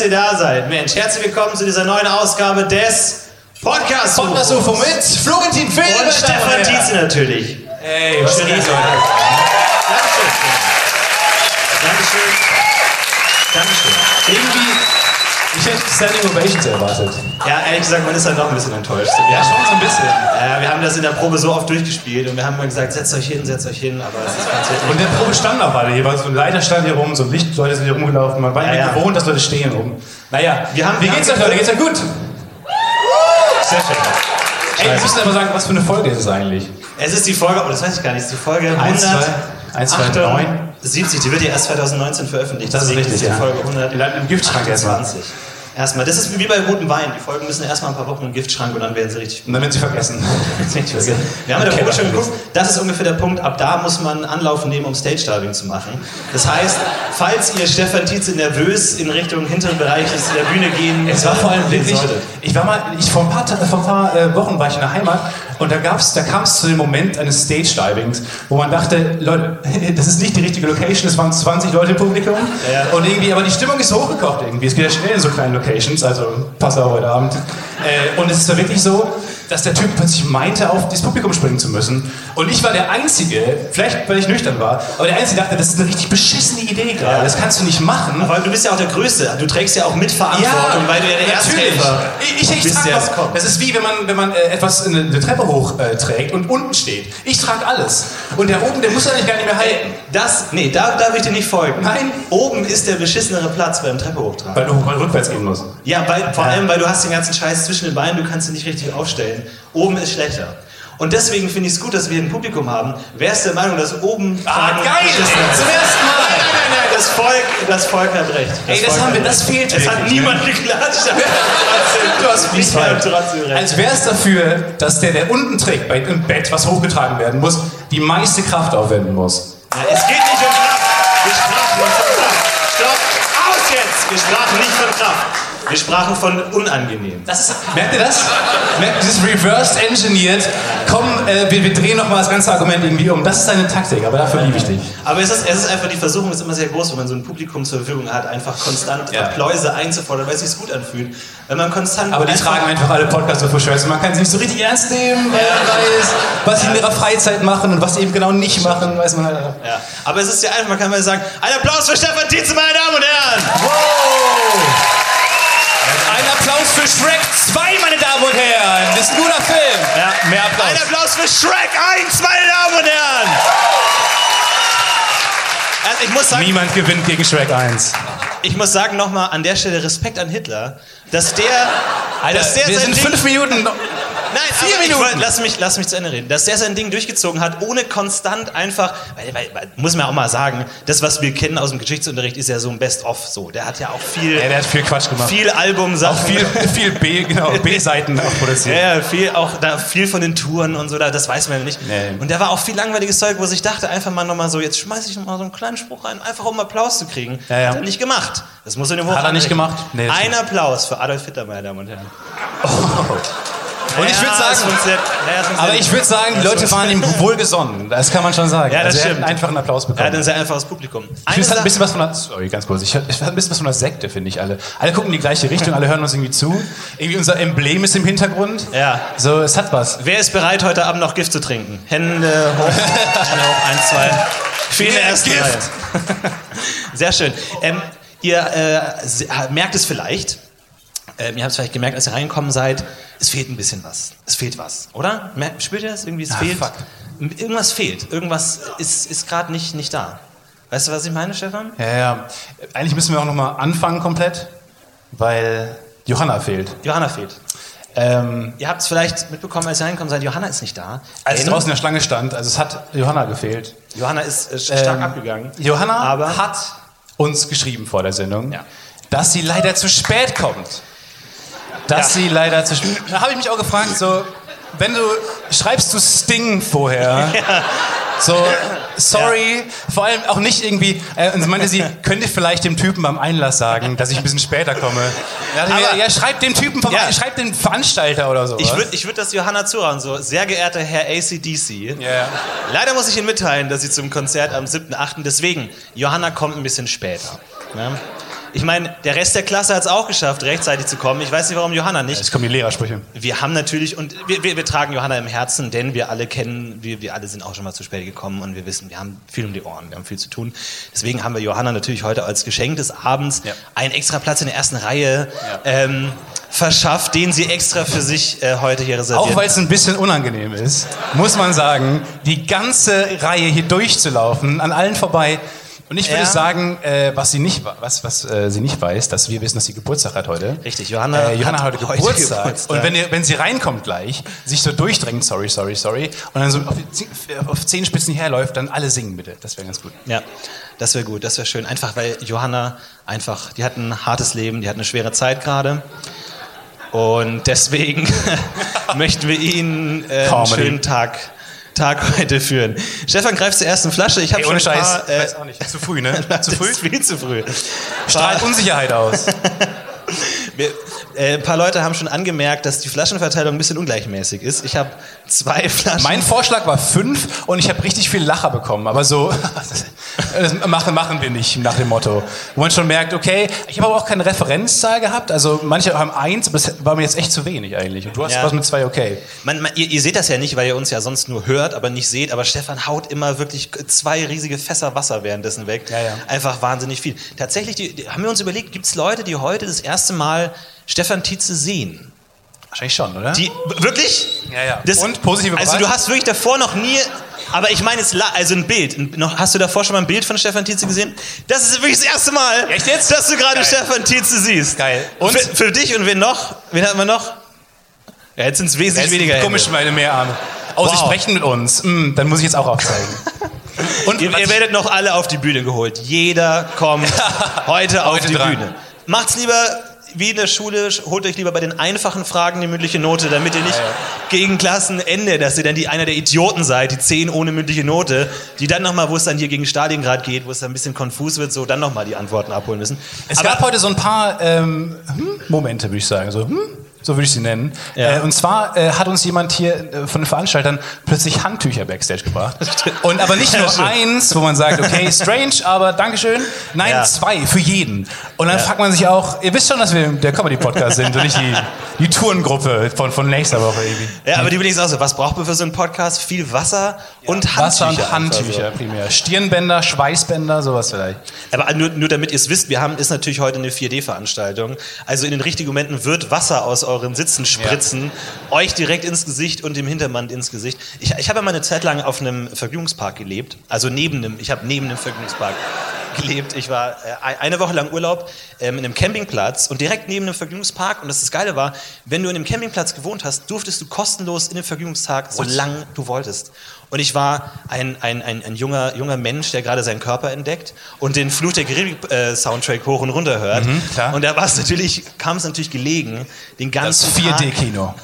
dass ihr da seid. Mensch, herzlich willkommen zu dieser neuen Ausgabe des Podcasts. Podcast UFO mit Florentin Film Und Stefan Tietze natürlich. Hey, Schön, dass ihr euch? da seid. Dankeschön. Dankeschön. Dankeschön. Irgendwie, ich hätte Standing Ovations erwartet. Ja, ehrlich gesagt, man ist halt doch ein bisschen enttäuscht. Ja, schon so ein bisschen. Ja, wir haben das in der Probe so oft durchgespielt und wir haben immer gesagt, setzt euch hin, setzt euch hin, aber es ist passiert Und nicht. der Probe stand auch alle. Hier war so ein Leiter stand hier rum, so Lichtleute sind hier rumgelaufen. Man war Ja, ja. gewohnt, dass Leute stehen oben. Naja, Wir haben- wie wir geht's euch, Leute? Geht's euch gut? Sehr schön. Ey, wir müssen aber sagen, was für eine Folge ist es eigentlich? Es ist die Folge, oh, das weiß ich gar nicht, es ist die Folge 1, 2, 1, 2, 9. 178, die wird ja erst 2019 veröffentlicht. Das ist richtig, die ja. Folge 100. Die landen im Giftschrank erstmal. 20. Erstmal, das ist wie bei gutem Wein. Die Folgen müssen erstmal ein paar Wochen im Giftschrank und dann werden sie richtig Und dann werden sie vergessen. Wir haben in der Probe schon geguckt, das ist ungefähr der Punkt, ab da muss man Anlauf nehmen, um Stage-Diving zu machen. Das heißt, falls ihr Stefan Tietze nervös in Richtung hinteren Bereich der Bühne gehen Es war vor allem wirklich, ich war mal, ich vor ein paar, vor ein paar äh, Wochen war ich in der Heimat und da gab's, da kam es zu dem Moment eines Stage-Divings, wo man dachte, Leute, das ist nicht die richtige Location, es waren 20 Leute im Publikum. Ja. und irgendwie, aber die Stimmung ist hochgekocht irgendwie, es geht ja schnell in so kleinen Locations, also Passau heute Abend. Äh, und es ist da wirklich so, dass der Typ plötzlich meinte, auf das Publikum springen zu müssen und ich war der Einzige, vielleicht weil ich nüchtern war, aber der Einzige dachte, das ist eine richtig beschissene Idee gerade, Ja. das kannst du nicht machen. Aber du bist ja auch der Größte. Du trägst ja auch Mitverantwortung, weil du ja der natürlich. Ersthelfer Ich, ich, ich bist, trage der was. Das ist wie wenn man, wenn man äh, etwas eine, eine Treppe hoch äh, trägt und unten steht. Ich trage alles. Und der oben, der muss eigentlich gar nicht mehr halten. Das, nee, da darf ich dir nicht folgen. Nein. Oben ist der beschissenere Platz beim Treppe hochtragen. Weil du rückwärts gehen musst. Ja, weil, vor allem, weil du hast den ganzen Scheiß zwischen den Beinen, du kannst ihn nicht richtig aufstellen. Oben ist schlechter. Und deswegen finde ich es gut, dass wir ein Publikum haben. Wer ist der Meinung, dass oben Ah, geil! ist? Zum ersten Mal! Nein, nein, nein, das Volk, das Volk hat recht. Ey, das Volk haben wir- das fehlt Es hat wirklich, niemand geklatscht. Du hast ich Fußball. habe trotzdem recht. Als wäre es dafür, dass der, der unten trägt, bei, im Bett, was hochgetragen werden muss, die meiste Kraft aufwenden muss. Ja, es geht nicht um Kraft. Wir sprachen nicht von Kraft. Stopp, aus jetzt! Wir sprachen nicht von Kraft. Wir sprachen von unangenehm. Das ist, merkt ihr das? Merkt ihr, das ist reversed engineered. Komm, äh, wir, wir drehen nochmal das ganze Argument irgendwie um. Das ist deine Taktik, aber dafür liebe ich dich. Aber es ist, es ist einfach, die Versuchung ist immer sehr groß, wenn man so ein Publikum zur Verfügung hat, einfach konstant Ja. Appläuse einzufordern, weil es sich gut anfühlt. Wenn man konstant. Aber die einfach- tragen einfach alle Podcasts auf Shirts. Man kann sie nicht so richtig ernst nehmen, weil man weiß, was sie in ihrer Freizeit machen und was sie eben genau nicht machen, weiß man halt. Ja. Aber es ist ja einfach, man kann mal sagen: Ein Applaus für Stefan Tietze, meine Damen und Herren! Wow! Applaus für Shrek 2, meine Damen und Herren. Das ist ein guter Film. Ja. Mehr Ein Applaus. Applaus für Shrek 1, meine Damen und Herren! Also ich muss sagen, Niemand gewinnt gegen Shrek 1. ich muss sagen nochmal an der Stelle Respekt an Hitler, dass der, Alter, dass der wir sind Ding, fünf Minuten. Nein, Vier Minuten. wollt- lass, mich, lass mich zu Ende reden. Dass der sein Ding durchgezogen hat, ohne konstant einfach, weil, weil, muss man auch mal sagen, das, was wir kennen aus dem Geschichtsunterricht, ist ja so ein Best-of so. Der hat ja auch viel, Ja, der hat viel Quatsch gemacht. viel Albumsachen. Auch viel, viel B, genau, B-Seiten auch produziert. Ja, ja, viel, auch da, viel von den Touren und so, da, das weiß man ja nicht. Nee. Und da war auch viel langweiliges Zeug, wo ich dachte, einfach mal nochmal so, jetzt schmeiße ich nochmal so einen kleinen Spruch rein, einfach um Applaus zu kriegen. Ja, ja. Hat er nicht gemacht. Das muss er dem Hat er nicht gemacht? Nee, Ein Applaus für Adolf Hitler, meine Damen und Herren. Und ich würde sagen, aber ich würde sagen, die Leute waren ihm wohlgesonnen. Das kann man schon sagen. Ja, das also er stimmt. hat einfach einen Applaus Er hat bekommen. ein sehr einfaches Publikum. Ich finde, es hat ein bisschen was von einer, sorry, ganz kurz, ich, es hat ein bisschen was von einer Sekte, finde ich alle. Alle gucken in die gleiche Richtung, alle hören uns irgendwie zu. Irgendwie unser Emblem ist im Hintergrund. Ja. So, es hat was. Wer ist bereit, heute Abend noch Gift zu trinken? Hände hoch. Hände hoch. Eins, zwei. Viele erste Gift. Sehr schön. Ähm, ihr äh, merkt es vielleicht. Ähm, ihr habt es vielleicht gemerkt, als ihr reingekommen seid. Es fehlt ein bisschen was. Es fehlt was, oder? Spürt ihr das? Irgendwie, es Ah, fehlt. fuck. Irgendwas fehlt. Irgendwas ist, ist gerade nicht, nicht da. Weißt du, was ich meine, Stefan? Ja, ja. Eigentlich müssen wir auch nochmal anfangen komplett, weil Johanna fehlt. Johanna fehlt. Ähm, Ihr habt es vielleicht mitbekommen, als ihr reingekommen seid. Johanna ist nicht da. als ich draußen in der Schlange stand, also es hat Johanna gefehlt. Johanna ist äh, stark Ähm, abgegangen. Johanna Aber- hat uns geschrieben vor der Sendung, Ja. dass sie leider zu spät kommt. Dass Ja. sie leider zu spät. Da habe ich mich auch gefragt, so, wenn du schreibst du Sting vorher. Ja. So, sorry, ja. vor allem auch nicht irgendwie, äh, und meinte sie, könnte vielleicht dem Typen beim Einlass sagen, dass ich ein bisschen später komme. Aber, ja, schreibt dem Typen, ja. schreibt dem Veranstalter oder so. Ich würde ich würd das Johanna zuhören, so, sehr geehrter Herr ACDC. Yeah. Leider muss ich Ihnen mitteilen, dass Sie zum Konzert am 7.8. Deswegen, Johanna kommt ein bisschen später. Ne? Ich meine, der Rest der Klasse hat es auch geschafft, rechtzeitig zu kommen. Ich weiß nicht, warum Johanna nicht. Jetzt kommen die Lehrersprüche. Wir haben natürlich, und wir, wir, wir tragen Johanna im Herzen, denn wir alle kennen, wir, wir alle sind auch schon mal zu spät gekommen und wir wissen, wir haben viel um die Ohren, wir haben viel zu tun. Deswegen haben wir Johanna natürlich heute als Geschenk des Abends ja. einen extra Platz in der ersten Reihe ja. ähm, verschafft, den sie extra für sich äh, heute hier reserviert Auch weil es ein bisschen unangenehm ist, muss man sagen, die ganze Reihe hier durchzulaufen, an allen vorbei. Und ich würde ja. sagen, äh, was, sie nicht, was, was äh, sie nicht weiß, dass wir wissen, dass sie Geburtstag hat heute. Richtig, Johanna, äh, Johanna hat heute, heute Geburtstag. Geburtstag. Und wenn, ihr, wenn sie reinkommt gleich, sich so durchdrängt, sorry, sorry, sorry, und dann so auf, auf Zehenspitzen herläuft, dann alle singen bitte. Das wäre ganz gut. Ja, das wäre gut, das wäre schön. Einfach, weil Johanna einfach, die hat ein hartes Leben, die hat eine schwere Zeit gerade. Und deswegen möchten wir Ihnen äh, einen schönen Tag Tag heute führen. Stefan greift zur ersten Flasche. Ich habe schon ohne Scheiß, paar, äh, weiß auch nicht. Zu früh, ne? zu früh? viel zu früh. Strahlt Unsicherheit aus. Wir, äh, ein paar Leute haben schon angemerkt, dass die Flaschenverteilung ein bisschen ungleichmäßig ist. Ich habe zwei Flaschen. Mein Vorschlag war fünf und ich habe richtig viel Lacher bekommen. Aber so, das machen, machen wir nicht nach dem Motto. Wo man schon merkt, okay, ich habe aber auch keine Referenzzahl gehabt. Also manche haben eins, aber das war mir jetzt echt zu wenig eigentlich. Und du hast ja. was mit zwei okay. Man, man, ihr, ihr, seht das ja nicht, weil ihr uns ja sonst nur hört, aber nicht seht. Aber Stefan haut immer wirklich zwei riesige Fässer Wasser währenddessen weg. Ja, ja. Einfach wahnsinnig viel. Tatsächlich die, die, haben wir uns überlegt, gibt es Leute, die heute das erste Mal Stefan Tietze sehen? Wahrscheinlich schon, oder? Die, wirklich? Ja, ja. Das, Und positive Also du hast wirklich davor noch nie, aber ich meine jetzt, also ein Bild. Noch, hast du davor schon mal ein Bild von Stefan Tietze gesehen? Das ist wirklich das erste Mal, Echt jetzt? dass du gerade Stefan Tietze siehst. Geil. Und für, für, dich und wen noch? Wen hatten wir noch? Ja, jetzt sind es wesentlich jetzt weniger. Komisch, meine Mehrarme. Oh, wow. sie sprechen mit uns. Hm, dann muss ich jetzt auch aufzeigen. Und ihr, ihr werdet noch alle auf die Bühne geholt. Jeder kommt heute auf die dran. Bühne. Macht's lieber wie in der Schule, holt euch lieber bei den einfachen Fragen die mündliche Note, damit ihr nicht ja, ja. gegen Klassenende, dass ihr dann die, einer der Idioten seid, die 10 ohne mündliche Note, die dann nochmal, wo es dann hier gegen Stalingrad geht, wo es dann ein bisschen konfus wird, so dann nochmal die Antworten abholen müssen. Es Aber gab heute so ein paar ähm, hm, Momente, würde ich sagen. So, hm, so würde ich sie nennen. Ja. Äh, und zwar äh, hat uns jemand hier äh, von den Veranstaltern plötzlich Handtücher backstage gebracht. Und aber nicht nur ja, eins, wo man sagt, okay, strange, aber Dankeschön. Nein, ja. zwei für jeden. Und dann fragt man sich auch, ihr wisst schon, dass wir der Comedy-Podcast sind und nicht die, die Tourengruppe von, von nächster Woche irgendwie. Ja, aber die will ich auch so. Was braucht man für so einen Podcast? Viel Wasser und Handtücher. Wasser und Handtücher so. primär. Stirnbänder, Schweißbänder, sowas vielleicht. Aber nur, nur damit ihr es wisst, wir haben, ist natürlich heute eine 4D-Veranstaltung. Also in den richtigen Momenten wird Wasser aus euren Sitzen spritzen, ja. euch direkt ins Gesicht und dem Hintermann ins Gesicht. Ich, ich habe ja mal eine Zeit lang auf einem Vergnügungspark gelebt, also neben einem, ich habe neben einem Vergnügungspark gelebt. Ich war äh, eine Woche lang Urlaub ähm, in einem Campingplatz und direkt neben einem Vergnügungspark. Und das, das Geile war, wenn du in einem Campingplatz gewohnt hast, durftest du kostenlos in den Vergnügungstag, solange du wolltest. Und ich war ein, ein, ein, ein junger, junger Mensch, der gerade seinen Körper entdeckt und den Flut der Karibik-Soundtrack äh, hoch und runter hört. Mhm, und da war es natürlich, kam es natürlich gelegen, den ganzen Das 4D-Kino,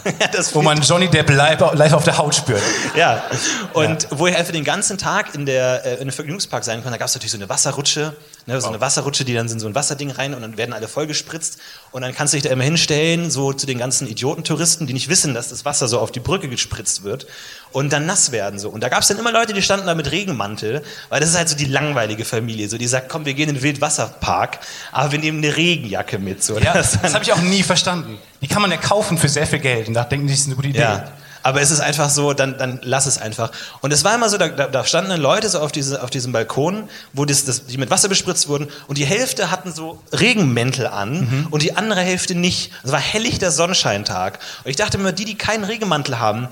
wo man Johnny Depp live, live, auf der Haut spürt. Ja, und ja. wo ich einfach den ganzen Tag in, der, äh, in einem Vergnügungspark sein konnte, da gab es natürlich so eine Wasserrutsche, ne, so eine Wasserrutsche, die dann in so ein Wasserding rein und dann werden alle vollgespritzt und dann kannst du dich da immer hinstellen, so zu den ganzen Idiotentouristen, die nicht wissen, dass das Wasser so auf die Brücke gespritzt wird und dann nass werden so. Und da gab es dann immer Leute, die standen da mit Regenmantel, weil das ist halt so die langweilige Familie, so die sagt, komm, wir gehen in den Wildwasserpark, aber wir nehmen eine Regenjacke mit. So. Ja, das, das habe ich auch nie verstanden. Die kann man ja kaufen für sehr viel Geld und da denken die, das ist eine gute Idee. Ja. Aber es ist einfach so, dann, dann lass es einfach. Und es war immer so, da, da standen dann Leute so auf, diese, auf diesem Balkon, wo das, das, die mit Wasser bespritzt wurden und die Hälfte hatten so Regenmäntel an mhm. und die andere Hälfte nicht. Es war helllichter Sonnenscheintag. Und ich dachte immer, die, die keinen Regenmantel haben,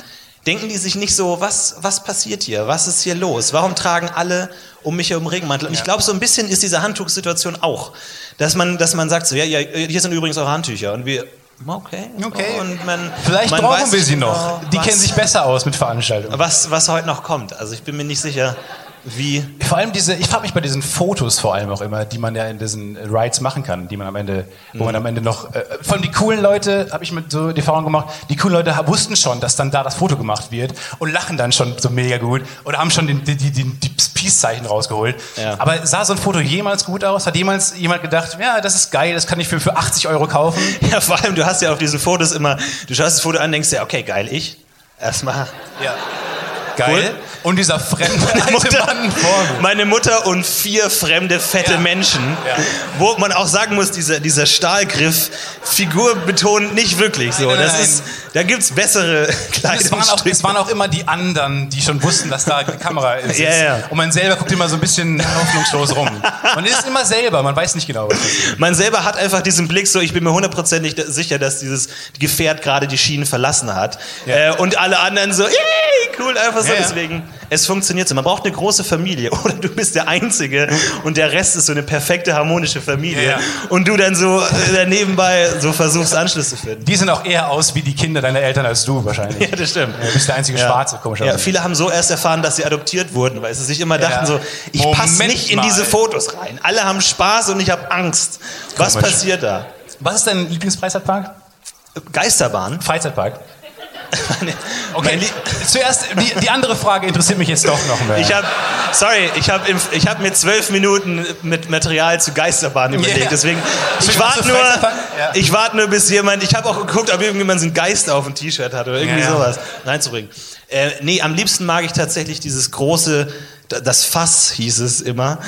denken die sich nicht so, was, was passiert hier? Was ist hier los? Warum tragen alle um mich herum Regenmantel? Und ich glaube, so ein bisschen ist diese Handtuchsituation auch, dass man, dass man sagt so, ja, ja, hier sind übrigens eure Handtücher und wir, Okay. okay. Und man, Vielleicht man brauchen wir sie noch. Genau, Die kennen sich besser aus mit Veranstaltungen. Was, was heute noch kommt. Also ich bin mir nicht sicher, Wie? Vor allem diese, ich frage mich bei diesen Fotos vor allem auch immer, die man ja in diesen Rides machen kann, die man am Ende, wo man am Ende noch, äh, vor allem die coolen Leute, habe ich mit so die Erfahrung gemacht, die coolen Leute wussten schon, dass dann da das Foto gemacht wird und lachen dann schon so mega gut oder haben schon den, die, die, die, die Peace-Zeichen rausgeholt. Ja. Aber sah so ein Foto jemals gut aus? Hat jemals jemand gedacht, ja, das ist geil, das kann ich für, für 80 Euro kaufen? Ja, vor allem, du hast ja auf diesen Fotos immer, du schaust das Foto an, denkst dir, okay, geil, ich. Erstmal. Ja. Geil. Cool. Und dieser fremde alte Mutter, Mann vor mir. meine Mutter und vier fremde, fette Ja. Menschen. Ja. Wo man auch sagen muss, dieser, dieser Stahlgriff, Figur betont nicht wirklich so. Nein, nein, das nein. ist, da bessere Es waren, auch, es Kleidungsstücke. waren auch immer die anderen, die schon wussten, dass da die Kamera ist. Ja, ja. Und man selber guckt immer so ein bisschen hoffnungslos rum. Man ist immer selber, man weiß nicht genau, was ist. Man selber hat einfach diesen Blick so, ich bin mir hundertprozentig sicher, dass dieses Gefährt gerade die Schienen verlassen hat. Ja. Äh, und alle anderen so, yay, cool, einfach so. Ja, ja. Deswegen, es funktioniert so. Man braucht eine große Familie. Oder du bist der Einzige und der Rest ist so eine perfekte, harmonische Familie. Ja, ja. Und du dann so äh, nebenbei so versuchst, Anschluss zu finden. Die sehen auch eher aus wie die Kinder deiner Eltern als du wahrscheinlich. Ja, das stimmt. Du bist der einzige Schwarze, Ja, komischerweise. viele haben so erst erfahren, dass sie adoptiert wurden, weil sie sich immer dachten Ja. so, ich passe nicht in mal. diese Fotos rein. Alle haben Spaß und ich habe Angst. Was Komisch. passiert da? Was ist dein Lieblingsfreizeitpark? Geisterbahn? Freizeitpark. Okay, zuerst, die, die andere Frage interessiert mich jetzt doch noch mehr. Ich habe, sorry, ich habe ich hab mir zwölf Minuten mit Material zu Geisterbahn überlegt. Ja. Deswegen, ich warte nur? Ja. ich warte nur, bis jemand, ich habe auch geguckt, ob irgendjemand so einen Geist auf dem T-Shirt hat oder irgendwie ja. sowas reinzubringen. Äh, nee, am liebsten mag ich tatsächlich dieses große, das Fass hieß es immer.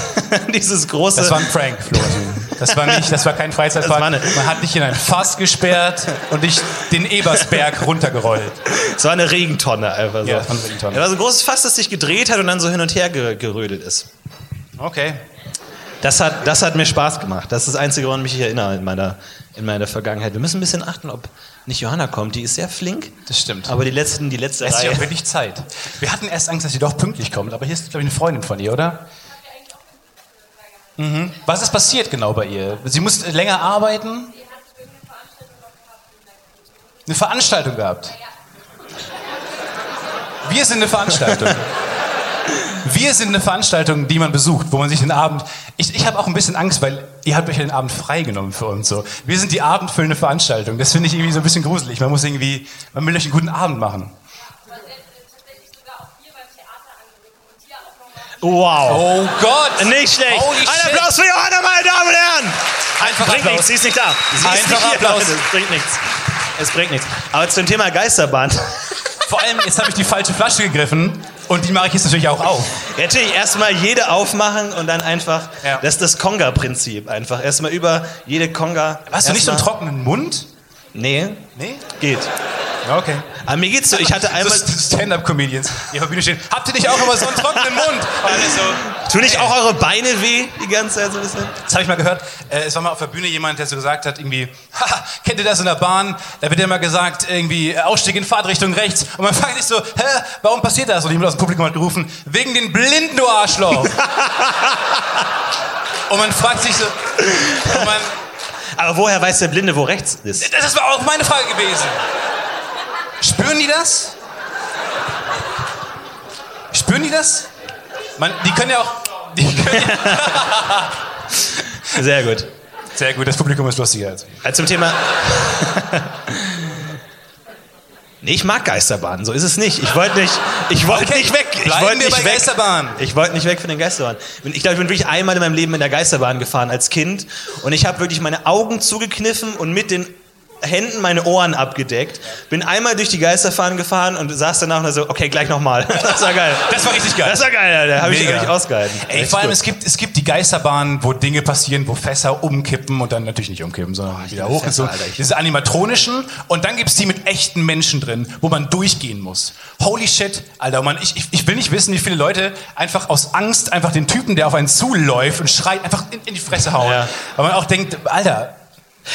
dieses große. das war ein Prank, Florentin. Das war nicht, das war kein Freizeitpark. War Man hat dich in ein Fass gesperrt und dich den Ebersberg runtergerollt. Es war eine Regentonne einfach so. Ja, war eine Regentonne. Ja, war so ein großes Fass, das sich gedreht hat und dann so hin und her ge gerödelt ist. Okay. Das hat, das hat mir Spaß gemacht. Das ist das Einzige, woran ich mich erinnere in meiner, in meiner Vergangenheit. Wir müssen ein bisschen achten, ob nicht Johanna kommt. Die ist sehr flink. Das stimmt. Aber die letzten, die letzte Es ist ja Reihe. auch wirklich Zeit. Wir hatten erst Angst, dass sie doch pünktlich kommt, aber hier ist, glaube ich, eine Freundin von ihr, oder? Mhm. Was ist passiert genau bei ihr? Sie muss länger arbeiten? Eine Veranstaltung gehabt? Wir sind eine Veranstaltung. Wir sind eine Veranstaltung, die man besucht, wo man sich den Abend. Ich, ich habe auch ein bisschen Angst, weil ihr habt euch den Abend freigenommen für uns so. Wir sind die abendfüllende Veranstaltung. Das finde ich irgendwie so ein bisschen gruselig. Man muss irgendwie, man will euch einen guten Abend machen. Wow. Oh Gott! Nicht schlecht. Holy Ein shit. Applaus für Johanna, meine Damen und Herren. Einfach bringt Applaus. nichts, sie ist nicht da. Sie ist nicht hier, Applaus. Leute. Es bringt nichts. Es bringt nichts. Aber zum Thema Geisterbahn. Vor allem, jetzt habe ich die falsche Flasche gegriffen und die mache ich jetzt natürlich auch auf. Ja, Natürlich erstmal jede aufmachen und dann einfach. Ja. Das ist das Konga-Prinzip. Einfach erstmal über jede Konga. Hast du nicht so einen trockenen Mund? Nee, Nee? geht. Ja, okay. Aber mir geht's so, ich hatte einmal. So Stand-Up-Comedians, die auf der Bühne stehen. Habt ihr nicht auch immer so einen trockenen Mund? So, Tun nicht auch eure Beine weh die ganze Zeit so ein bisschen? Das habe ich mal gehört. Äh, es war mal auf der Bühne jemand, der so gesagt hat, irgendwie, kennt ihr das in der Bahn? Da wird ja immer gesagt, irgendwie, äh, Ausstieg in Fahrtrichtung rechts. Und man fragt sich so, hä, warum passiert das? Und jemand aus dem Publikum hat gerufen, wegen den Blinden, du Arschloch. und man fragt sich so, man, Aber woher weiß der Blinde, wo rechts ist? das war auch meine Frage gewesen. Spüren die das? Spüren die das? Man, die können ja auch, die können ja, Sehr gut. sehr gut, das Publikum ist lustiger als Also zum Thema. Nee, ich mag Geisterbahnen, so ist es nicht. Ich wollte nicht, ich wollte Okay, nicht weg. Ich bleiben wollte nicht bei weg. Geisterbahnen. Ich wollte nicht weg von den Geisterbahnen. Ich glaube, ich bin wirklich einmal in meinem Leben in der Geisterbahn gefahren als Kind und ich habe wirklich meine Augen zugekniffen und mit den Händen meine Ohren abgedeckt. Bin einmal durch die Geisterbahn gefahren und saß danach und so, okay, gleich nochmal. Das war geil. Das war richtig geil. Das war geil, Alter. Habe ich Mega. wirklich ausgehalten. Ey, Echt vor allem, gut. es gibt, es gibt die Geisterbahnen, wo Dinge passieren, wo Fässer umkippen und dann natürlich nicht umkippen, sondern wieder hoch. Fässer, so. Ich- Diese animatronischen und dann gibt es die mit echten Menschen drin, wo man durchgehen muss. Holy shit, Alter, man, ich, ich, ich will nicht wissen, wie viele Leute einfach aus Angst einfach den Typen, der auf einen zuläuft und schreit, einfach in, in die Fresse hauen. Ja. Weil man auch denkt, Alter,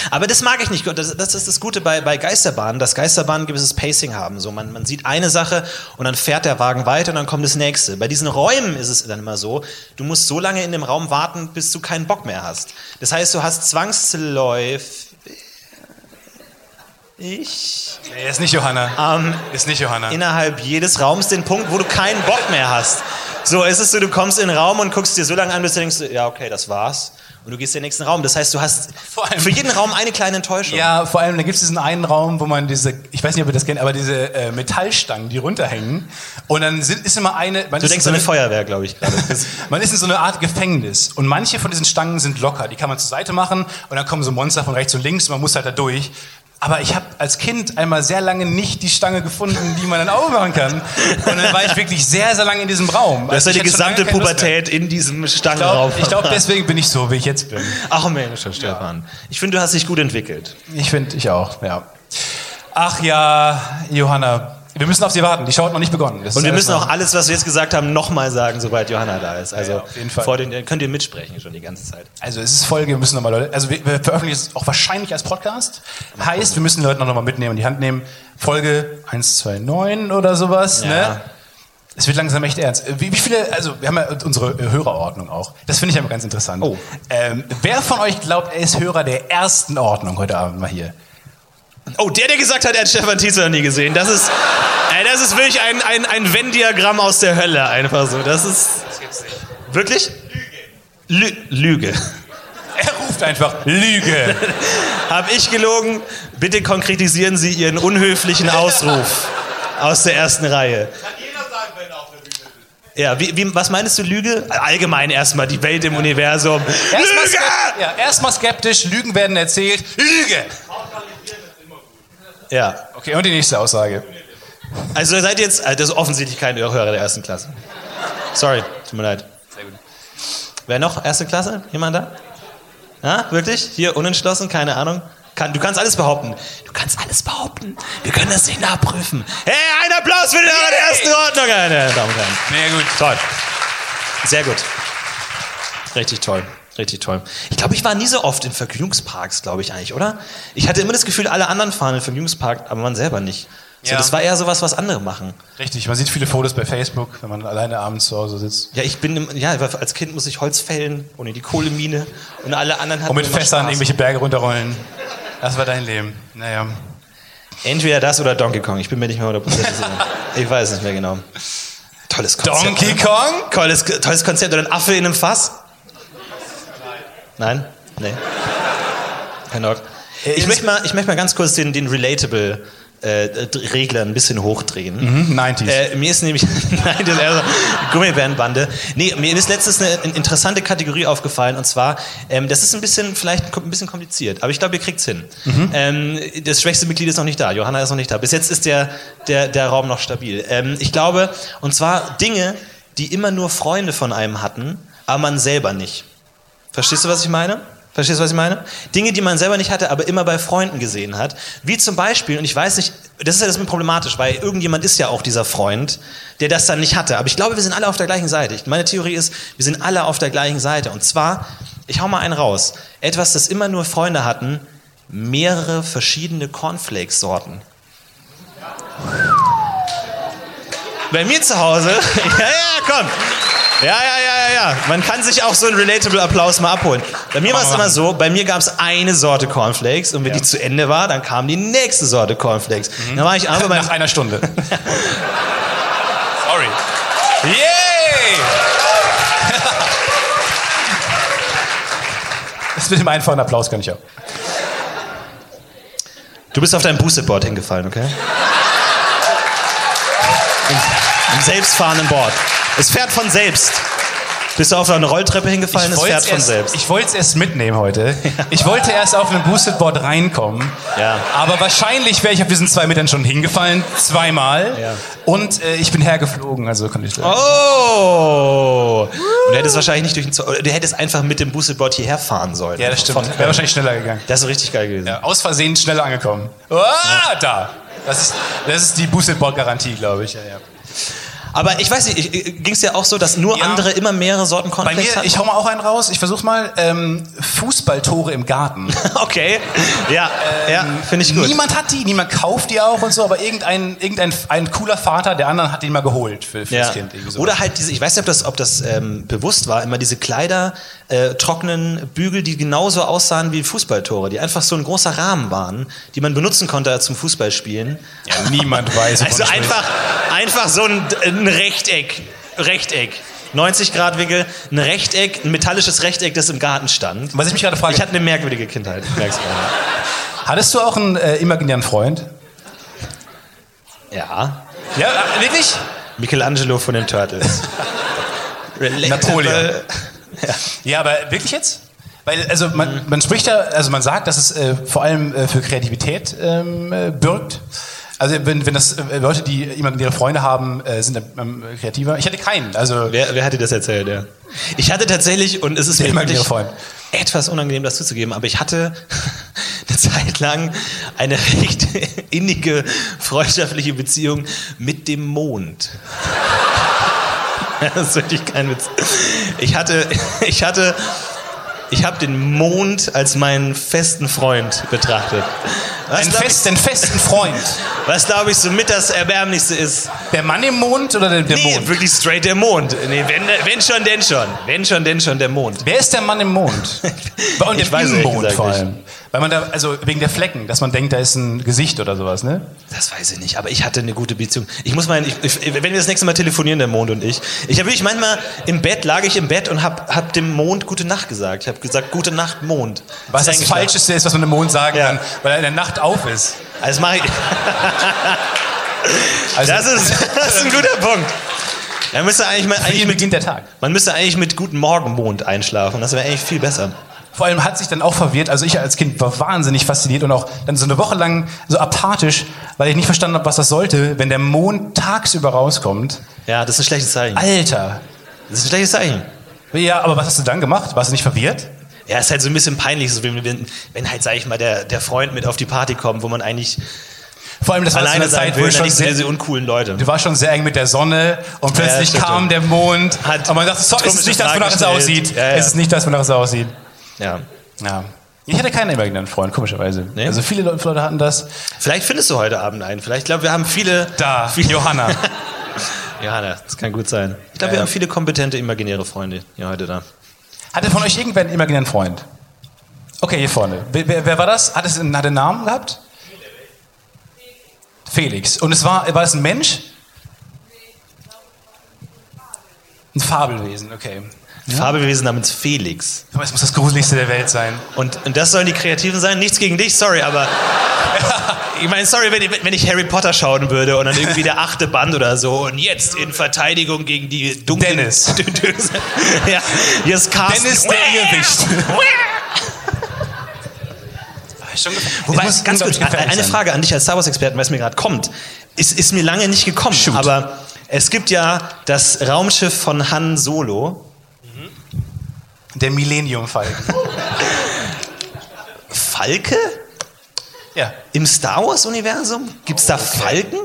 Aber das mag ich nicht. Das, das ist das Gute bei, bei Geisterbahnen, dass Geisterbahnen ein gewisses Pacing haben. So, man, man sieht eine Sache und dann fährt der Wagen weiter und dann kommt das nächste. Bei diesen Räumen ist es dann immer so, du musst so lange in dem Raum warten, bis du keinen Bock mehr hast. Das heißt, du hast zwangsläufig. Ich er ist nicht Johanna. ähm, ist nicht Johanna. innerhalb jedes Raums den Punkt, wo du keinen Bock mehr hast. So, es ist so, du kommst in den Raum und guckst dir so lange an, bis du denkst, ja, okay, das war's. Und du gehst in den nächsten Raum. Das heißt, du hast allem- für jeden Raum eine kleine Enttäuschung. Ja, vor allem, da gibt es diesen einen Raum, wo man diese, ich weiß nicht, ob ihr das kennt, aber diese äh, Metallstangen, die runterhängen. Und dann sind, ist immer eine. Man Du denkst so eine eine, Feuerwehr, glaube ich gerade. man ist in so einer Art Gefängnis. Und manche von diesen Stangen sind locker. Die kann man zur Seite machen und dann kommen so Monster von rechts und links und man muss halt da durch. Aber ich habe als Kind einmal sehr lange nicht die Stange gefunden, die man dann aufmachen kann. Und dann war ich wirklich sehr, sehr lange in diesem Raum. Das ist Also ja die ich gesamte. Pubertät in diesem Ich Stangenraum. glaube, glaub, deswegen bin ich so, wie ich jetzt bin. Ach Mensch, Herr Stefan. Ich finde, du hast dich gut entwickelt. Ich finde, ich auch, ja. Ach ja, Johanna, wir müssen auf sie warten. Die Show hat noch nicht begonnen. Das Und wir müssen auch alles, was wir jetzt gesagt haben, nochmal sagen, sobald Johanna da ist. Also Ja, auf jeden Fall. vor den, könnt ihr mitsprechen schon die ganze Zeit. Also es ist Folge, wir müssen nochmal Leute, also wir, wir veröffentlichen es auch wahrscheinlich als Podcast. Heißt, wir müssen die Leute noch mal mitnehmen, in die Hand nehmen. Folge 129 oder sowas, Ja. ne? Es wird langsam echt ernst. Wie, wie viele, also wir haben ja unsere Hörerordnung auch. Das finde ich aber ganz interessant. Oh. Ähm, wer von euch glaubt, er ist Hörer der ersten Ordnung heute Abend mal hier? Oh, der, der gesagt hat, er hat Stefan Tietze noch nie gesehen. Das ist, ey, das ist wirklich ein, ein, ein Venn-Diagramm aus der Hölle einfach so. Das ist. Wirklich? Lüge. Lüge. Er ruft einfach Lüge. Hab ich gelogen? Bitte konkretisieren Sie Ihren unhöflichen Ausruf aus der ersten Reihe. Ja, wie, wie, was meinst du Lüge? Allgemein erstmal die Welt im Universum. Erstmal Lüge! ja, erstmal skeptisch, Lügen werden erzählt. Lüge! Ja, Okay, und die nächste Aussage. also ihr seid jetzt, äh, das ist offensichtlich kein Hörer der ersten Klasse. Sorry, tut mir leid. Wer noch? Erste Klasse? Jemand da? Ja, wirklich? Hier unentschlossen? Keine Ahnung? Kann, du kannst alles behaupten. Du kannst alles behaupten. Wir können das nicht nachprüfen. Hey, ein Applaus für den Hörer der ersten Ordnung, meine Damen und Herren. Na gut. Toll. Sehr gut. Richtig toll. Richtig toll. Ich glaube, ich war nie so oft in Vergnügungsparks, glaube ich eigentlich, oder? Ich hatte immer das Gefühl, alle anderen fahren in Vergnügungspark, aber man selber nicht. So, Ja. Das war eher sowas, was andere machen. Richtig, man sieht viele Fotos bei Facebook, wenn man alleine abends zu Hause sitzt. Ja, ich bin, im, ja, als Kind muss ich Holz fällen und in die Kohlemine und alle anderen hatten Und mit Fässern irgendwelche Berge runterrollen. Das war dein Leben. Naja. Entweder das oder Donkey Kong. Ich bin mir nicht mehr 100% sicher. Ich weiß nicht mehr genau. Tolles Konzept. Donkey? Kong? Tolles, tolles Konzept. Oder ein Affe in einem Fass? Nein? Nee. Kein Dog. Ich möchte mal, ich möchte mal ganz kurz den, den Relatable äh, Regler ein bisschen hochdrehen. Mhm, 90s. Äh, mir ist nämlich nein, das ist eher so Gummibärenbande. Nee, mir ist letztens eine, interessante Kategorie aufgefallen und zwar, ähm, das ist ein bisschen vielleicht ein bisschen kompliziert, aber ich glaube, ihr kriegt's hin. Ähm, das schwächste Mitglied ist noch nicht da, Johanna ist noch nicht da. Bis jetzt ist der der der Raum noch stabil. Ähm, ich glaube, und zwar Dinge, die immer nur Freunde von einem hatten, aber man selber nicht. Verstehst du, was ich meine? Verstehst du, was ich meine? Dinge, die man selber nicht hatte, aber immer bei Freunden gesehen hat. Wie zum Beispiel, und ich weiß nicht, das ist ja das problematisch, weil irgendjemand ist ja auch dieser Freund, der das dann nicht hatte. Aber ich glaube, wir sind alle auf der gleichen Seite. Meine Theorie ist, wir sind alle auf der gleichen Seite. Und zwar, ich hau mal einen raus. Etwas, das immer nur Freunde hatten, mehrere verschiedene Cornflakes-Sorten. Bei mir zu Hause, ja, ja, komm. Ja, ja, ja, ja, ja. Man kann sich auch so einen relatable Applaus mal abholen. Bei mir war es immer so, bei mir gab es eine Sorte Cornflakes und wenn die zu Ende war, dann kam die nächste Sorte Cornflakes. Dann war ich aber Nach einer Stunde. Sorry. Yay! Das mit dem einfachen Applaus kann ich auch. Du bist auf dein Boosted Board hingefallen, okay? Im, Im selbstfahrenden Board. Es fährt von selbst. Bist du auf eine Rolltreppe hingefallen? Es wollt's fährt von erst, selbst. Ich wollte es erst mitnehmen heute. Ich wollte erst auf ein Boosted Board reinkommen. Ja. Aber wahrscheinlich wäre ich auf diesen zwei Metern schon hingefallen. Zweimal. Ja. Und äh, ich bin hergeflogen, also konnte ich. Oh! Und du hättest wahrscheinlich nicht durch den Zo Du hättest einfach mit dem Boosted Board hierher fahren sollen. Ja, das stimmt. Wäre wahrscheinlich schneller gegangen. Das ist richtig geil gewesen. Ja, aus Versehen schneller angekommen. Ah, da. Das ist, das ist die Boosted Board Garantie, glaube ich. Ja, ja. Aber ich weiß nicht, ging es dir auch so, dass nur Ja. andere immer mehrere Sorten Bei Cornflakes mir, hatten? ich hau mal auch einen raus. Ich versuch mal ähm, Fußballtore im Garten. Okay, ja, ja, finde ich gut. Niemand hat die, niemand kauft die auch und so, aber irgendein, irgendein ein cooler Vater der anderen hat die mal geholt für, für Ja. das Kind. Oder halt diese, ich weiß nicht, ob das, ob das ähm, bewusst war, immer diese Kleider, äh, trockenen Bügel, die genauso aussahen wie Fußballtore, die einfach so ein großer Rahmen waren, die man benutzen konnte zum Fußballspielen. ja, niemand weiß. Also einfach, einfach so ein, ein Rechteck. Rechteck. 90-Grad-Winkel, ein Rechteck, ein metallisches Rechteck, das im Garten stand. Was ich mich gerade frage, Ich hatte eine merkwürdige Kindheit, hattest du auch einen äh, imaginären Freund? Ja. Ja, äh, wirklich? Michelangelo von den Turtles. Napoleon. Ja, aber wirklich jetzt? Weil, also man, man spricht ja, also man sagt, dass es äh, vor allem äh, für Kreativität ähm, äh, birgt. Also wenn, wenn das äh, Leute, die imaginäre Freunde haben, äh, sind ähm, kreativer. Ich hatte keinen. Also Wer, wer hat dir das erzählt, ja? Ich hatte tatsächlich, und es ist mir wirklich etwas unangenehm, das zuzugeben, aber ich hatte eine Zeit lang eine recht innige freundschaftliche Beziehung mit dem Mond. Das ist wirklich kein Witz. Ich hatte, ich hatte, ich habe den Mond als meinen festen Freund betrachtet. Was, einen, glaub fest, einen festen Freund. ich, was glaube ich so mit das Erbärmlichste ist. Der Mann im Mond oder der, der Nee, Mond? wirklich straight der Mond. Nee, wenn, wenn schon, denn schon. Wenn schon, denn schon der Mond. Wer ist der Mann im Mond? Und Ich weiß Mond vor nicht. Weil man da, also wegen der Flecken, dass man denkt, da ist ein Gesicht oder sowas, ne? Das weiß ich nicht, aber ich hatte eine gute Beziehung. Ich muss mal, ich, ich, wenn wir das nächste Mal telefonieren, der Mond und ich. Ich habe wirklich manchmal im Bett, lag ich im Bett und habe hab dem Mond gute Nacht gesagt. Ich habe gesagt, gute Nacht, Mond. Was das eingeschlafen. Falscheste ist, was man dem Mond sagen Ja. kann, weil er in der Nacht auf ist. Also das mache ich. Also, Das ist, das ist ein guter Punkt. Man müsste eigentlich, mal, eigentlich mit, beginnt der Tag. man müsste eigentlich mit guten Morgenmond einschlafen. Das wäre eigentlich viel besser. Vor allem hat sich dann auch verwirrt, also ich als Kind war wahnsinnig fasziniert und auch dann so eine Woche lang so apathisch, weil ich nicht verstanden habe, was das sollte, wenn der Mond tagsüber rauskommt. Ja, das ist ein schlechtes Zeichen. Alter. Das ist ein schlechtes Zeichen. Ja, aber was hast du dann gemacht? Warst du nicht verwirrt? Ja, ist halt so ein bisschen peinlich, so wenn, wenn, wenn halt, sag ich mal, der, der Freund mit auf die Party kommt, wo man eigentlich Vor allem, das war alleine so eine Zeit, will, wo schon sehr, diese uncoolen Leute. du warst schon sehr eng mit der Sonne und plötzlich stimmt kam der Mond Hat und man dachte, so, es ist komische nicht das, wonach es aussieht. Ja, ja. Es ist nicht das, wonach es aussieht. Ja. Ja. Ich hatte keinen imaginären Freund, komischerweise. Nee? Also viele Leute Leute hatten das. Vielleicht findest du heute Abend einen. Vielleicht, ich glaube, wir haben viele. Da, viele Johanna. Ja, das kann gut sein. Ich glaube, wir Ja. haben viele kompetente imaginäre Freunde hier heute da. Hatte von euch irgendwer einen imaginären Freund? Okay, hier vorne. Wer, wer, wer war das? Hat es einen, hat einen Namen gehabt? Felix. Und es war, war es ein Mensch? Ein Fabelwesen, okay. Fabelwesen namens Felix. Aber es muss das Gruseligste der Welt sein. Und, und das sollen die Kreativen sein? Nichts gegen dich, sorry, aber. ich meine, sorry, wenn ich, wenn ich Harry Potter schauen würde und dann irgendwie der achte Band oder so und jetzt in Verteidigung gegen die dunklen. Dennis. ja, hier ist Carsten. Dennis der Irrwicht. Wobei, ganz kurz, eine sein. Frage an dich als Star Wars-Experten, weil es mir gerade kommt. Ist, ist mir lange nicht gekommen, Shoot. aber es gibt ja das Raumschiff von Han Solo. Der Millennium-Falken. Falke? ja. Im Star Wars-Universum? Gibt es da Falken?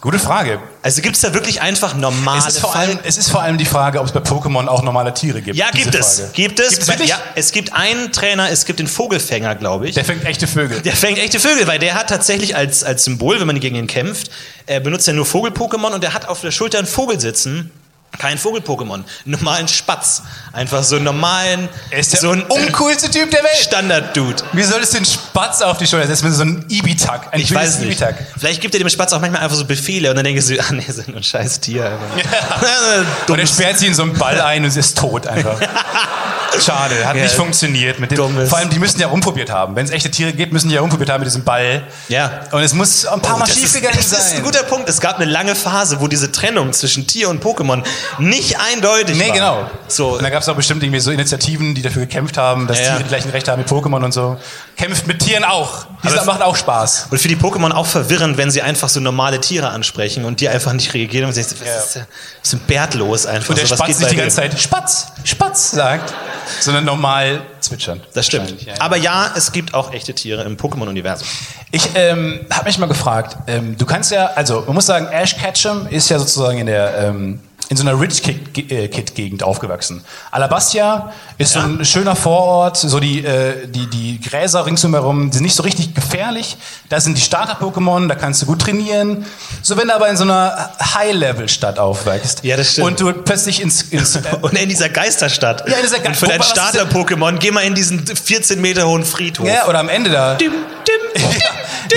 Gute Frage. Also gibt es da wirklich einfach normale Es ist, vor Falken? allem, es ist vor allem die Frage, ob es bei Pokémon auch normale Tiere gibt. Ja, gibt es. Frage. Gibt es. Gibt es ja, es gibt einen Trainer, es gibt den Vogelfänger, glaube ich. Der fängt echte Vögel. Der fängt echte Vögel, weil der hat tatsächlich als, als Symbol, wenn man gegen ihn kämpft, er benutzt ja nur Vogel-Pokémon und der hat auf der Schulter einen Vogel sitzen. Kein Vogel-Pokémon, einen normalen Spatz. Einfach so einen normalen, ist der so ein uncoolste Typ der Welt. Standard-Dude. Wie solltest du den Spatz auf die Schulter setzen so einem Ibitak? Ein Ich weiß nicht. Ibitak. Vielleicht gibt er dem Spatz auch manchmal einfach so Befehle und dann denkst du, ah nee, ist nur ein scheiß Tier. einfach. Und er sperrt sie in so einen Ball ein und sie ist tot einfach. Schade, hat Ja. nicht funktioniert. Mit dem, vor allem, die müssen ja rumprobiert haben. Wenn es echte Tiere gibt, müssen die ja rumprobiert haben mit diesem Ball. Ja. Und es muss ein paar Mal Das ist, schiefgegangen das ist sein. ein guter Punkt. Es gab eine lange Phase, wo diese Trennung zwischen Tier und Pokémon nicht eindeutig Nee, war. genau. So, Und da gab es auch bestimmt irgendwie so Initiativen, die dafür gekämpft haben, dass ja. Tiere die gleichen Rechte haben wie Pokémon und so. Kämpft mit Tieren auch. Das macht auch Spaß. Und für die Pokémon auch verwirrend, wenn sie einfach so normale Tiere ansprechen und die einfach nicht reagieren und sie sagen, was Ja. ist, ist denn Bärtlos einfach? Und der so, was Spatz nicht die ganze Zeit Spatz, Spatz sagt, sondern normal zwitschern. Das stimmt. Ja, ja. Aber ja, es gibt auch echte Tiere im Pokémon-Universum. Ich ähm, habe mich mal gefragt, ähm, du kannst ja, also man muss sagen, Ash Ketchum ist ja sozusagen in der ähm, in so einer Rich Kid- äh, Kid-Gegend aufgewachsen. Alabastia ist so ein schöner Vorort, so die, äh, die, die Gräser ringsumherum sind nicht so richtig gefährlich. Da sind die Starter-Pokémon, da kannst du gut trainieren. So wenn du aber in so einer High-Level-Stadt aufwächst Ja, das stimmt. und du plötzlich ins, ins äh, Und in dieser Geisterstadt. Ja, in dieser Ge- Und für dein Starter-Pokémon, geh mal in diesen 14 Meter hohen Friedhof. ja, oder am Ende da. Dim, dim, dim.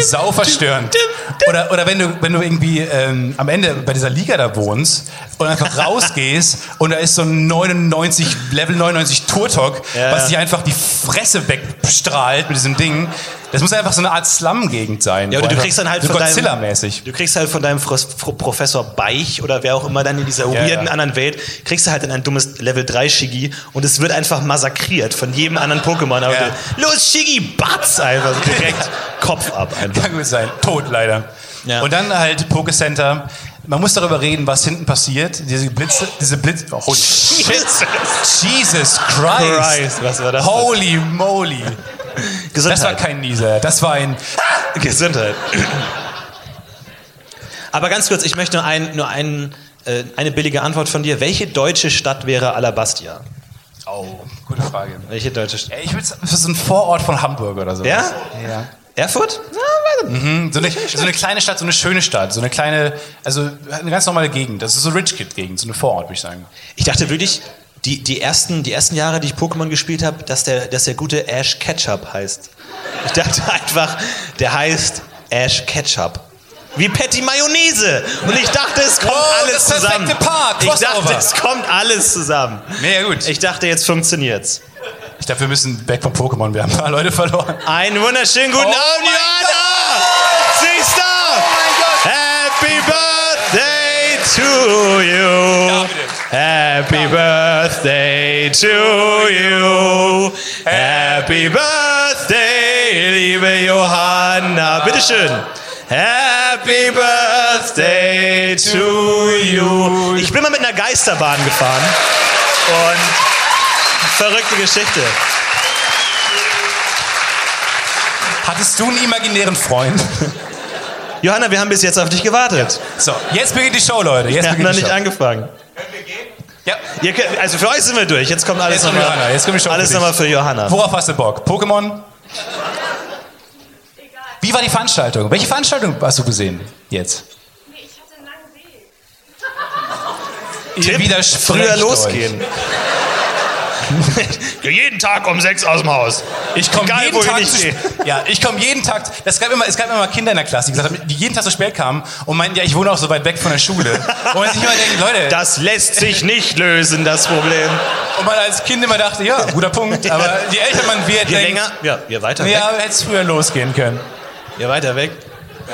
Sau verstörend. Oder, oder wenn du, wenn du irgendwie ähm, am Ende bei dieser Liga da wohnst und einfach rausgehst und da ist so ein 99, Level 99 Turtok, Ja, was dich einfach die Fresse wegstrahlt mit diesem Ding. Das muss einfach so eine Art Slum-Gegend sein. Ja, oder du kriegst dann halt so von deinem- Godzilla-mäßig. Du kriegst halt von deinem Professor Beich oder wer auch immer dann in dieser Ja, weirden ja. anderen Welt, kriegst du halt dann ein dummes Level 3 Shiggy und es wird einfach massakriert von jedem anderen Pokémon. Ja. Los, Shiggy, Batz! Einfach so direkt Kopf ab einfach. Kann gut sein. Tot leider. Und dann halt Pokécenter. Man muss darüber reden, was hinten passiert. Diese Blitze, diese Blitze. Oh, holy shit. Jesus Christ. Christ, was war das denn? Holy moly. Das war Gesundheit. kein Nieser. Das war ein. Gesundheit. Aber ganz kurz, ich möchte nur, ein, nur ein, äh, eine billige Antwort von dir. Welche deutsche Stadt wäre Alabastia? Oh, gute Frage. Welche deutsche Stadt? Ich würde sagen, das ist ein Vorort von Hamburg oder so. Ja? Ja. Erfurt? Mhm, So eine, so eine kleine Stadt, so eine schöne Stadt, so eine kleine, also eine ganz normale Gegend. Das ist so Rich Kid Gegend, so eine Vorort, würde ich sagen. Ich dachte wirklich, die, die, ersten, die ersten Jahre, die ich Pokémon gespielt habe, dass der, dass der gute Ash Ketchup heißt. Ich dachte einfach, der heißt Ash Ketchup. Wie Patty Mayonnaise. Und ich dachte, es kommt Oh, alles das perfekte zusammen. Paar, ich dachte, es kommt alles zusammen. Mega gut. Ich dachte, jetzt funktioniert's. Ich glaube, wir müssen weg vom Pokémon. Wir haben ein paar Leute verloren. Einen wunderschönen guten Oh Abend, Johanna! Siehst du? Happy Birthday to you. Ja. Happy Birthday to you. Happy Birthday, liebe Johanna. Bitteschön. Happy Birthday to you. Ich bin mal mit einer Geisterbahn gefahren. Und verrückte Geschichte. Hattest du einen imaginären Freund? Johanna, wir haben bis jetzt auf dich gewartet. So, jetzt beginnt die Show, Leute. Jetzt Wir haben noch nicht Show. angefangen. Ja. Ihr könnt, also für euch sind wir durch. Jetzt kommt alles Jetzt kommt nochmal. Johanna, jetzt kommt die Show Alles nochmal für Johanna. Worauf hast du Bock? Pokémon? Wie war die Veranstaltung? Welche Veranstaltung hast du gesehen jetzt? Nee, ich hatte einen langen Weg. Ihr Tipp, widersprecht früher euch. losgehen. jeden Tag um sechs aus dem Haus. Ich komme jeden ich Tag nicht zu. Ja, ich komme jeden Tag. Es gab immer, es gab immer Kinder in der Klasse, die gesagt haben, die jeden Tag zu spät kamen und meinten, ja, ich wohne auch so weit weg von der Schule. Und man sich immer denkt, Leute, Das lässt sich nicht lösen, das Problem. und man als Kind immer dachte, ja, guter Punkt. Aber je älter man wird, Je denkt, länger, ja, je weiter weg. ja, hätte es früher losgehen können. Je weiter weg.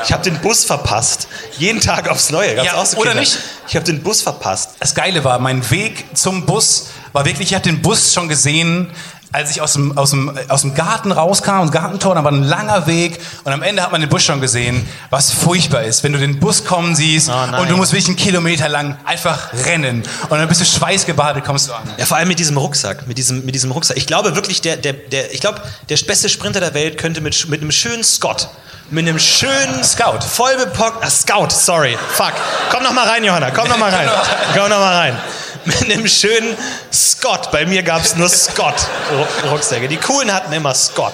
Ich habe den Bus verpasst. Jeden Tag aufs Neue. Gab's Ja, so oder Kinder. nicht? Ich habe den Bus verpasst. Das Geile war, mein Weg zum Bus war wirklich, ich habe den Bus schon gesehen, als ich aus dem, aus, dem, aus dem Garten rauskam, aus dem Gartentor, da war ein langer Weg und am Ende hat man den Bus schon gesehen, was furchtbar ist, wenn du den Bus kommen siehst Oh und du musst wirklich einen Kilometer lang einfach rennen und dann bist du schweißgebadet, kommst du an. Ja, vor allem mit diesem Rucksack, mit diesem, mit diesem Rucksack. Ich glaube wirklich, der, der, der, ich glaube, der beste Sprinter der Welt könnte mit, mit einem schönen Scott, mit einem schönen Scout. voll bepockt, ah, Scout, sorry, fuck. Komm noch mal rein, Johanna, komm noch mal rein, komm noch mal rein. Mit einem schönen Scott. Bei mir gab es nur Scott-Rucksäcke. Die coolen hatten immer Scott.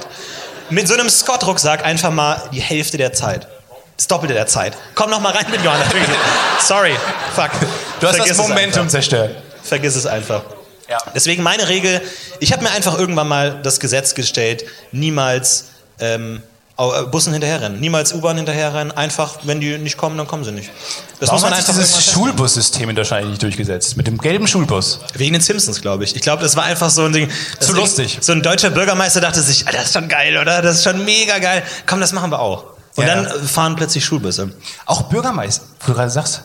Mit so einem Scott-Rucksack einfach mal die Hälfte der Zeit. Das Doppelte der Zeit. Komm noch mal rein mit Johanna. Sorry, fuck. Du hast Vergiss das es Momentum einfach. zerstört. Vergiss es einfach. Ja. Deswegen meine Regel, ich habe mir einfach irgendwann mal das Gesetz gestellt, niemals ähm, äh, Bussen hinterherrennen, niemals U-Bahn hinterherrennen, einfach, wenn die nicht kommen, dann kommen sie nicht. Das Warum muss man hat einfach dieses Schulbussystem in Deutschland eigentlich nicht durchgesetzt? Mit dem gelben Schulbus. Wegen den Simpsons, glaube ich. Ich glaube, das war einfach so ein Ding. Zu lustig. So ein deutscher Bürgermeister dachte sich, ah, das ist schon geil, oder? Das ist schon mega geil. Komm, das machen wir auch. Und Ja. dann äh, fahren plötzlich Schulbusse. Auch Bürgermeister, wo du gerade sagst,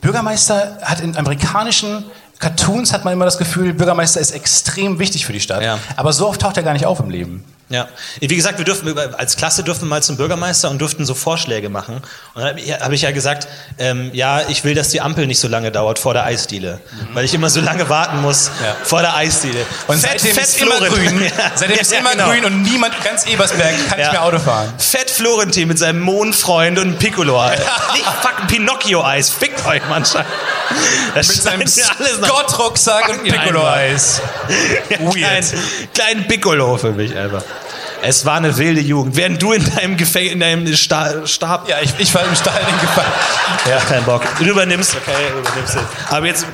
Bürgermeister hat in amerikanischen Cartoons hat man immer das Gefühl, Bürgermeister ist extrem wichtig für die Stadt. Ja. Aber so oft taucht er gar nicht auf im Leben. Ja, wie gesagt, wir dürfen als Klasse dürfen wir mal zum Bürgermeister und durften so Vorschläge machen. Und dann habe ich, ich ja gesagt, ähm, ja, ich will, dass die Ampel nicht so lange dauert vor der Eisdiele, weil ich immer so lange warten muss Ja. vor der Eisdiele. Und seitdem ist immer grün. Ja. Seitdem ist Ja, immer genau. grün und niemand, ganz Ebersberg, kann nicht mehr Auto fahren. Fett Florentin mit seinem Mondfreund und Piccolo. Nicht fucking Pinocchio-Eis. Fickt euch, Mann. Das Mit seinem nach- Scott-Rucksack und Piccolo-Eis. Weird. kleinen Piccolo für mich einfach. Es war eine wilde Jugend. Während du in deinem Gefängnis, in deinem Sta Stab Ja, ich, ich war im Stall gefallen. Ja, kein Bock. Du übernimmst, okay, übernimmst. Aber jetzt,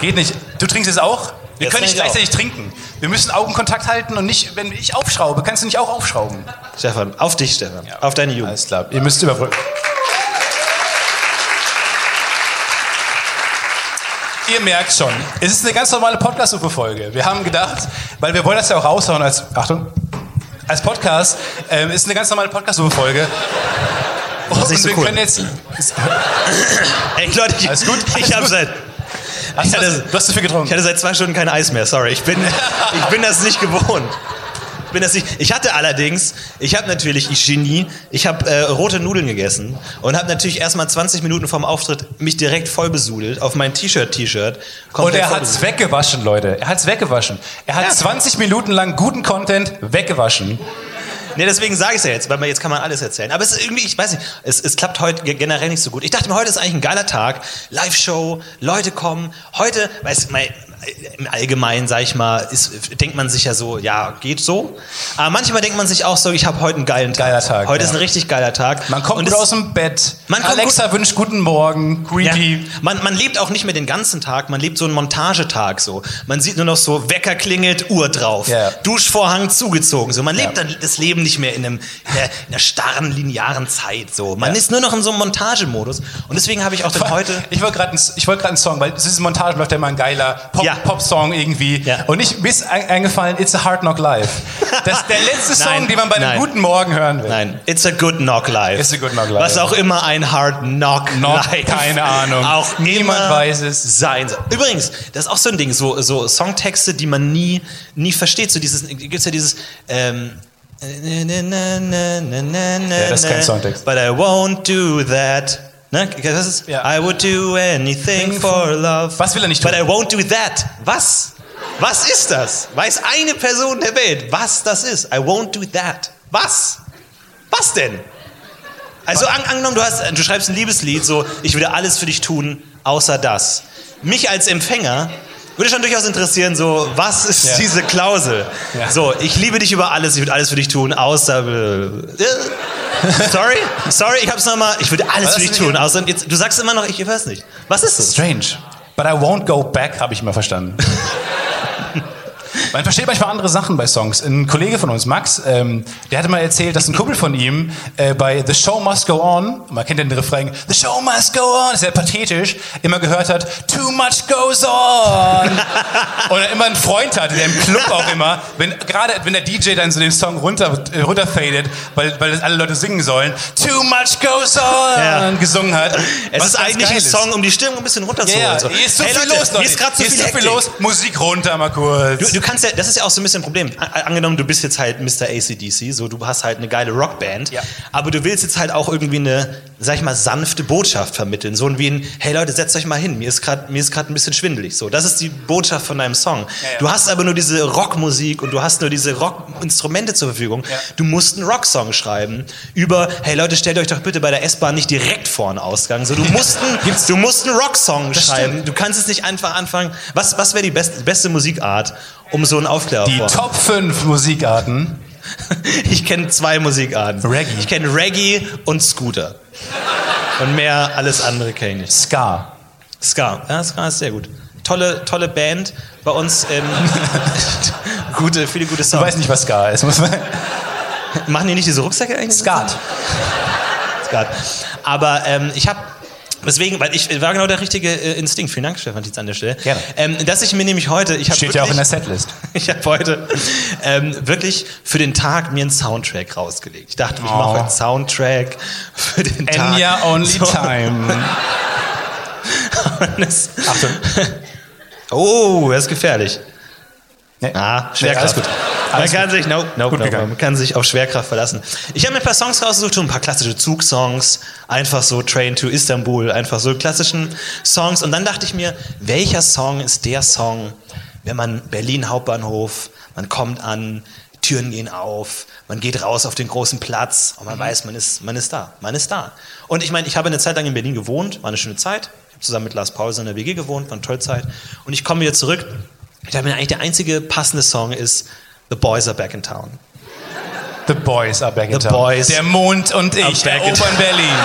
Geht nicht. Du trinkst es auch? Wir Das können nicht ich auch. gleichzeitig trinken. Wir müssen Augenkontakt halten und nicht, wenn ich aufschraube, kannst du nicht auch aufschrauben. Stefan, auf dich, Stefan. Auf deine Jugend. Alles klar, ihr müsst überbrücken. Ihr merkt schon, es ist eine ganz normale Podcast-UFO-Folge. Wir haben gedacht, weil wir wollen das ja auch raushauen als, Achtung, als Podcast, ähm, ist eine ganz normale Podcast-UFO-Folge. Und so wir cool. können jetzt... Ey, Leute, ich, Alles gut? ich Alles habe gut? seit, Hast du, hatte- was, du hast zu viel getrunken. ich hatte seit zwei Stunden kein Eis mehr. Sorry, ich bin, ich bin das nicht gewohnt. Ich bin das nicht. Ich hatte allerdings, ich habe natürlich, ich Genie, ich habe äh, rote Nudeln gegessen und habe natürlich erstmal 20 Minuten vorm Auftritt mich direkt voll besudelt auf mein T-Shirt-T-Shirt. Und er hat's weggewaschen, Leute. Er hat's weggewaschen. Er hat Ja. 20 Minuten lang guten Content weggewaschen. Nee, deswegen sage ich es ja jetzt, weil man, jetzt kann man alles erzählen. Aber es ist irgendwie, ich weiß nicht, es, es klappt heute ge- generell nicht so gut. Ich dachte mir, heute ist eigentlich ein geiler Tag. Live-Show, Leute kommen. Heute, weiß mal, im Allgemeinen, sag ich mal, ist, denkt man sich ja so, ja, geht so. Aber manchmal denkt man sich auch so, ich habe heute einen geilen Tag. Geiler Tag, Heute ja. ist ein richtig geiler Tag. Man kommt Und gut es- aus dem Bett. Man kommt Alexa wünscht guten Morgen. ja, Creepy. man, man lebt auch nicht mehr den ganzen Tag, man lebt so einen Montagetag so. Man sieht nur noch so, Wecker klingelt, Uhr drauf, Ja. Duschvorhang zugezogen. So. Man lebt Ja. dann das Leben nicht mehr in, einem, in, einer, in einer starren, linearen Zeit. So. Man ist nur noch in so einem Montagemodus. Und deswegen habe ich auch dann heute... Ich wollte gerade einen, einen Song, weil es ist Montage läuft ja immer ein geiler Pop, Ja. Pop-Song irgendwie. Ja. Und ich, mir ist ein- eingefallen, It's a Hard Knock Live. Das ist der letzte Song, den man bei einem guten Morgen hören will. Nein, it's a good knock live. It's a good knock live. Was auch immer ein hard knock, Knock, live. keine Ahnung. Auch Niemand weiß es. Sein soll. Übrigens, das ist auch so ein Ding, so, so Songtexte, die man nie, nie versteht. So dieses, gibt's ja dieses, ähm, ja, das ist kein Songtext. But I won't do that. Ne? Das ist, Ja. I would do anything for love. Was will er nicht But tun? I won't do that. Was? Was ist das? Weiß eine Person der Welt, was das ist? I won't do that. Was? Was denn? Also an, angenommen, du, hast, du schreibst ein Liebeslied, so, ich würde alles für dich tun, außer das. Mich als Empfänger würde schon durchaus interessieren, so, was ist Ja. diese Klausel? Ja. So, ich liebe dich über alles, ich würde alles für dich tun, außer... Äh, sorry, sorry, ich hab's nochmal, ich würde alles für dich tun, außer... Jetzt, du sagst immer noch, ich hör's nicht. Was ist das? Strange. But I won't go back, habe ich mal verstanden. Man versteht manchmal andere Sachen bei Songs. Ein Kollege von uns, Max, ähm, der hatte mal erzählt, dass ein Kumpel von ihm äh, bei The Show Must Go On, man kennt den Refrain, The Show Must Go On, sehr pathetisch, immer gehört hat, Too much goes on. Und er immer einen Freund hatte, der im Club auch immer, wenn gerade wenn der DJ dann so den Song runter, äh, runterfadet, weil, weil das alle Leute singen sollen, Too much goes on, Ja. gesungen hat. Es ist eigentlich ein Song, um die Stimmung ein bisschen runterzuholen. ja, ja. so. Hier ist zu Hey, viel Leute, los, Leute. Hier ist gerade zu Hier viel, ist viel los. Musik runter mal kurz. Du, du kannst ja, das ist ja auch so ein bisschen ein Problem. Angenommen, du bist jetzt halt Mr. ACDC, so du hast halt eine geile Rockband, Ja. aber du willst jetzt halt auch irgendwie eine, sag ich mal, sanfte Botschaft vermitteln. So wie ein, hey Leute, setzt euch mal hin, mir ist gerade ein bisschen schwindelig. So, das ist die Botschaft von deinem Song. ja. Du hast aber nur diese Rockmusik und du hast nur diese Rockinstrumente zur Verfügung. Du musst einen Rocksong schreiben über, hey Leute, stellt euch doch bitte bei der S-Bahn nicht direkt vor den Ausgang. So, du musst einen, du musst einen Rocksong Das schreiben. stimmt. Du kannst es nicht einfach anfangen. Was, was wäre die beste, beste Musikart, um so einen Aufklärer Die vor? Top 5 Musikarten. Ich kenne zwei Musikarten. Reggae. Ich kenne Reggae und Scooter. Und mehr alles andere kenne ich nicht. Ska. Ska. Ja, Ska ist sehr gut. Tolle, tolle Band. Bei uns ähm, gute, viele gute Songs. weißt nicht, was Ska ist. Muss man Machen die nicht diese Rucksäcke eigentlich? Skat. Skat. Aber ähm, ich habe Deswegen, weil ich war genau der richtige äh, Instinkt. Vielen Dank, Stefan Tietz, an der Stelle. Gerne. Ähm, dass ich mir nämlich heute, ich habe Steht ja auch in der Setlist. Ich habe heute ähm, wirklich für den Tag mir einen Soundtrack rausgelegt. Ich dachte, ich mache Oh. einen Soundtrack für den Tag. Enya Only So. Time. Es- Achtung. Oh, das ist gefährlich. Nee. Ah, Nee, Schwerkraft. alles gut. Man kann sich, no, no, no, man kann sich auf Schwerkraft verlassen. Ich habe mir ein paar Songs rausgesucht, ein paar klassische Zugsongs, einfach so Train to Istanbul, einfach so klassischen Songs. Und dann dachte ich mir, welcher Song ist der Song, wenn man Berlin Hauptbahnhof, man kommt an, Türen gehen auf, man geht raus auf den großen Platz und man weiß, man ist, man ist da, man ist da. Und ich meine, ich habe eine Zeit lang in Berlin gewohnt, war eine schöne Zeit. Ich habe zusammen mit Lars Paulsen in der WG gewohnt, war eine tolle Zeit. Und ich komme wieder zurück. Ich dachte mir, eigentlich der einzige passende Song ist The Boys Are Back in Town. The Boys are back in The town. Boys Der Mond und ich are back in erobern Berlin.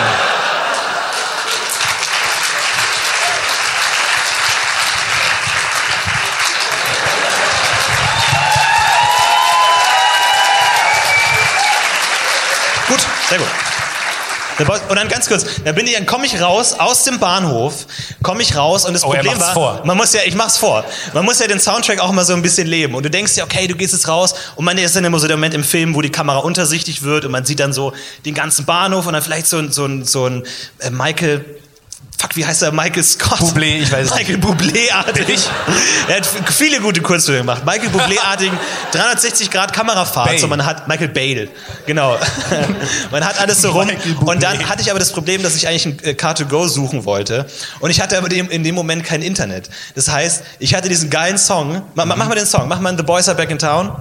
Und dann ganz kurz, da bin ich, dann komme ich raus aus dem Bahnhof, komme ich raus und das Oh, Problem war, vor. man muss ja, ich mach's vor, man muss ja den Soundtrack auch mal so ein bisschen leben und du denkst dir, okay, du gehst jetzt raus und man ist dann immer so der Moment im Film, wo die Kamera untersichtig wird und man sieht dann so den ganzen Bahnhof und dann vielleicht so ein, so ein, so ein äh, Michael Fuck, wie heißt er? Michael Scott. Bublé, ich weiß es Michael Bublé-artig. Er hat viele gute Kurzfilme gemacht. Michael Bublé-artigen 360 Grad Kamerafahrt. Bale. So, man hat Michael Bale. Genau. man hat alles so rum. Und dann hatte ich aber das Problem, dass ich eigentlich ein äh, Car2Go suchen wollte. Und ich hatte aber in dem Moment kein Internet. Das heißt, ich hatte diesen geilen Song. Ma, ma, mach mal den Song. Mach mal The Boys Are Back in Town.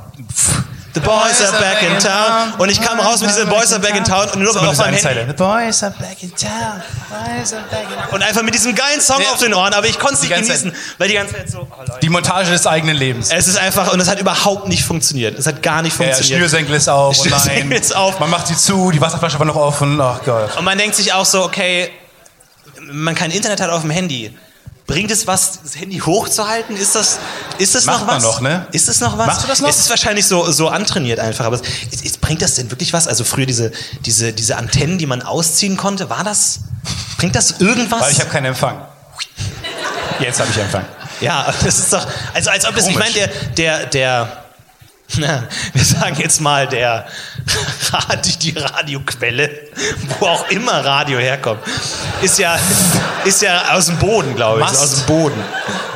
The Boys are back in town. Und ich kam raus mit dieser Boys are back in town und nur noch auf meinem Handy. The boys are back in town. Boys are back in town. Und einfach mit diesem geilen Song auf den Ohren, aber ich konnte es nicht genießen, weil die ganze Zeit so, oh. Die Montage des eigenen Lebens. Es ist einfach, und es hat überhaupt nicht funktioniert. Es hat gar nicht Ja, funktioniert. Schnürsenkel ist auf. Schnürsenkel ist auf. Man macht sie zu, die Wasserflasche war noch offen. Oh Gott. und man denkt sich auch so, okay, man kein Internet hat auf dem Handy. Bringt es was, das Handy hochzuhalten? Ist das, ist das Macht noch man was? noch, ne? Ist das noch was? Machst du das noch? Es ist wahrscheinlich so, so antrainiert einfach. Aber es, es, bringt das denn wirklich was? Also früher diese, diese, diese Antennen, die man ausziehen konnte, war das, bringt das irgendwas? Weil ich habe keinen Empfang. Jetzt habe ich Empfang. Ja, das ist doch, also als ob es, ich meine, der, der, der, na, wir sagen jetzt mal der Radio, die Radioquelle, wo auch immer Radio herkommt, ist ja, ist ja aus dem Boden, glaube ich, Mast. aus dem Boden.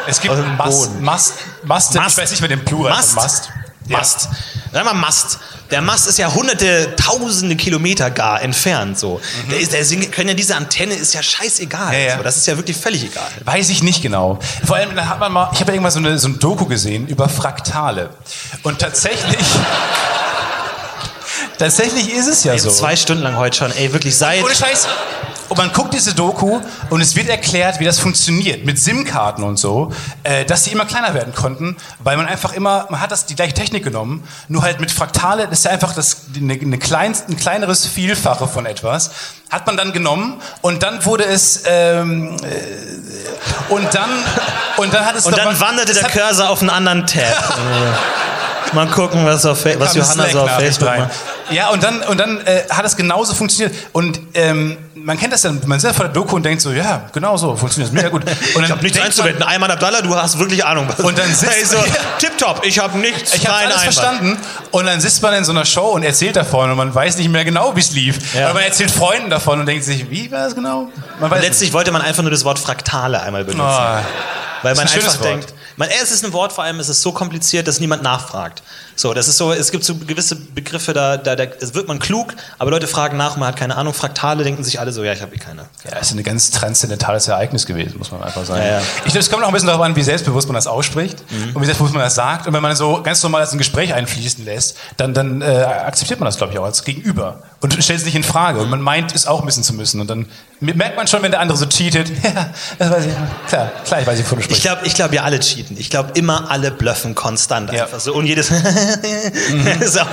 Es gibt Aus dem Mast, Boden. Mast, Mast, Mast. ich weiß nicht mehr den Plural Mast. Mast. Ja. Mast. Sag mal Mast. Der Mast ist ja hunderte, tausende Kilometer gar entfernt. So. Der ist, Sing- können ja diese Antenne ist ja scheißegal. Mhm. Ja, ja. So. Das ist ja wirklich völlig egal. Weiß ich nicht genau. Vor allem, da hat man mal, ich habe ja irgendwann so, eine, so ein Doku gesehen über Fraktale. Und tatsächlich, tatsächlich ist es ja so. Zwei Stunden lang heute schon. Ey, wirklich seit. Ohne Scheiß. Und man guckt diese Doku und es wird erklärt, wie das funktioniert mit SIM-Karten und so, äh, dass die immer kleiner werden konnten, weil man einfach immer, man hat das die gleiche Technik genommen, nur halt mit Fraktale, das ist ja einfach das, eine, eine kleinst, ein kleineres Vielfache von etwas, hat man dann genommen und dann wurde es ähm, äh, und dann und dann hat es Und dann wanderte der Cursor auf einen anderen Tab. Mal gucken, was, auf, was Johanna so auf Facebook rein. macht. Ja, und dann, und dann äh, hat es genauso funktioniert. Und ähm, man kennt das dann, man sitzt vor der Doku und denkt so, ja, genau so, funktioniert das mega gut. Und dann Ich habe nichts einzuwenden. Ayman Abdallah, du hast wirklich Ahnung. Und dann sitzt- hey, so, tipptopp, ich habe nichts. Ich habe alles Einwand. verstanden. Und dann sitzt man in so einer Show und erzählt davon und man weiß nicht mehr genau, wie es lief. Ja. Aber man erzählt Freunden davon und denkt sich, wie war das genau? Letztlich wollte man einfach nur das Wort Fraktale einmal benutzen. nicht. weil man ein einfach Wort. denkt, man, es ist ein Wort, vor allem es ist so kompliziert, dass niemand nachfragt. So, das ist so, es gibt so gewisse Begriffe, da, da, da wird man klug, aber Leute fragen nach, man hat keine Ahnung. Fraktale denken sich alle so, ja, ich habe eh keine. Ja, ist ein ganz transzendentales Ereignis gewesen, muss man einfach sagen. Ja, ja. Ich glaube, es kommt auch ein bisschen darauf an, wie selbstbewusst man das ausspricht Mhm. und wie selbstbewusst man das sagt. Und wenn man so ganz normal das in ein Gespräch einfließen lässt, dann, dann äh, akzeptiert man das, glaube ich, auch als Gegenüber und stellt es nicht in Frage. Und man meint, es auch wissen zu müssen. Und dann merkt man schon, wenn der andere so cheatet. ja, das weiß ich. Klar, klar, ich weiß, wovon du Ich sprichst. glaube, ich glaub, wir alle cheaten. Ich glaube, immer alle bluffen konstant Ja. einfach so. Und jedes ist, auch,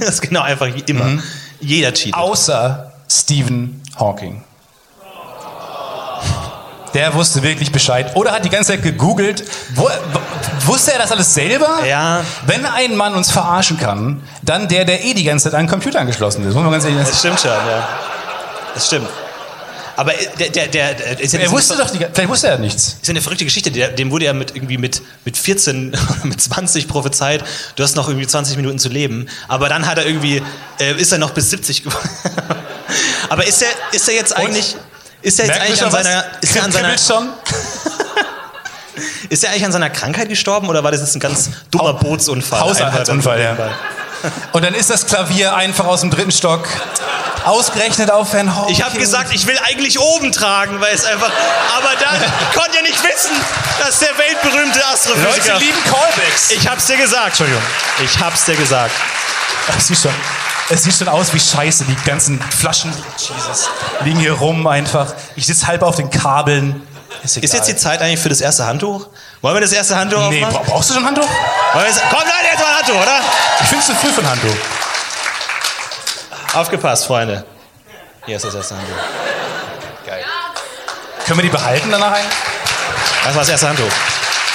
das ist genau einfach wie immer. Mhm. Jeder cheatet. Außer Stephen Hawking. Der wusste wirklich Bescheid. Oder hat die ganze Zeit gegoogelt. Wo, wusste er das alles selber? Ja. Wenn ein Mann uns verarschen kann, dann der, der eh die ganze Zeit an den Computer angeschlossen ist. Muss man ganz ehrlich Das stimmt schon, ja. Das stimmt. Aber der, der, der, der ist ja Er wusste doch, die, vielleicht wusste er nichts. ist ja eine verrückte Geschichte. Der, dem wurde ja mit irgendwie mit, mit 14, mit 20 prophezeit, du hast noch irgendwie 20 Minuten zu leben. Aber dann hat er irgendwie, äh, ist er noch bis 70 geworden. Aber ist er, ist er jetzt eigentlich, ist er jetzt Merken eigentlich an seiner, ist er an seiner, ist er eigentlich an seiner Krankheit gestorben oder war das jetzt ein ganz dummer Bootsunfall? Haushaltsunfall, ja. Und dann ist das Klavier einfach aus dem dritten Stock ausgerechnet auf Van Hawking. Ich habe gesagt, ich will eigentlich oben tragen, weil es einfach. Aber dann konnte ja nicht wissen, dass der weltberühmte Astrophysiker. Leute lieben Callbacks. Ich hab's dir gesagt. Entschuldigung. Ich hab's dir gesagt. Es sieht, schon, es sieht schon aus wie Scheiße. Die ganzen Flaschen Jesus, liegen hier rum einfach. Ich sitze halb auf den Kabeln. Ist, egal. Ist jetzt die Zeit eigentlich für das erste Handtuch? Wollen wir das erste Handtuch Nee, aufmachen? bra- brauchst du schon ein Handtuch? Komm, nein, jetzt mal ein Handtuch, oder? Ich finde es zu früh für ein Handtuch. Aufgepasst, Freunde. Hier ist das erste Handtuch. Können wir die behalten danach ein? Das war das erste Handtuch.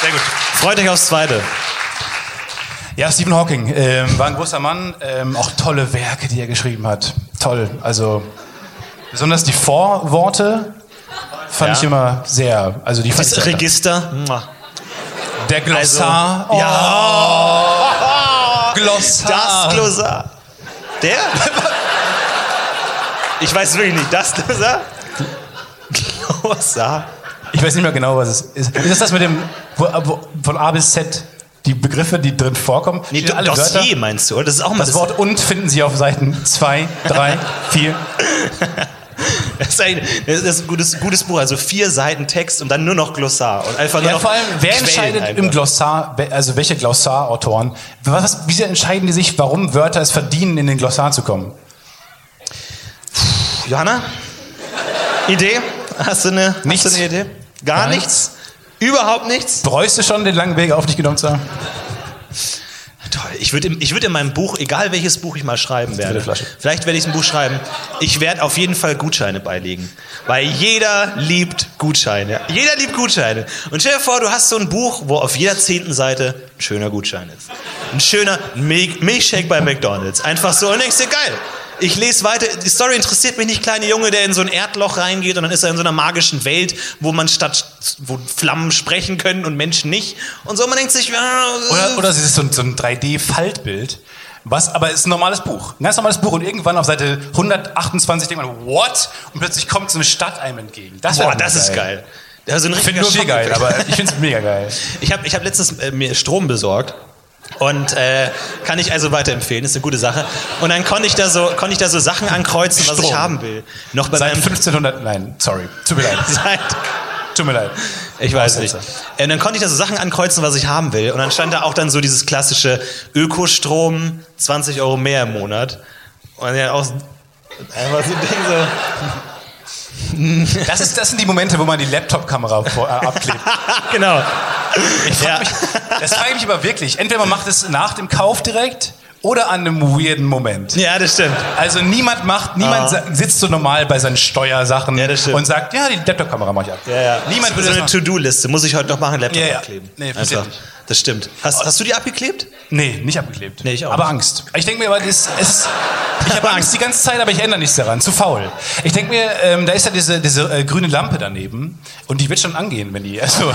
Sehr gut. Freut euch aufs zweite. Ja, Stephen Hawking ähm, war ein großer Mann. Ähm, auch tolle Werke, die er geschrieben hat. toll. Also besonders die Vorworte fand Ja. ich immer sehr. Also die Das Register. Der Glossar. Also, Ja. oh, Glossar. Das Glossar. Der? Ich weiß wirklich nicht. Das Glossar? Glossar. Ich weiß nicht mehr genau, was es ist. Ist es das mit dem, wo, wo, von A bis Z, die Begriffe, die drin vorkommen? Nee, Stehen alle Dossier Wörter? meinst du? oder? Das ist auch mal Das Wort und finden Sie auf Seiten 2, 3, 4. Das ist ein, das ist ein gutes, gutes Buch. Also vier Seiten Text und dann nur noch Glossar. Und einfach nur Ja, vor allem, wer Quellen entscheidet einfach. im Glossar, also welche Glossarautoren, was, wie entscheiden die sich, warum Wörter es verdienen, in den Glossar zu kommen? Johanna? Idee? Hast du eine, Nichts. Hast du eine Idee? Gar, Gar nichts? Überhaupt nichts? Bereust du schon den langen Weg auf dich genommen zu haben? Toll. Ich würde in, ich würd in meinem Buch, egal welches Buch ich mal schreiben werde, vielleicht werde ich ein Buch schreiben, ich werde auf jeden Fall Gutscheine beilegen. Weil jeder liebt Gutscheine. Jeder liebt Gutscheine. Und stell dir vor, du hast so ein Buch, wo auf jeder zehnten Seite ein schöner Gutschein ist. Ein schöner Milch Milchshake bei McDonalds. Einfach so. Und denkst dir, geil. Ich lese weiter. Die Story interessiert mich nicht. Kleiner Junge, der in so ein Erdloch reingeht und dann ist er in so einer magischen Welt, wo man statt, wo Flammen sprechen können und Menschen nicht. Und so, man denkt sich, ja, Oder, oder es ist so ein, so ein 3D-Faltbild. Was, aber es ist ein normales Buch. Ein ganz normales Buch und irgendwann auf Seite 128 denkt man, what? Und plötzlich kommt so eine Stadt einem entgegen. Das, Boah, das ist geil. Also ein Ich finde nur wir geil, aber ich finde es mega geil. Ich habe ich hab letztens äh, mir Strom besorgt. Und äh, kann ich also weiterempfehlen, ist eine gute Sache. Und dann konnte ich da so, konnte ich da so Sachen ankreuzen, was ich Strom. haben will. Noch bei Seit meinem 1500, nein, sorry, tut mir leid. Seit, Tut mir leid. ich weiß nicht. Äh, Und dann konnte ich da so Sachen ankreuzen, was ich haben will. Und dann stand da auch dann so dieses klassische Ökostrom, 20 Euro mehr im Monat. Und ja auch einfach so ein Ding so. Das, ist, das sind die Momente, wo man die Laptop-Kamera äh, abklebt. genau. Ich frag Ja. mich, das frage ich mich aber wirklich. Entweder man macht es nach dem Kauf direkt oder an einem weirden Moment. Ja, das stimmt. Also niemand macht, niemand Ah. sitzt so normal bei seinen Steuersachen Ja, das und sagt, ja, die Laptop-Kamera mache ich ab. Ja, ja. Niemand so würde eine das machen. To-Do-Liste. Muss ich heute noch machen, Laptop Ja, abkleben. Nee, Einfach. nicht. Das stimmt. Hast, hast du die abgeklebt? Nee, nicht abgeklebt. Nee, ich auch Aber nicht. Angst. Ich denke mir, aber das, es ist, ich habe Angst die ganze Zeit, aber ich ändere nichts daran. Zu faul. Ich denke mir, ähm, da ist ja diese, diese äh, grüne Lampe daneben und die wird schon angehen, wenn die, also,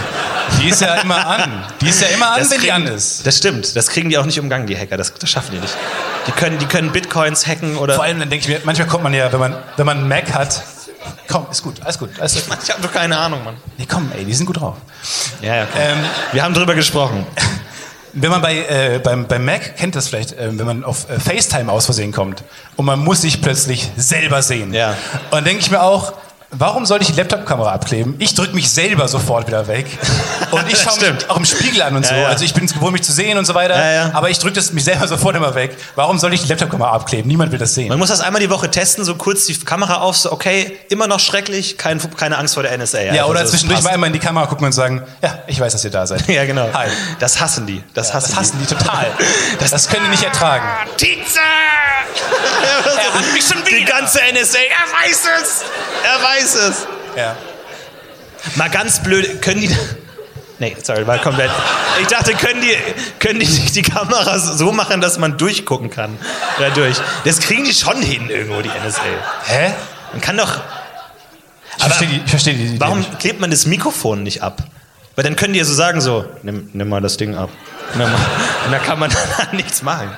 die ist ja immer an. Die ist ja immer an, Das wenn die kriegen- an ist. Das stimmt. Das kriegen die auch nicht umgangen, die Hacker. Das, das schaffen die nicht. Die können, die können Bitcoins hacken oder. Vor allem, dann denke ich mir, manchmal kommt man ja, wenn man, wenn man einen Mac hat, komm, ist gut, alles gut. Alles gut. ich habe doch keine Ahnung, Mann. Nee, komm, ey, die sind gut drauf. Ja, ja. Komm. Ähm, Wir haben drüber gesprochen. Wenn man bei, äh, beim, beim Mac kennt das vielleicht, äh, wenn man auf äh, FaceTime aus Versehen kommt und man muss sich plötzlich selber sehen. Ja. Und dann denke ich mir auch, warum sollte ich die Laptop-Kamera abkleben? Ich drücke mich selber sofort wieder weg. Und ich Das schaue mich auch im Spiegel an und so. Ja, ja. Also ich bin es gewohnt, mich zu sehen und so weiter. Ja. Aber ich drücke das mich selber sofort immer weg. Warum soll ich die Laptop-Kamera abkleben? Niemand will das sehen. Man muss das einmal die Woche testen, so kurz die Kamera auf, so okay, immer noch schrecklich, kein, keine Angst vor der NSA. ja, Einfach oder so, zwischendurch mal einmal in die Kamera gucken und sagen, ja, ich weiß, dass ihr da seid. Ja, genau. Hi. Das hassen die. Das hassen, das hassen die total. Das, können die nicht ertragen. Tietze! Er hat mich schon Die wieder. ganze NSA, er weiß es! Er weiß es! Ja. Mal ganz blöd, können die. Nee, sorry, war komplett. Ich dachte, können die, können die die Kameras so machen, dass man durchgucken kann? Dadurch. Das kriegen die schon hin, irgendwo, die NSA. Hä? Man kann doch. Ich verstehe die, ich verstehe die Idee Warum nicht. klebt man das Mikrofon nicht ab? Weil dann können die ja so sagen: so, nimm, nimm mal das Ding ab. Und dann, und dann kann man nichts machen.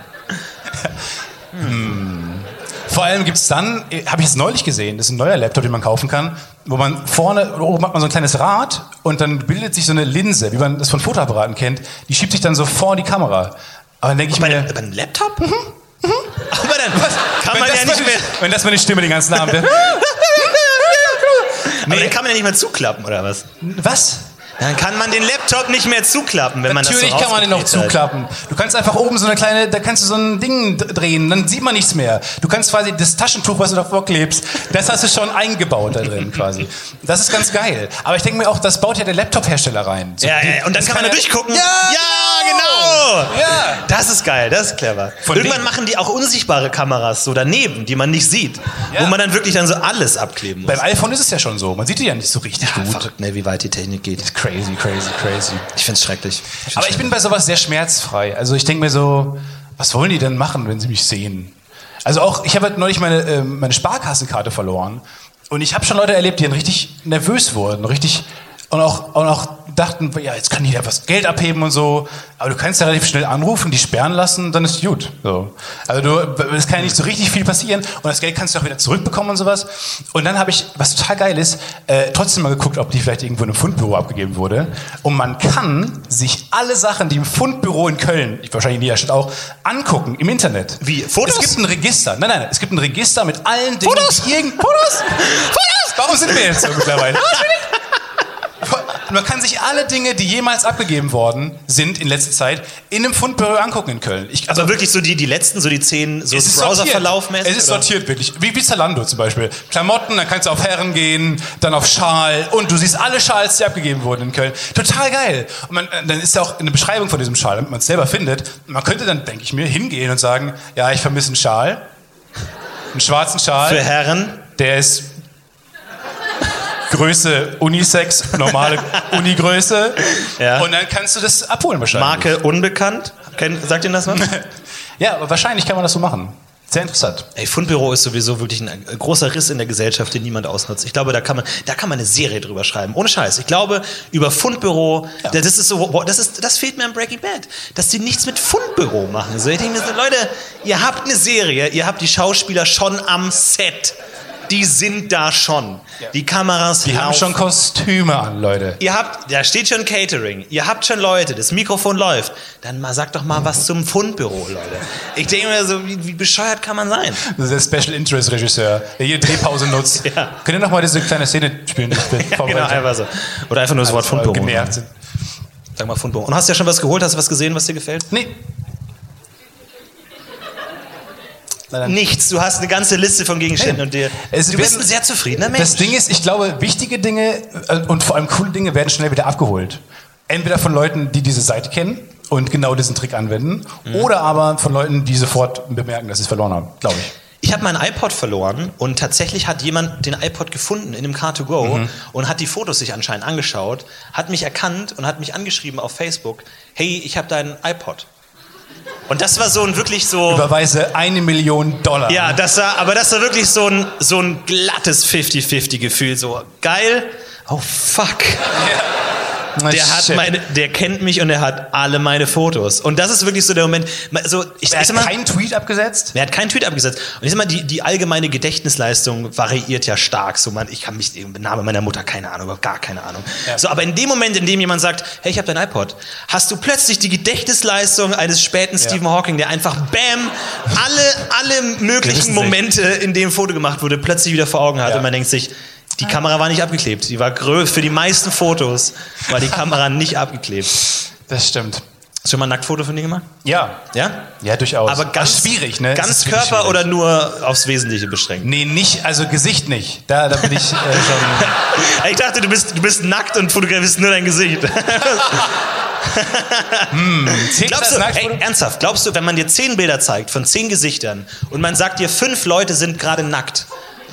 Vor allem gibt es dann, habe ich es neulich gesehen, das ist ein neuer Laptop, den man kaufen kann, wo man vorne, oder oben hat man so ein kleines Rad und dann bildet sich so eine Linse, wie man das von Fotoapparaten kennt, die schiebt sich dann so vor die Kamera. Aber dann denke ich Bei, mir, bei einem Laptop? Aber dann kann wenn man ja nicht mehr. wenn das meine Stimme den ganzen Abend wäre. Aber dann kann man ja nicht mehr zuklappen, oder was? Was? Dann kann man den Laptop nicht mehr zuklappen, wenn man das Natürlich so kann man den noch hat. zuklappen. Du kannst einfach oben so eine kleine, da kannst du so ein Ding drehen, dann sieht man nichts mehr. Du kannst quasi das Taschentuch, was du davor klebst, das hast du schon eingebaut da drin quasi. Das ist ganz geil. Aber ich denke mir auch, das baut ja der Laptop-Hersteller rein. So, Ja, die- ja, und dann das kann man da durchgucken. Ja, ja genau. Ja. Das ist geil, das ist clever. Von Irgendwann wem? machen die auch unsichtbare Kameras so daneben, die man nicht sieht. Ja. Wo man dann wirklich dann so alles abkleben muss. Beim iPhone ist es ja schon so. Man sieht die ja nicht so richtig ja, gut. verrückt, ne, wie weit die Technik geht. Crazy, crazy, crazy. Ich find's schrecklich. Ich find's Aber ich bin bei sowas sehr schmerzfrei. Also ich denke mir so, was wollen die denn machen, wenn sie mich sehen? Also auch, ich habe halt neulich meine, äh, meine Sparkassenkarte verloren. Und ich habe schon Leute erlebt, die dann richtig nervös wurden, richtig und auch, und auch dachten, ja, jetzt kann jeder was Geld abheben und so. Aber du kannst ja relativ schnell anrufen, die sperren lassen, dann ist gut. So. Also du, es kann ja nicht so richtig viel passieren und das Geld kannst du auch wieder zurückbekommen und sowas. Und dann habe ich, was total geil ist, äh, trotzdem mal geguckt, ob die vielleicht irgendwo in einem Fundbüro abgegeben wurde. Und man kann sich alle Sachen, die im Fundbüro in Köln, ich wahrscheinlich in jeder Stadt auch, angucken im Internet. Wie? Fotos? Es gibt ein Register. Nein, nein, es gibt ein Register mit allen Dingen. Fotos? Fotos? Fotos? Warum sind wir jetzt so mittlerweile? Und man kann sich alle Dinge, die jemals abgegeben worden sind in letzter Zeit, in einem Fundbüro angucken in Köln. Ich, Also wirklich so die, die letzten, so die zehn, so Browserverlauf sortiert. Es ist sortiert, wirklich. Wie, wie Zalando zum Beispiel. Klamotten, dann kannst du auf Herren gehen, dann auf Schal und du siehst alle Schals, die abgegeben wurden in Köln. Total geil. Und man, äh, dann ist ja auch eine Beschreibung von diesem Schal, damit man es selber findet. Man könnte dann, denke ich mir, hingehen und sagen, ja, ich vermisse einen Schal. Einen schwarzen Schal. Für Herren. Der ist Größe Unisex, normale Unigröße. Ja. Und dann kannst du das abholen wahrscheinlich. Marke unbekannt. Kennt, sagt Ihnen das was? Ja, aber wahrscheinlich kann man das so machen. Sehr interessant. Ey, Fundbüro ist sowieso wirklich ein äh, großer Riss in der Gesellschaft, den niemand ausnutzt. Ich glaube, da kann man, da kann man eine Serie drüber schreiben. Ohne Scheiß. Ich glaube, über Fundbüro, Ja. das ist so, das ist, das fehlt mir am Breaking Bad. Dass die nichts mit Fundbüro machen. So, ich denke mir so, Leute, ihr habt eine Serie, ihr habt die Schauspieler schon am Set. Die sind da schon. Die Kameras Die haben schon Kostüme an, Leute. Ihr habt, da steht schon Catering, ihr habt schon Leute, das Mikrofon läuft. Dann mal sagt doch mal was zum Fundbüro, Leute. Ich denke mir so, wie, wie bescheuert kann man sein? Das ist der Special Interest Regisseur, der hier Drehpause nutzt. Ja. Könnt ihr noch mal diese kleine Szene spielen? Ja, genau, einfach so. Oder einfach nur das Wort habe? Fundbüro. genervt. Sag mal Fundbüro. Und hast du ja schon was geholt? Hast du was gesehen, was dir gefällt? Nee. Leider. Nichts. Du hast eine ganze Liste von Gegenständen Nee. und dir. Es du bist ein sehr zufriedener Mensch. Das Ding ist, ich glaube, wichtige Dinge äh, und vor allem coole Dinge werden schnell wieder abgeholt. Entweder von Leuten, die diese Seite kennen und genau diesen Trick anwenden, Mhm. oder aber von Leuten, die sofort bemerken, dass sie es verloren haben, glaube ich. Ich habe meinen iPod verloren und tatsächlich hat jemand den iPod gefunden in einem Car2Go Mhm. und hat die Fotos sich anscheinend angeschaut, hat mich erkannt und hat mich angeschrieben auf Facebook, hey, ich habe deinen iPod. Und das war so ein wirklich so... Überweise eine Million Dollar. Ja, das war, aber das war wirklich so ein, so ein glattes 50-50-Gefühl. So, geil. Oh, fuck. Na, Der hat shit. meine, der kennt mich und er hat alle meine Fotos. Und das ist wirklich so der Moment. So, ich, Er hat mal, keinen Tweet abgesetzt? er hat keinen Tweet abgesetzt. Und ich sag mal, die, die allgemeine Gedächtnisleistung variiert ja stark. So, man, ich kann mich, Name meiner Mutter, keine Ahnung, überhaupt gar keine Ahnung. So, aber in dem Moment, in dem jemand sagt, hey, ich habe dein iPod, hast du plötzlich die Gedächtnisleistung eines späten Stephen Hawking, der einfach, bam, alle, alle möglichen Momente, in dem Foto gemacht wurde, plötzlich wieder vor Augen hat. Ja. Und man denkt sich, die Kamera war nicht abgeklebt. Die war grö für die meisten Fotos war die Kamera nicht abgeklebt. Hast Das stimmt. du schon mal ein Nacktfoto von dir gemacht? Ja. Ja? Ja, durchaus. Aber ganz schwierig, ne? Ganz Körper schwierig. oder nur aufs Wesentliche beschränkt? Nee, nicht, also Gesicht nicht. Da, da bin ich äh, schon. Ich dachte, du bist, du bist nackt und fotografierst nur dein Gesicht. Zählt Glaubst du, ey, ernsthaft, glaubst du, wenn man dir zehn Bilder zeigt von zehn Gesichtern und man sagt dir, fünf Leute sind gerade nackt,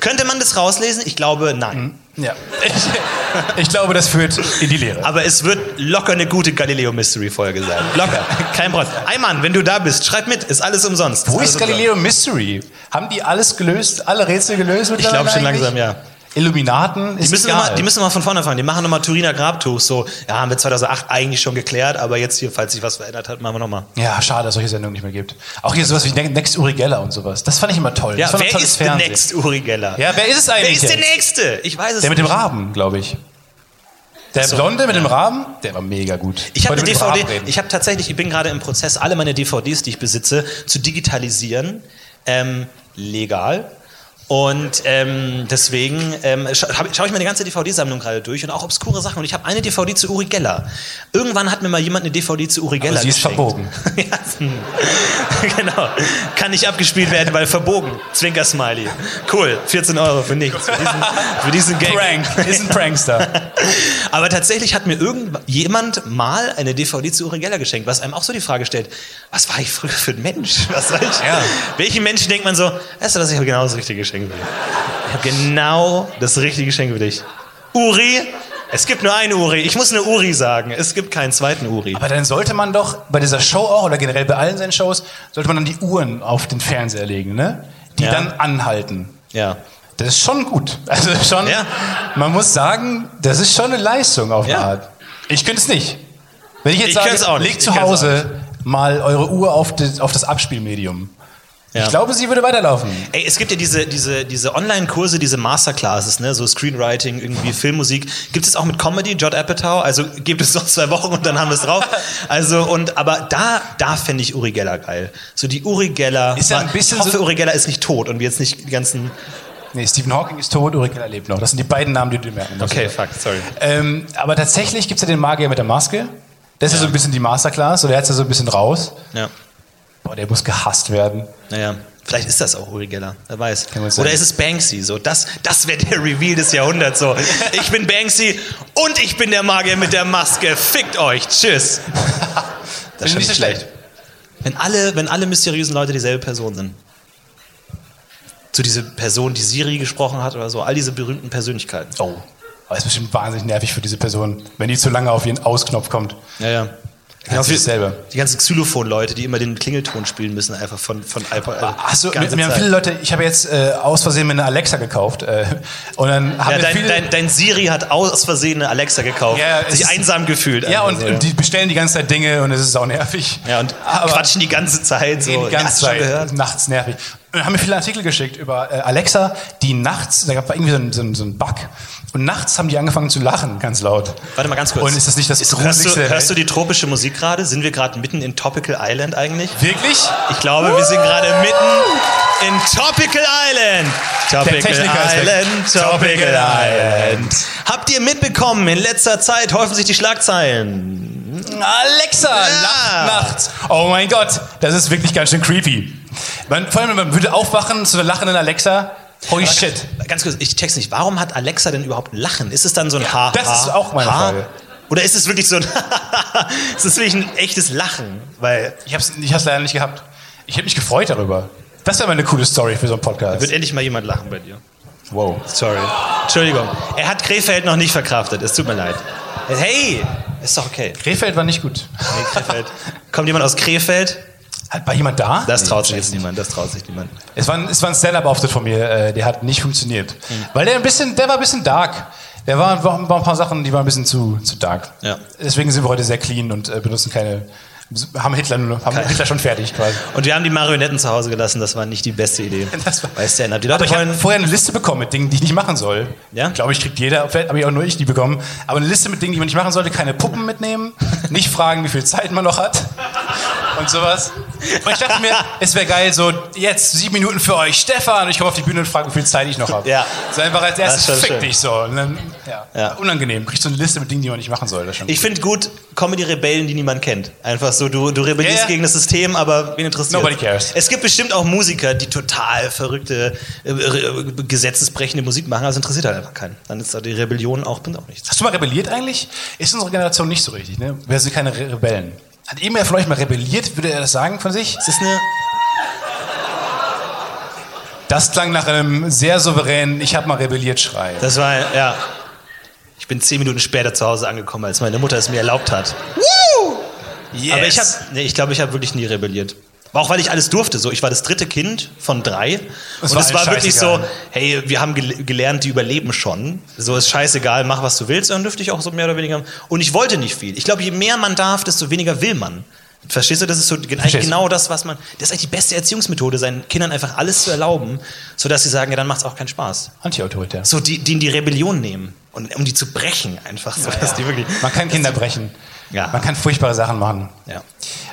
könnte man das rauslesen? Ich glaube, nein. Ja. Ich, ich glaube, das führt in die Lehre. Aber es wird locker eine gute Galileo Mystery Folge sein. Locker. Kein Problem. Ayman, wenn du da bist, schreib mit. Ist alles umsonst. Wo ist umsonst. Galileo Mystery? Haben die alles gelöst? Alle Rätsel gelöst? Ich glaube schon langsam, ja. Illuminaten? Ist Die müssen, egal. mal, die müssen wir mal von vorne fangen. Die machen nochmal Turiner Grabtuch. So, ja, haben wir 2008 eigentlich schon geklärt, aber jetzt hier, falls sich was verändert hat, machen wir nochmal. ja, schade, dass solche Sendungen nicht mehr gibt. Auch hier sowas wie Ne- Next Uri Geller und sowas. Das fand ich immer toll. Ja, wer ist der. Next Uri Geller? Ja, wer ist es wer eigentlich? ist der? Nächste? Ich weiß es Der mit dem nicht. Raben, glaube ich. Der Blonde mit dem Raben? Der war mega gut. Ich habe DVD, ich habe tatsächlich, ich bin gerade im Prozess, alle meine DVDs, die ich besitze, zu digitalisieren, ähm, legal. Und ähm, deswegen ähm, scha schaue ich meine ganze DVD-Sammlung gerade durch und auch obskure Sachen. Und ich habe eine DVD zu Uri Geller. Irgendwann hat mir mal jemand eine DVD zu Uri Geller sie ist geschenkt. verbogen. ja, genau. Kann nicht abgespielt werden, weil verbogen. Zwinker-Smiley. Cool. 14 Euro für nichts. Für diesen, für diesen Gang. Prank. Ist ein Prankster. Aber tatsächlich hat mir irgendjemand mal eine DVD zu Uri Geller geschenkt, was einem auch so die Frage stellt, was war ich früher für ein Mensch? Was soll ich? Ja. Welchen Menschen denkt man so, weißt du, dass ich habe genau das richtige Geschenk für dich. Ich habe genau das richtige Geschenk für dich. Uri, es gibt nur einen Uri. Ich muss eine Uri sagen. Es gibt keinen zweiten Uri. Aber dann sollte man doch bei dieser Show auch oder generell bei allen seinen Shows, sollte man dann die Uhren auf den Fernseher legen, ne? die Ja. dann anhalten. Ja. Das ist schon gut. Also schon, Ja. man muss sagen, das ist schon eine Leistung auf eine Ja. Art. Ich könnte es nicht. Wenn ich jetzt Ich sage, könnte es auch nicht. legt zu Hause mal eure Uhr auf das, auf das Abspielmedium. Ja. Ich glaube, sie würde weiterlaufen. Ey, es gibt ja diese, diese, diese Online-Kurse, diese Masterclasses, ne? so Screenwriting, irgendwie Filmmusik. Gibt es auch mit Comedy, Judd Apatow? Also gibt es noch zwei Wochen und dann haben wir es drauf. Also, und, aber da, da fände ich Uri Geller geil. So die Uri Geller. Ist ja ein bisschen ich hoffe, so- Uri Geller ist nicht tot und wir jetzt nicht die ganzen. Nee, Stephen Hawking ist tot, Uri Geller lebt noch. Das sind die beiden Namen, die du dir merken musst. Okay, fuck, sorry. Ähm, aber tatsächlich gibt es ja den Magier mit der Maske. Das ist so ein bisschen die Masterclass, so der hat ja so ein bisschen raus. Ja. Boah, der muss gehasst werden. Naja, vielleicht ist das auch Uri Geller, wer weiß. Oder ist es Banksy? So, das das wäre der Reveal des Jahrhunderts. So, ich bin Banksy und ich bin der Magier mit der Maske. Fickt euch, tschüss. Das ist nicht so schlecht. Wenn alle, wenn alle mysteriösen Leute dieselbe Person sind. So diese Person, die Siri gesprochen hat oder so, all diese berühmten Persönlichkeiten. Oh. Aber ist bestimmt wahnsinnig nervig für diese Person, wenn die zu lange auf ihren Ausknopf kommt. Ja, ja. Genau wie selber. Die ganzen Xylophon-Leute, die immer den Klingelton spielen müssen, einfach von, von iPod. also Achso, mir, mir haben viele Leute, ich habe jetzt äh, aus Versehen mir eine Alexa gekauft. Äh, und dann Ja, dein, viele, dein, dein Siri hat aus Versehen eine Alexa gekauft, Ja, sich einsam gefühlt. ja, und, so, und die bestellen die ganze Zeit Dinge und es ist auch nervig. ja, und Aber- quatschen die ganze Zeit so. Die Ja, ganze Zeit nachts nervig. Dann haben mir viele Artikel geschickt über äh, Alexa, die nachts, da gab es irgendwie so ein, so, ein, so ein Bug. Und nachts haben die angefangen zu lachen, ganz laut. Warte mal ganz kurz. Und ist das nicht das hörst, du, hörst du die tropische Musik gerade? Sind wir gerade mitten in Topical Island eigentlich? Wirklich? Ich glaube, wir sind gerade mitten in Topical Island. Topical ist. Island, Topical Island. Habt ihr mitbekommen, in letzter Zeit häufen sich die Schlagzeilen. Alexa, Ja. nachts. Oh mein Gott, das ist wirklich ganz schön creepy. Man, vor allem, man würde aufwachen zu einer lachenden Alexa. Holy shit. Ganz kurz, ich check's nicht. Warum hat Alexa denn überhaupt ein Lachen? Ist es dann so ein Ha? das ha, ist auch meine ha? Frage. Oder ist es wirklich so ein Ist es wirklich ein echtes Lachen? Weil Ich hab's, ich hab's leider nicht gehabt. Ich hätte mich gefreut darüber. Das wäre mal eine coole Story für so einen Podcast. wird endlich mal jemand lachen bei dir. Wow. Sorry. Entschuldigung. Er hat Krefeld noch nicht verkraftet. Es tut mir leid. Hey, ist doch okay. Krefeld war nicht gut. Nee, Krefeld. Kommt jemand aus Krefeld? War jemand da? Das Nee, traut sich wahrscheinlich jetzt niemand. Das traut sich niemand. Es war ein, es war ein Stand-up-Auftritt von mir, äh, der hat nicht funktioniert. Mhm. Weil der ein bisschen, der war ein bisschen dark. Der war, war, war ein paar Sachen, die waren ein bisschen zu, zu dark. Ja. Deswegen sind wir heute sehr clean und äh, benutzen keine, haben Hitler, nur- haben Hitler schon fertig quasi. Und wir haben die Marionetten zu Hause gelassen. Das war nicht die beste Idee. Das war- Bei Stand-up. Die Aber Leute ich habe vorher eine Liste bekommen mit Dingen, die ich nicht machen soll. Ja? Ich glaube, ich kriegt jeder, vielleicht habe ich auch nur ich die bekommen. Aber eine Liste mit Dingen, die man nicht machen sollte, keine Puppen mitnehmen, nicht fragen, wie viel Zeit man noch hat und sowas. Und ich dachte mir, es wäre geil, so jetzt sieben Minuten für euch, Stefan. Und ich komme auf die Bühne und frage, wie viel Zeit ich noch habe. Ja. So einfach als erstes fick schön. dich so. Und dann, ja. Ja. Unangenehm. Kriegst du eine Liste mit Dingen, die man nicht machen soll. Ich finde gut Comedy-Rebellen, die niemand kennt. Einfach so, du, du rebellierst ja. gegen das System, aber wen interessiert Nobody cares. Es gibt bestimmt auch Musiker, die total verrückte, äh, gesetzesbrechende Musik machen, aber es interessiert halt einfach keinen. Dann ist da die Rebellion auch, bringt auch nichts. Hast du mal rebelliert eigentlich? Ist unsere Generation nicht so richtig, ne? Wir sind keine Re Rebellen. Hat irgendwer von euch mal rebelliert? Würde er das sagen von sich? Es ist eine, Das klang nach einem sehr souveränen Ich habe mal rebelliert Schrei. das war, ja. Ich bin zehn Minuten später zu Hause angekommen, als meine Mutter es mir erlaubt hat. Yes. Aber ich habe, nee, ich glaube, ich habe wirklich nie rebelliert. Auch weil ich alles durfte. So, ich war das dritte Kind von drei. Es und war es war wirklich so, hey, wir haben gel gelernt, die überleben schon. So ist scheißegal, mach was du willst. Und dann dürfte ich auch so mehr oder weniger. Und ich wollte nicht viel. Ich glaube, je mehr man darf, desto weniger will man. Verstehst du? Das ist so gen- eigentlich genau das, was man. Das ist eigentlich die beste Erziehungsmethode, seinen Kindern einfach alles zu erlauben, sodass sie sagen, ja, dann macht es auch keinen Spaß. Anti-autoritär. So, die, die in die Rebellion nehmen. Und um die zu brechen, einfach. So, dass die wirklich. Man kann Kinder brechen. Ja. Man kann furchtbare Sachen machen. Ja.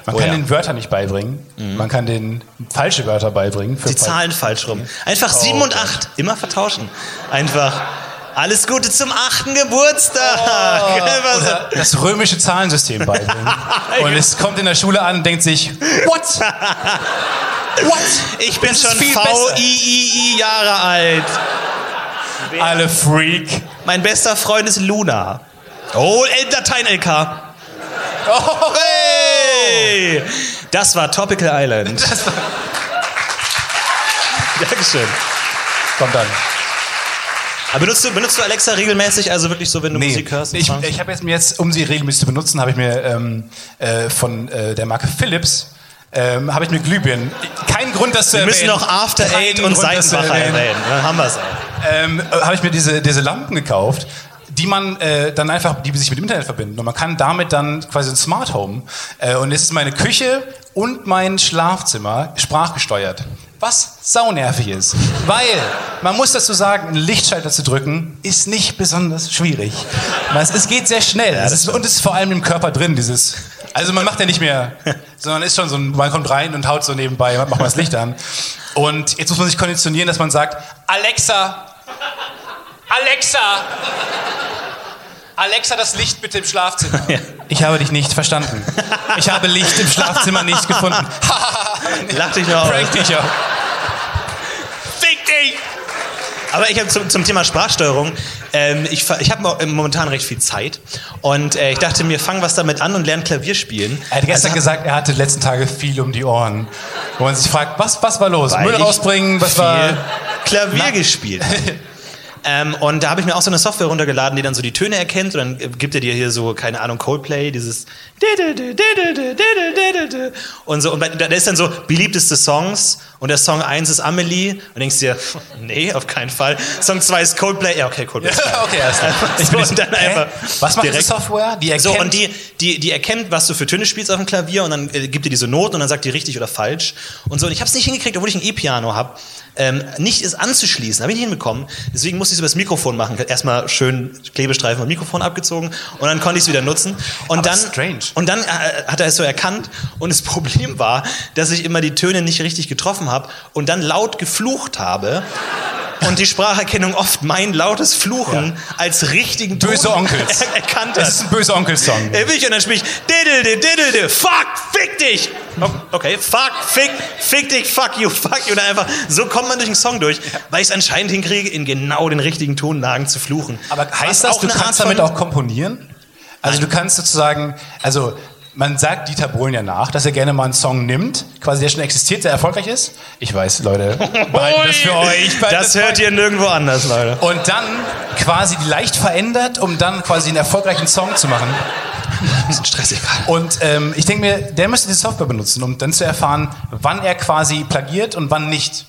Man Oh kann ja. den Wörter nicht beibringen. Man kann den falsche Wörter beibringen. Die Zahlen falsch rum. Einfach sieben und acht. Immer vertauschen. Einfach. Alles Gute zum achten Geburtstag. Oder das römische Zahlensystem beibringen. und es kommt in der Schule an und denkt sich, what? What? ich bin Das schon. VIII Jahre alt. Alle Freak. Mein bester Freund ist Luna. Oh, Latein-LK. Oh, Hey! Das war Topical Island. Dankeschön. Kommt dann. Aber benutzt du, benutzt du Alexa regelmäßig, also wirklich so, wenn du Musik hörst? ich, ich habe jetzt mir jetzt, um sie regelmäßig zu benutzen, habe ich mir ähm, äh, von äh, der Marke Philips ähm, habe ich mir Glühbirnen. Kein Grund, das zu Wir müssen noch After Eight und das Seitenbacher erwähnen. Dann haben wir es auch. ähm, äh, habe ich mir diese, diese Lampen gekauft, die man äh, dann einfach, die sich mit dem Internet verbinden. Und man kann damit dann quasi ein Smart Home. Äh, und es ist meine Küche und mein Schlafzimmer sprachgesteuert. Was saunervig ist. Weil, man muss dazu sagen, einen Lichtschalter zu drücken, ist nicht besonders schwierig. Es, geht sehr schnell. es ist, und es ist vor allem im Körper drin, dieses. Also man macht ja nicht mehr, sondern ist schon so ein, man kommt rein und haut so nebenbei, macht mal das Licht an. Und jetzt muss man sich konditionieren, dass man sagt, Alexa, Alexa! Alexa, das Licht bitte im Schlafzimmer. Ich habe dich nicht verstanden. Ich habe Licht im Schlafzimmer nicht gefunden. Lach dich aus. Prank dich auch. Fick dich! Aber ich habe zum, zum Thema Sprachsteuerung, ähm, ich, ich habe momentan recht viel Zeit und äh, ich dachte mir, fang was damit an und lern Klavier spielen. Er hat gestern Also, gesagt, er hatte die letzten Tage viel um die Ohren. Wo man sich fragt, was, was war los? Müll rausbringen, was war... Klavier gespielt. Ähm, und da habe ich mir auch so eine Software runtergeladen, die dann so die Töne erkennt. Und dann gibt er dir hier so, keine Ahnung, Coldplay, dieses und so und da ist dann so beliebteste Songs und der Song 1 ist Amelie und denkst dir, nee, auf keinen Fall. Song 2 ist Coldplay, ja okay, Coldplay. geil. okay, klar. Ich bin und dann einfach Was macht direkt- Software? Die erkennt... so, und die, die, die erkennt, was du für Töne spielst auf dem Klavier und dann äh, gibt dir diese Noten und dann sagt die richtig oder falsch. Und so, und ich habe es nicht hingekriegt, obwohl ich ein E-Piano habe, ähm, nicht es anzuschließen. Habe ich nicht hinbekommen. Deswegen musste ich es über das Mikrofon machen. Erstmal schön Klebestreifen vom Mikrofon abgezogen und dann konnte ich es wieder nutzen. Und Aber dann, strange. Und dann äh, hat er es so erkannt und das Problem war, dass ich immer die Töne nicht richtig getroffen habe und dann laut geflucht habe. Und die Spracherkennung oft mein lautes Fluchen als richtigen Ton Böse Onkels. er- erkannt hat. ist ein böser Onkelsong. Er will und dann spiel ich diddle, diddle, diddle, fuck, fick dich. Okay, fuck, fick, fick dich, fuck you, fuck you. Und dann einfach, so kommt man durch den Song durch, weil ich es anscheinend hinkriege, in genau den richtigen Tonlagen zu fluchen. Aber Was heißt das, du kannst damit auch komponieren? Also du kannst sozusagen, also man sagt Dieter Bohlen ja nach, dass er gerne mal einen Song nimmt, quasi der schon existiert, der erfolgreich ist. Ich weiß, Leute, behalten das für euch. Das für hört ihr nirgendwo anders, Leute. Und dann quasi die leicht verändert, um dann quasi einen erfolgreichen Song zu machen. Bisschen stressig gerade. Und ähm, ich denke mir, der müsste die Software benutzen, um dann zu erfahren, wann er quasi plagiert und wann nicht.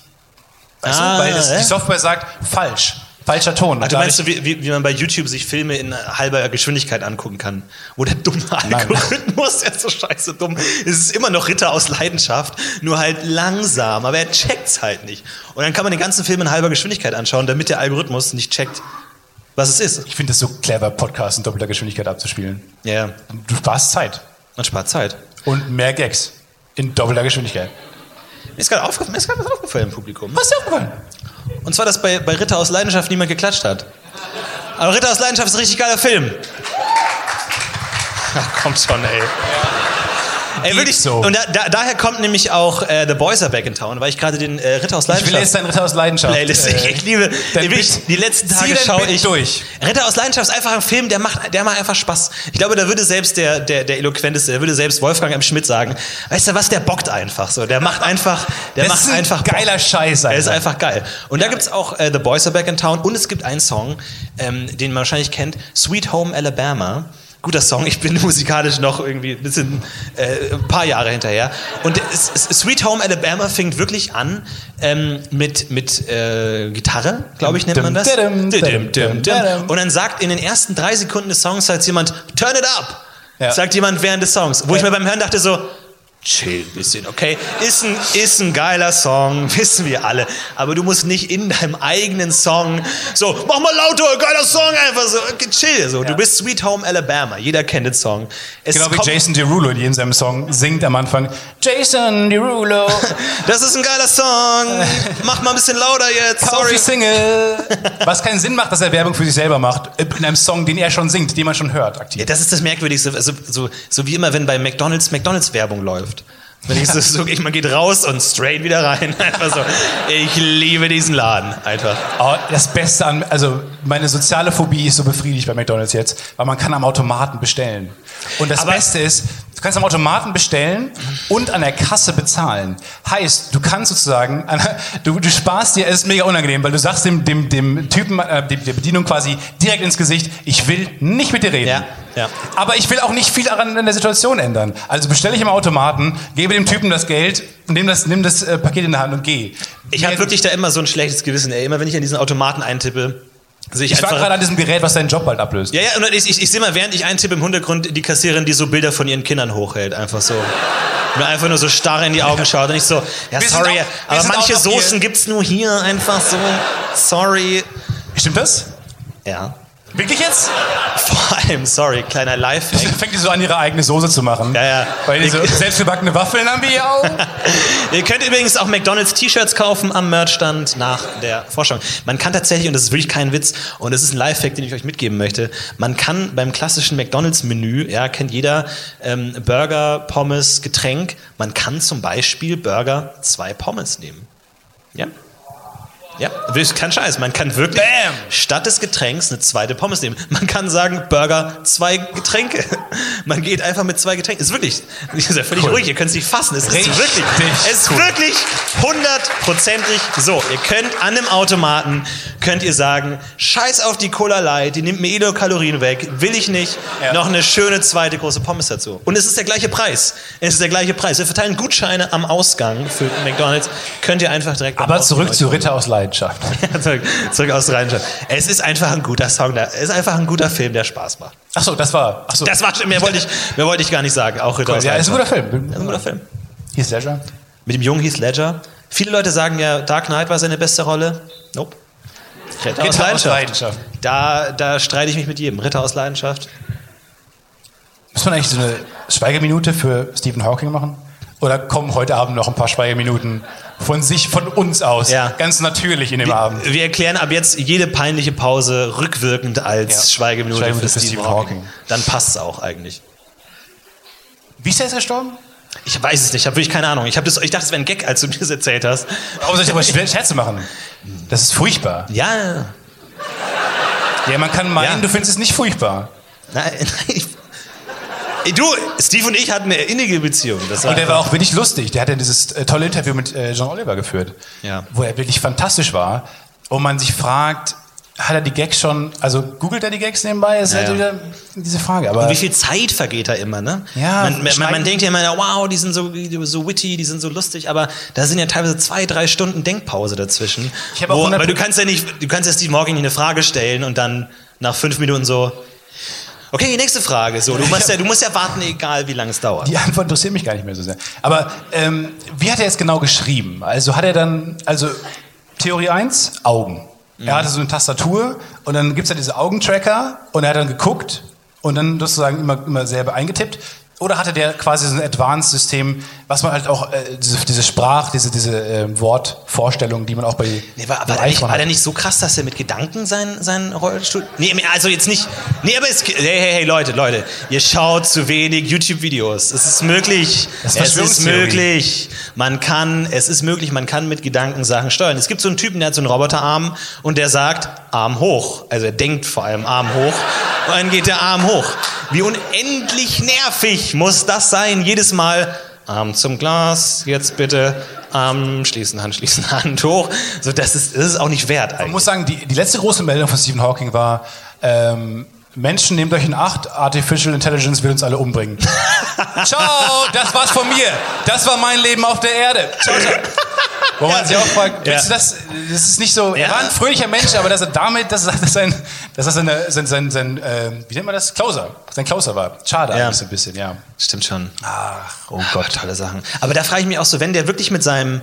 Weißt Ah, du? Weil es, ja. die Software sagt, falsch. Falscher Ton. Ach, du meinst, so, wie, wie, man bei YouTube sich Filme in halber Geschwindigkeit angucken kann? Wo der dumme Algorithmus, der ist so scheiße dumm. Es ist immer noch Ritter aus Leidenschaft, nur halt langsam, aber er checkt's halt nicht. Und dann kann man den ganzen Film in halber Geschwindigkeit anschauen, damit der Algorithmus nicht checkt, was es ist. ich finde es so clever, Podcasts in doppelter Geschwindigkeit abzuspielen. Ja, ja. Du sparst Zeit. man spart Zeit. Und mehr Gags. In doppelter Geschwindigkeit. Mir ist gerade aufgefallen, mir ist gerade was aufgefallen im Publikum. Was ist dir aufgefallen? Und zwar, dass bei, bei Ritter aus Leidenschaft niemand geklatscht hat. Aber Ritter aus Leidenschaft ist ein richtig geiler Film. Ach, kommt schon, ey. Ey, wirklich so. Und da, da, daher kommt nämlich auch äh, The Boys Are Back in Town, weil ich gerade den äh, Ritter aus Ich will Leidenschaft jetzt deinen Ritter aus Leidenschaft. Playlist. äh, ich liebe dein ey, wirklich, die letzten Tage dein schaue ich durch. Ritter aus Leidenschaft ist einfach ein Film, der macht, der macht einfach Spaß. Ich glaube, da würde selbst der, der, der eloquenteste, der würde selbst Wolfgang M. Schmidt sagen, weißt du was, der bockt einfach so. Der macht einfach, der Das macht ist ein einfach Bock. geiler Scheiß, Er ist Alter. einfach geil. Und da gibt's auch äh, The Boys Are Back in Town und es gibt einen Song, ähm, den man wahrscheinlich kennt, Sweet Home Alabama. Guter Song, ich bin musikalisch noch irgendwie ein bisschen, äh, ein paar Jahre hinterher. Und es, es, Sweet Home Alabama fängt wirklich an ähm, mit, mit äh, Gitarre, glaube ich, nennt man das. Und dann sagt in den ersten drei Sekunden des Songs sagt jemand, turn it up. Ja. Sagt jemand während des Songs. Wo ich mir beim Hören dachte so, chill ein bisschen, okay? Ist ein, ist ein geiler Song, wissen wir alle. Aber du musst nicht in deinem eigenen Song so, mach mal lauter, geiler Song, einfach so, okay, chill. So, du bist Sweet Home Alabama. Jeder kennt den Song. Es Genau wie Jason Derulo, die in seinem Song singt am Anfang. Jason Derulo, Das ist ein geiler Song. Mach mal ein bisschen lauter jetzt. Sorry. Single. Was keinen Sinn macht, dass er Werbung für sich selber macht. In einem Song, den er schon singt, den man schon hört, aktiv. Ja, das ist das Merkwürdigste. Also, so, so wie immer, wenn bei McDonalds McDonalds-Werbung läuft. Wenn ich so, so, man geht raus und straight wieder rein. Einfach so. Ich liebe diesen Laden. Einfach. Oh, das Beste an, also meine soziale Phobie ist so befriedigt bei McDonalds jetzt, weil man kann am Automaten bestellen. Und das Aber- Beste ist, Du kannst am Automaten bestellen und an der Kasse bezahlen. Heißt, du kannst sozusagen, du, du sparst dir, es ist mega unangenehm, weil du sagst dem, dem, dem Typen, äh, dem, der Bedienung quasi direkt ins Gesicht, ich will nicht mit dir reden. Ja, ja. Aber ich will auch nicht viel daran an der Situation ändern. Also bestelle ich im Automaten, gebe dem Typen das Geld, nimm das, nimm das äh, Paket in der Hand und geh. Ich habe wirklich da immer so ein schlechtes Gewissen, ey. Immer wenn ich an diesen Automaten eintippe, ich, Ich war gerade an diesem Gerät, was deinen Job bald ablöst. ja, ja, und ich, ich, ich sehe mal, während ich eintippe im Hintergrund die Kassiererin, die so Bilder von ihren Kindern hochhält. Einfach so. Und einfach nur so starr in die Augen schaut und ich so, ja, Wir sorry, auch- aber manche noch hier. Soßen gibt's nur hier, einfach so. Sorry. Stimmt das? Ja. Wirklich jetzt? Vor allem, sorry, kleiner Lifehack. Fängt die so an, ihre eigene Soße zu machen. Ja, ja. Weil diese selbstgebackene Waffeln haben wir hier auch. Ihr könnt übrigens auch McDonalds T-Shirts kaufen am Merchstand nach der Forschung. Man kann tatsächlich, und das ist wirklich kein Witz, und das ist ein Lifehack, den ich euch mitgeben möchte, man kann beim klassischen McDonalds-Menü, ja, kennt jeder, ähm, Burger, Pommes, Getränk, man kann zum Beispiel Burger zwei Pommes nehmen. Ja? Ja, kein Scheiß. Man kann wirklich Bam! statt des Getränks eine zweite Pommes nehmen. Man kann sagen, Burger, zwei Getränke. Man geht einfach mit zwei Getränken. Ist wirklich, ihr seid völlig ruhig, ihr könnt es nicht fassen. Es ist wirklich, es ist cool. wirklich hundertprozentig so. Ihr könnt an dem Automaten, könnt ihr sagen, scheiß auf die Cola Light, die nimmt mir eh nur Kalorien weg, will ich nicht, Ja. noch eine schöne zweite große Pommes dazu. Und es ist der gleiche Preis. Es ist der gleiche Preis. Wir verteilen Gutscheine am Ausgang für McDonalds. Könnt ihr einfach direkt Aber zurück zu. Ritter aus Leidenschaft. zurück, zurück aus der Rheinstadt. Es ist einfach ein guter Song, da- es ist einfach ein guter Film, der Spaß macht. Achso, das war. Achso. Das war mehr wollte ich, mehr wollte ich gar nicht sagen. Auch aus ja, ist ein guter. Film. Ist ein guter Film. Ist Leisure. Mit dem jungen Heath Ledger. Viele Leute sagen ja, Dark Knight war seine beste Rolle. Nope. Ritter, aus, Ritter aus Leidenschaft. Leidenschaft. Da, da streite ich mich mit jedem. Ritter aus Leidenschaft. Muss man eigentlich so eine Schweigeminute für Stephen Hawking machen? Oder kommen heute Abend noch ein paar Schweigeminuten von sich, von uns aus? Ja. Ganz natürlich in dem Abend. Wir erklären ab jetzt jede peinliche Pause rückwirkend als Ja. Schweigeminute, Schweigeminute für für Stephen Hawking. Hawking. Dann passt es auch eigentlich. Wie ist der jetzt gestorben? Ich weiß es nicht, ich habe wirklich keine Ahnung. Ich, das, ich dachte, es wäre ein Gag, als du mir das erzählt hast. Warum soll ich aber Scher- Scherze machen? Das ist furchtbar. Ja, Ja, man kann meinen, Ja. du findest es nicht furchtbar. Nein, nein. Ich, du, Steve und ich hatten eine innige Beziehung. Und der war auch wirklich lustig. Der hat ja dieses äh, tolle Interview mit äh, John Oliver geführt, Ja. wo er wirklich fantastisch war. Und man sich fragt, hat er die Gags schon, also googelt er die Gags nebenbei? Das ist Ja, halt ja. wieder diese Frage. Aber Und wie viel Zeit vergeht da immer, ne? Ja, man, man, man denkt ja immer, wow, die sind so, so witty, die sind so lustig, aber da sind ja teilweise zwei, drei Stunden Denkpause dazwischen. Ich auch Wo, 100 weil du kannst ja nicht, du kannst ja Steve Morgan nicht eine Frage stellen und dann nach fünf Minuten so, okay, die nächste Frage. So, du musst ja, du musst ja warten, egal wie lange es dauert. Die Antwort interessiert mich gar nicht mehr so sehr. Aber ähm, wie hat er es genau geschrieben? Also hat er dann, also Theorie 1, Augen. Er hatte so eine Tastatur und dann gibt es ja diese Augentracker und er hat dann geguckt und dann sozusagen immer, immer selber eingetippt. Oder hatte der quasi so ein Advanced-System, was man halt auch, äh, diese, diese Sprach-, diese, diese äh, Wortvorstellung, die man auch bei Nee, war, war, der nicht, war der nicht so krass, dass er mit Gedanken sein, sein Rollstuhl. Nee, also jetzt nicht. Nee, aber es. Hey, hey, hey, Leute, Leute. Ihr schaut zu wenig YouTube-Videos. Es ist möglich. Ist es ist möglich. Man kann, es ist möglich, man kann mit Gedanken Sachen steuern. Es gibt so einen Typen, der hat so einen Roboterarm und der sagt, Arm hoch. Also er denkt vor allem Arm hoch. Und dann geht der Arm hoch. Wie unendlich nervig muss das sein, jedes Mal. Arm zum Glas, jetzt bitte Arm schließen, Hand schließen, Hand hoch. So, das ist, das ist auch nicht wert Man eigentlich. muss sagen, die, die letzte große Meldung von Stephen Hawking war, ähm, Menschen nehmt euch in Acht, Artificial Intelligence will uns alle umbringen. ciao, das war's von mir. Das war mein Leben auf der Erde. Ciao, ciao. Wo man sich auch fragt, Ja. das, das ist nicht so, er war ein fröhlicher Mensch, aber dass er damit, dass das sein, dass das seine, sein, sein, sein ähm, wie nennt man das, Closer, sein Closer war. Schade Ja. ein bisschen, ja. Stimmt schon. Ach, oh Gott, tolle Sachen. Aber da frage ich mich auch so, wenn der wirklich mit seinem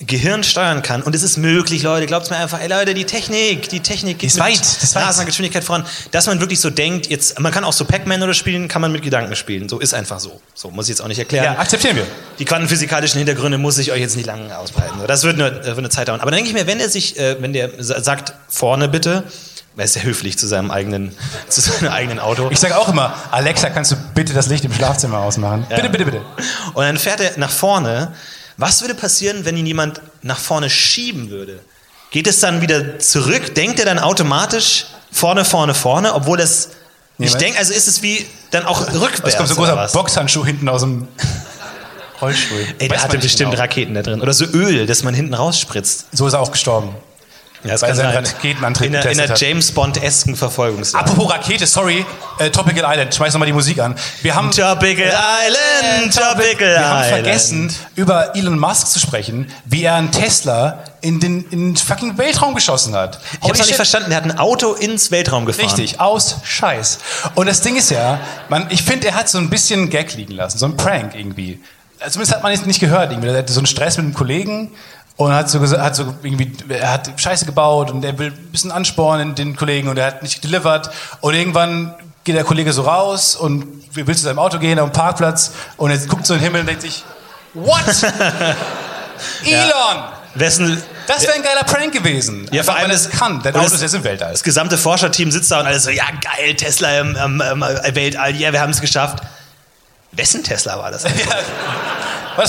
Gehirn steuern kann, und es ist möglich, Leute, glaubt mir einfach, ey Leute, die Technik, die Technik geht ist weit, ist weit. Geschwindigkeit voran, dass man wirklich so denkt, jetzt, man kann auch so Pac-Man oder spielen, kann man mit Gedanken spielen. So ist einfach so. So muss ich jetzt auch nicht erklären. Ja, akzeptieren wir. Die quantenphysikalischen Hintergründe muss ich euch jetzt nicht lange ausbreiten. Das wird eine, das wird eine Zeit dauern. Aber dann denke ich mir, wenn er sich, äh, wenn der sa- sagt, vorne bitte, er ist ja höflich zu seinem eigenen, zu seinem eigenen Auto. Ich sage auch immer, Alexa, kannst du bitte das Licht im Schlafzimmer ausmachen? Bitte, bitte, bitte. Und dann fährt er nach vorne. Was würde passieren, wenn ihn jemand nach vorne schieben würde? Geht es dann wieder zurück? Denkt er dann automatisch vorne, vorne, vorne, obwohl das Ich aber- denke, also ist es wie dann auch rückwärts. Es kommt so ein großer? Boxhandschuh hinten aus dem Rollstuhl. Ey, der hatte bestimmt genau. Raketen da drin. Oder so Öl, das man hinten rausspritzt. So ist er auch gestorben. Ja, das Weil kann er sein. seinen Raketenantrieb In in einer. James Bond-esken Verfolgungsjagd. Apropos Rakete, sorry, äh, Tropical Island, schmeiß nochmal die Musik an. Wir haben, Tropical Island, Tropical wir haben Island. vergessen, über Elon Musk zu sprechen, wie er einen Tesla in den, in den fucking Weltraum geschossen hat. Ich hab's noch nicht verstanden, der hat ein Auto ins Weltraum gefahren. Richtig, aus Scheiß. Und das Ding ist ja, man, ich finde, er hat so ein bisschen Gag liegen lassen, so ein Prank irgendwie. Zumindest hat man es nicht gehört. Irgendwie. Er hatte so einen Stress mit einem Kollegen und hat so, hat so irgendwie, er hat Scheiße gebaut und er will ein bisschen anspornen, den Kollegen, und er hat nicht delivered. Und irgendwann geht der Kollege so raus und will zu seinem Auto gehen auf dem Parkplatz und er guckt so in den Himmel und denkt sich, what? Elon! Wessen, Das wäre ein geiler Prank gewesen. Ja, vor allem das kann. Der und Auto ist jetzt im Weltall. das gesamte Forscherteam sitzt da und alles so, ja geil, Tesla im, im, im Weltall, ja, wir haben es geschafft. Wessen Tesla war das? War das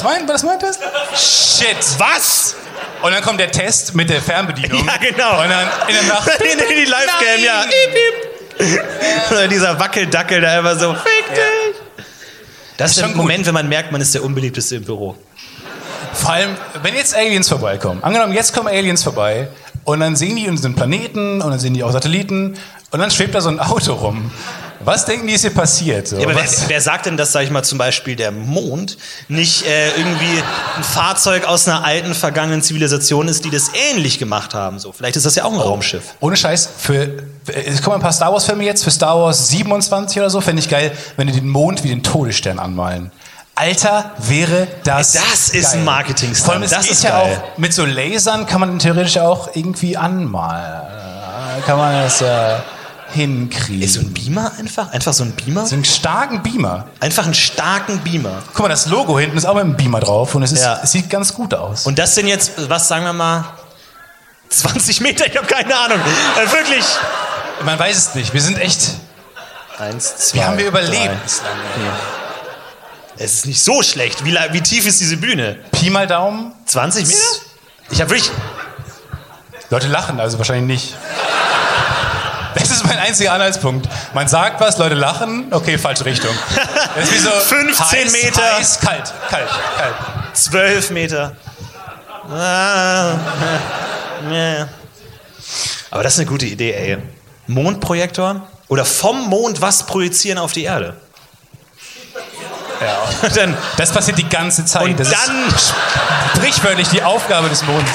mein, war das mein Test? Shit. Was? Und dann kommt der Test mit der Fernbedienung. Ja, genau. Und dann in der Nacht. in, in die Livecam, ja. Oder dieser Wackeldackel da immer so, fick dich. Das ist der Schon gut. Moment, wenn man merkt, man ist der unbeliebteste im Büro. Vor allem, wenn jetzt Aliens vorbeikommen. Angenommen, jetzt kommen Aliens vorbei und dann sehen die unseren Planeten und dann sehen die auch Satelliten und dann schwebt da so ein Auto rum. Was denken die, ist hier passiert? So, Ja, aber wer, wer sagt denn, dass, sag ich mal, zum Beispiel der Mond nicht äh, irgendwie ein Fahrzeug aus einer alten, vergangenen Zivilisation ist, die das ähnlich gemacht haben? So, vielleicht ist das ja auch ein Raumschiff. Ohne Scheiß, für, es kommen ein paar Star Wars-Filme jetzt, für Star Wars 27 oder so, fände ich geil, wenn die den Mond wie den Todesstern anmalen. Alter, wäre das Das ist geil. ein Marketing-Stunt. Vor allem, Das geht ist ja geil. auch, mit so Lasern kann man theoretisch auch irgendwie anmalen. Kann man das ja hinkriegen. Ist so ein Beamer einfach? Einfach so ein Beamer? so einen starken Beamer. Einfach einen starken Beamer. Guck mal, das Logo hinten ist auch mit einem Beamer drauf und es, ist, Ja. es sieht ganz gut aus. Und das sind jetzt, was sagen wir mal, 20 Meter? Ich habe keine Ahnung. Äh, wirklich. man weiß es nicht. Wir sind echt. Eins, zwei, Wie haben wir überlebt? Es ist nicht so schlecht. Wie, wie tief ist diese Bühne? Pi mal Daumen. 20 Meter? Ich habe wirklich. Leute lachen, also wahrscheinlich nicht. Mein einziger Anhaltspunkt. Man sagt was, Leute lachen, okay, falsche Richtung. Das ist wie so 15 heiß, Meter. Heiß, kalt, kalt, kalt. 12 Meter. Aber das ist eine gute Idee, ey. Mondprojektor? Oder vom Mond was projizieren auf die Erde? Ja. Dann, Das passiert die ganze Zeit. und das dann sprichwörtlich die Aufgabe des Mondes.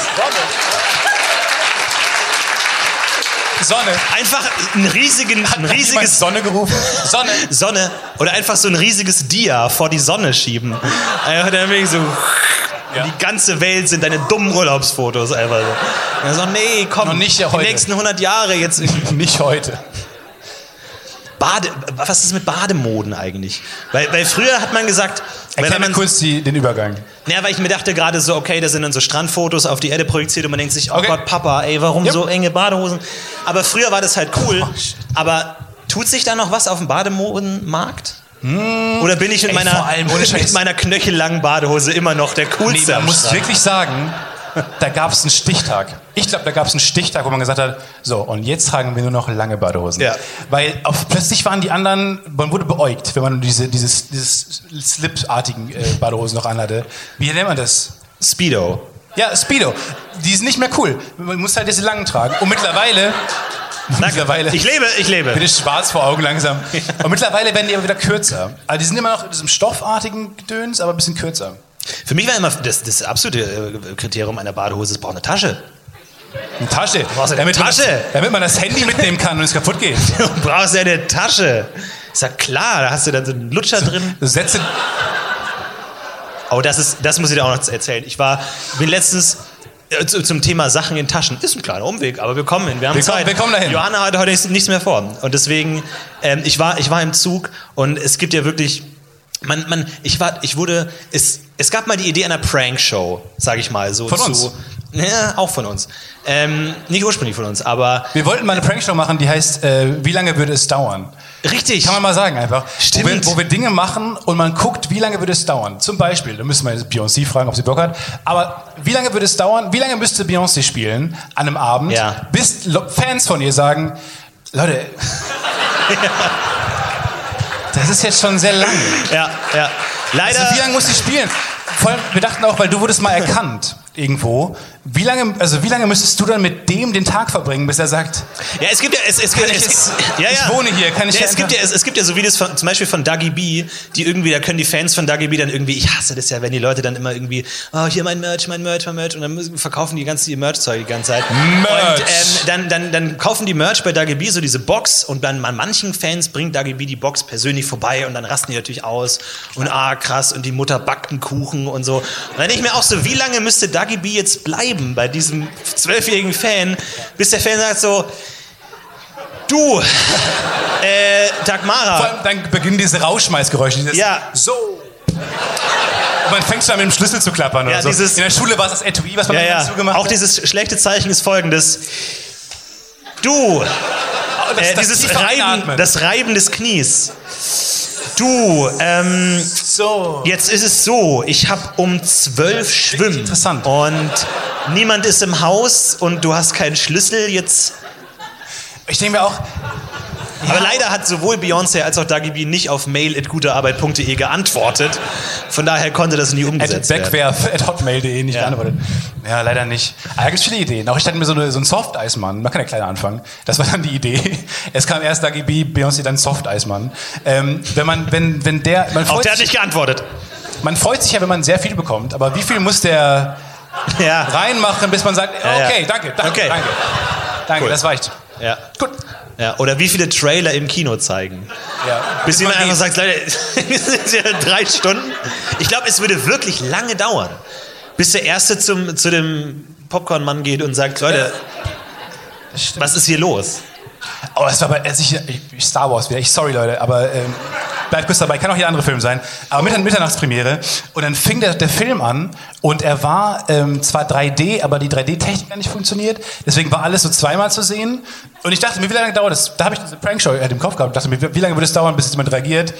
Sonne. einfach ein, riesigen, ein Hat riesiges Sonne gerufen? Sonne. Sonne oder einfach so ein riesiges Dia vor die Sonne schieben. Einfach dann wirklich so. Ja. Die ganze Welt sind deine dummen Urlaubsfotos einfach so. Und dann so, nee, komm, Noch nicht die heute. nächsten 100 Jahre jetzt. Nicht heute. Bade, was ist mit Bademoden eigentlich? Weil, weil früher hat man gesagt, weil Erklär man, kurz die, den Übergang. ja, weil ich mir dachte gerade so, okay, da sind dann so Strandfotos auf die Erde projiziert und man denkt sich, oh Okay. Gott, Papa, ey, warum Yep. so enge Badehosen? Aber früher war das halt cool. Aber tut sich da noch was auf dem Bademodenmarkt? Oder bin ich mit Ey, meiner, mit meiner knöchellangen Badehose immer noch der Nee, coolste man am muss wirklich sagen, da gab es einen Stichtag. Ich glaube, da gab es einen Stichtag, wo man gesagt hat, so, und jetzt tragen wir nur noch lange Badehosen. Ja. Weil auf, plötzlich waren die anderen, man wurde beäugt, wenn man diese, dieses, dieses Slip-artigen äh, Badehosen noch anhatte. Wie nennt man das? Speedo. Ja, Speedo. Die sind nicht mehr cool. Man muss halt diese langen tragen. Und mittlerweile, mittlerweile, Ich lebe, ich lebe. wird es schwarz vor Augen langsam. Und mittlerweile werden die aber wieder kürzer. Also die sind immer noch in diesem stoffartigen Gedöns, aber ein bisschen kürzer. Für mich war immer das, das absolute äh, Kriterium einer Badehose, es braucht eine Tasche. Eine Tasche. brauchst eine damit, man Tasche. das, damit man das Handy mitnehmen kann und es kaputt geht. Du brauchst ja eine Tasche. Ist ja klar, da hast du dann so einen Lutscher drin. Du setzt Oh, das, ist, das muss ich dir auch noch erzählen. Ich war, bin letztens äh, zu, zum Thema Sachen in Taschen. Ist ein kleiner Umweg, aber wir kommen hin. Wir haben Wir kommen- Zeit. wir kommen dahin. Johanna hat heute nichts, nichts mehr vor. Und deswegen, ähm, ich, war, ich war im Zug und es gibt ja wirklich. Man, man, ich, war, ich wurde. Es, es gab mal die Idee einer Prankshow, sage ich mal. So Von zu, uns? Ja, auch von uns. Ähm, nicht ursprünglich von uns, aber Wir wollten mal eine Prankshow machen, die heißt, äh, wie lange würde es dauern? richtig. Kann man mal sagen einfach. Stimmt. Wo wir, wo wir Dinge machen und man guckt, wie lange würde es dauern. Zum Beispiel, da müssen wir Beyoncé fragen, ob sie Bock hat. Aber wie lange würde es dauern, wie lange müsste Beyoncé spielen an einem Abend, Ja. bis Fans von ihr sagen, Leute, Das ist jetzt schon sehr lang. Ja, ja. Leider. Also wie lange musst du spielen? Vor allem, wir dachten auch, weil du wurdest mal erkannt irgendwo. Wie lange, also wie lange müsstest du dann mit dem den Tag verbringen, bis er sagt, Ja, es gibt ja, es, es, gibt, ich es, jetzt- ja, ich ja. wohne hier, kann ich ja, es gibt ja, es, es gibt ja so Videos von, zum Beispiel von Dougie B, die irgendwie, da können die Fans von Dougie B dann irgendwie, ich hasse das ja, wenn die Leute dann immer irgendwie, oh, hier mein Merch, mein Merch, mein Merch, und dann verkaufen die ganze ihr Merch-Zeug die ganze Zeit. Merch. Und ähm, dann, dann, dann kaufen die Merch bei Dougie B, so diese Box, und dann an manchen Fans bringt Dougie B die Box persönlich vorbei und dann rasten die natürlich aus und ah, krass, und die Mutter backt einen Kuchen und so. Und dann denke ich mir auch so, wie lange müsste Dougie B jetzt bleiben bei diesem zwölfjährigen Fan, bis der Fan sagt so, Du, äh, Dagmara. vor allem dann beginnen diese Rauschmeißgeräusche, dieses Ja. so. Man fängt schon an mit dem Schlüssel zu klappern oder Ja, so. dieses- In der Schule war es das Etui, was man Ja, ja. zugemacht Auch hat. dieses schlechte Zeichen ist folgendes. Du, Oh, das, äh, das dieses Reiben, das Reiben des Knies. Du, ähm, so. jetzt ist es so, ich habe um zwölf Schwimmen. interessant. Und niemand ist im Haus und du hast keinen Schlüssel. Jetzt Ich denke mir auch, Aber leider hat sowohl Beyoncé als auch Dagi B nicht auf mail.gutearbeit.de geantwortet. Von daher konnte das nie at umgesetzt werden. backwerf at hotmail.de nicht Ja. geantwortet. Ja, leider nicht. Aber da gibt es viele Ideen. Auch ich hatte mir so, eine, so einen Soft-Eismann. Man kann ja kleiner anfangen. Das war dann die Idee. Es kam erst Dagi B, Beyoncé, dann Soft-Eismann. Ähm, wenn man, wenn, wenn der, man Auch der hat nicht geantwortet. man freut sich ja, wenn man sehr viel bekommt. Aber wie viel muss der Ja. reinmachen, bis man sagt, Ja, ja. okay, danke, danke, Okay. danke. Danke, Cool. das reicht. ja. Gut. Ja. Oder wie viele Trailer im Kino zeigen. Ja. Bis jemand man einfach sagt, Leute, sind ja drei Stunden. Ich glaube, es würde wirklich lange dauern, bis der Erste zum, zu dem Popcorn-Mann geht und sagt, Leute, was ist hier los? Oh, das war aber als ich, Star Wars wieder. Ich, sorry, Leute, aber ähm, bleibt kurz dabei. Kann auch jeder andere Film sein. Aber Mittern, Mitternachtspremiere. Und dann fing der, der Film an und er war ähm, zwar 3D, aber die 3D-Technik hat nicht funktioniert. Deswegen war alles so zweimal zu sehen. Und ich dachte mir, wie lange dauert das? Da habe ich diese Prankshow halt im Kopf gehabt. dachte mir, wie lange würde es dauern, bis jemand reagiert?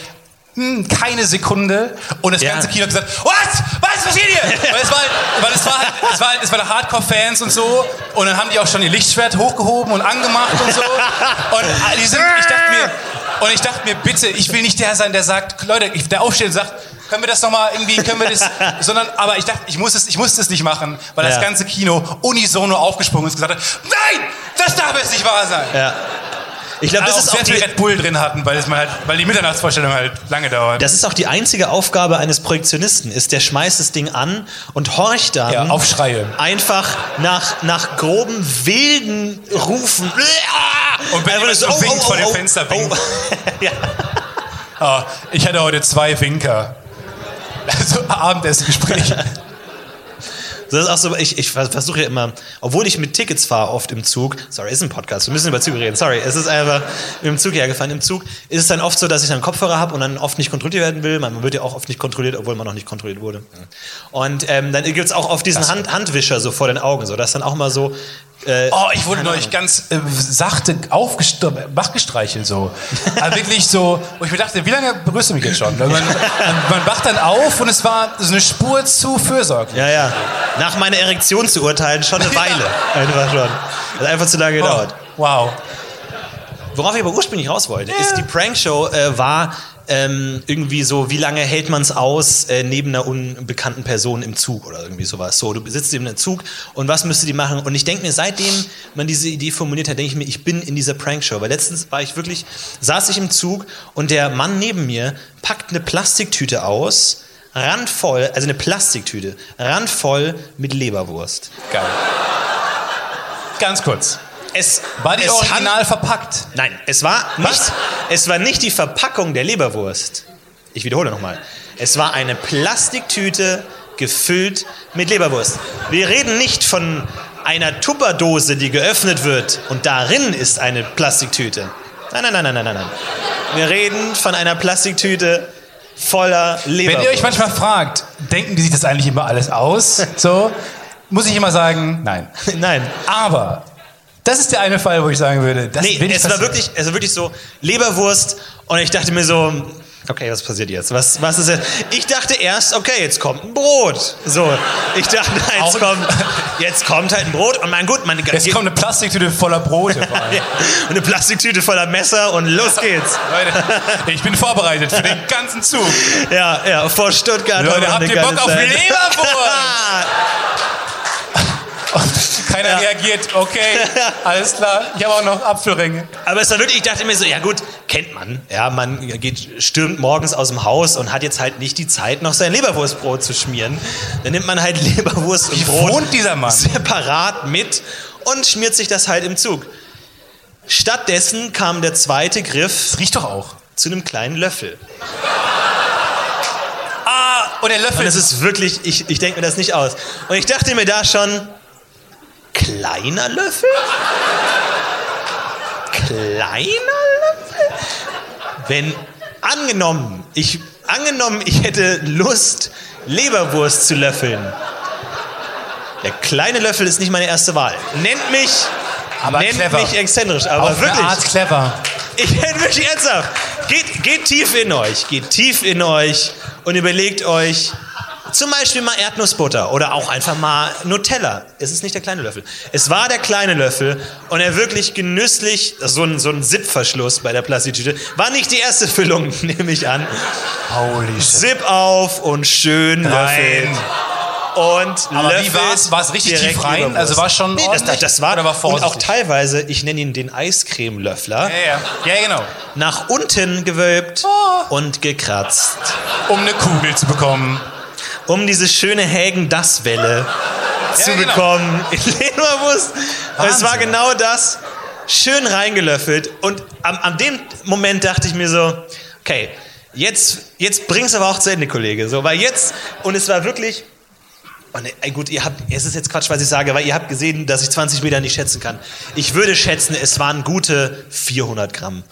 Hm, keine Sekunde. Und das Ja. ganze Kino hat gesagt, was? Was passiert hier? weil es war halt, weil es war halt, es war halt, es waren Hardcore-Fans und so. Und dann haben die auch schon ihr Lichtschwert hochgehoben und angemacht und so. Und die sind, ich dachte mir, und ich dachte mir, bitte, ich will nicht der sein, der sagt, Leute, ich, der aufsteht und sagt, können wir das nochmal irgendwie, können wir das, sondern, aber ich dachte, ich muss es, ich muss das nicht machen, weil das Ja. ganze Kino unisono aufgesprungen ist und gesagt hat, nein, das darf jetzt nicht wahr sein. Ja. Ich glaube, das auch ist auch sehr viel die, Red Bull drin hatten, weil, es mal halt, weil die Mitternachtsvorstellung halt lange dauert. das ist auch die einzige Aufgabe eines Projektionisten, ist, der schmeißt das Ding an und horcht dann Ja, auf Schreie. einfach nach, nach groben, wilden Rufen. Und wenn jemand so winkt vor dem Fenster winkt. ja. Ah, ich hatte heute zwei Winker. Also Abendessengespräch. Das ist auch so, ich, ich versuche ja immer, obwohl ich mit Tickets fahre, oft im Zug, sorry, ist ein Podcast, wir müssen über Züge reden, sorry, es ist einfach dem Zug hergefahren. Im Zug ist es dann oft so, dass ich dann Kopfhörer habe und dann oft nicht kontrolliert werden will. Man wird ja auch oft nicht kontrolliert, obwohl man noch nicht kontrolliert wurde. Und ähm, dann gibt es auch oft diesen Hand, Handwischer so vor den Augen, so, das ist dann auch mal so, äh, Oh, ich wurde neulich ganz äh, sachte aufgestre- wachgestreichelt so. Aber wirklich so, wo ich mir dachte, wie lange berührst du mich jetzt schon? Man, man, man wacht dann auf und es war so eine Spur zu fürsorglich. ja, ja, nach meiner Erektion zu urteilen, schon eine Weile. Einfach schon. Hat einfach zu lange gedauert. Wow. Worauf ich aber ursprünglich raus wollte, ist, die Prankshow äh, war ähm, irgendwie so, wie lange hält man es aus äh, neben einer unbekannten Person im Zug oder irgendwie sowas. So, du sitzt neben einem Zug und was müsste die machen? Und ich denke mir, seitdem man diese Idee formuliert hat, denke ich mir, ich bin in dieser Prankshow. Weil letztens war ich wirklich, saß ich im Zug und der Mann neben mir packt eine Plastiktüte aus, randvoll, also eine Plastiktüte, randvoll mit Leberwurst. Geil. Ganz kurz. Es, War die es original verpackt? Nein, es war nicht, es war nicht die Verpackung der Leberwurst. Ich wiederhole nochmal. Es war eine Plastiktüte gefüllt mit Leberwurst. Wir reden nicht von einer Tupperdose, die geöffnet wird und darin ist eine Plastiktüte. Nein, nein, nein, nein, nein, nein, nein. Wir reden von einer Plastiktüte voller Leberwurst. Wenn ihr euch manchmal fragt, denken die sich das eigentlich immer alles aus? So, muss ich immer sagen, nein. nein. Aber das ist der eine Fall, wo ich sagen würde, das Nee, will ich es war, passieren. wirklich, es war wirklich so Leberwurst und ich dachte mir so, Okay, was passiert jetzt? Was, was ist jetzt? Ich dachte erst, okay, jetzt kommt ein Brot. So, ich dachte, jetzt kommt, jetzt kommt halt ein Brot. Und mein gut, man, Jetzt kommt eine Plastiktüte voller Brote. Ja, und eine Plastiktüte voller Messer und los geht's. Leute, ich bin vorbereitet für den ganzen Zug. Ja, ja, vor Stuttgart. Leute, habt ihr Bock auf. Leberwurst? Keiner reagiert, okay, alles klar. Ich habe auch noch Apfelringe. Aber es war wirklich, ich dachte mir so, ja gut, kennt man. Ja, man geht, stürmt morgens aus dem Haus und hat jetzt halt nicht die Zeit, noch sein Leberwurstbrot zu schmieren. Dann nimmt man halt Leberwurst und Brot wohnt dieser Mann? separat mit und schmiert sich das halt im Zug. Stattdessen kam der zweite Griff Das riecht doch auch. zu einem kleinen Löffel. Ah, und der Löffel. Und es ist wirklich, ich, ich denke mir das nicht aus. Und ich dachte mir da schon, kleiner Löffel? Kleiner Löffel? Wenn angenommen, ich, angenommen, ich hätte Lust, Leberwurst zu löffeln. Der kleine Löffel ist nicht meine erste Wahl. Nennt mich, Aber nennt clever. mich exzentrisch, aber auf wirklich. eine Art clever. Ich bin wirklich ernsthaft. Geht, geht tief in euch, geht tief in euch und überlegt euch zum Beispiel mal Erdnussbutter oder auch einfach mal Nutella. Es ist nicht der kleine Löffel. Es war der kleine Löffel und er wirklich genüsslich, so ein, so ein Zip-Verschluss bei der Plastiktüte, war nicht die erste Füllung, nehme ich an. Holy shit. Zip auf und schön löffelt. Nein. Und Aber wie löffelt war's? War's richtig direkt tief rein? Also war schon nee, das, das, war, Oder war und auch vorsichtig? teilweise, ich nenne ihn den Eiscremelöffler Ja, ja. ja, genau. nach unten gewölbt Oh. und gekratzt, Um eine Kugel zu bekommen. Um diese schöne Hägen-Das-Welle zu genau. bekommen in Leberwurst. Und es war genau das, schön reingelöffelt. Und am, an dem Moment dachte ich mir so, okay, jetzt, jetzt bring's aber auch zu Ende, Kollege. So, weil jetzt, und es war wirklich, Oh ne, gut, ihr habt, es ist jetzt Quatsch, was ich sage, weil ihr habt gesehen, dass ich 20 Meter nicht schätzen kann. Ich würde schätzen, es waren gute 400 Gramm.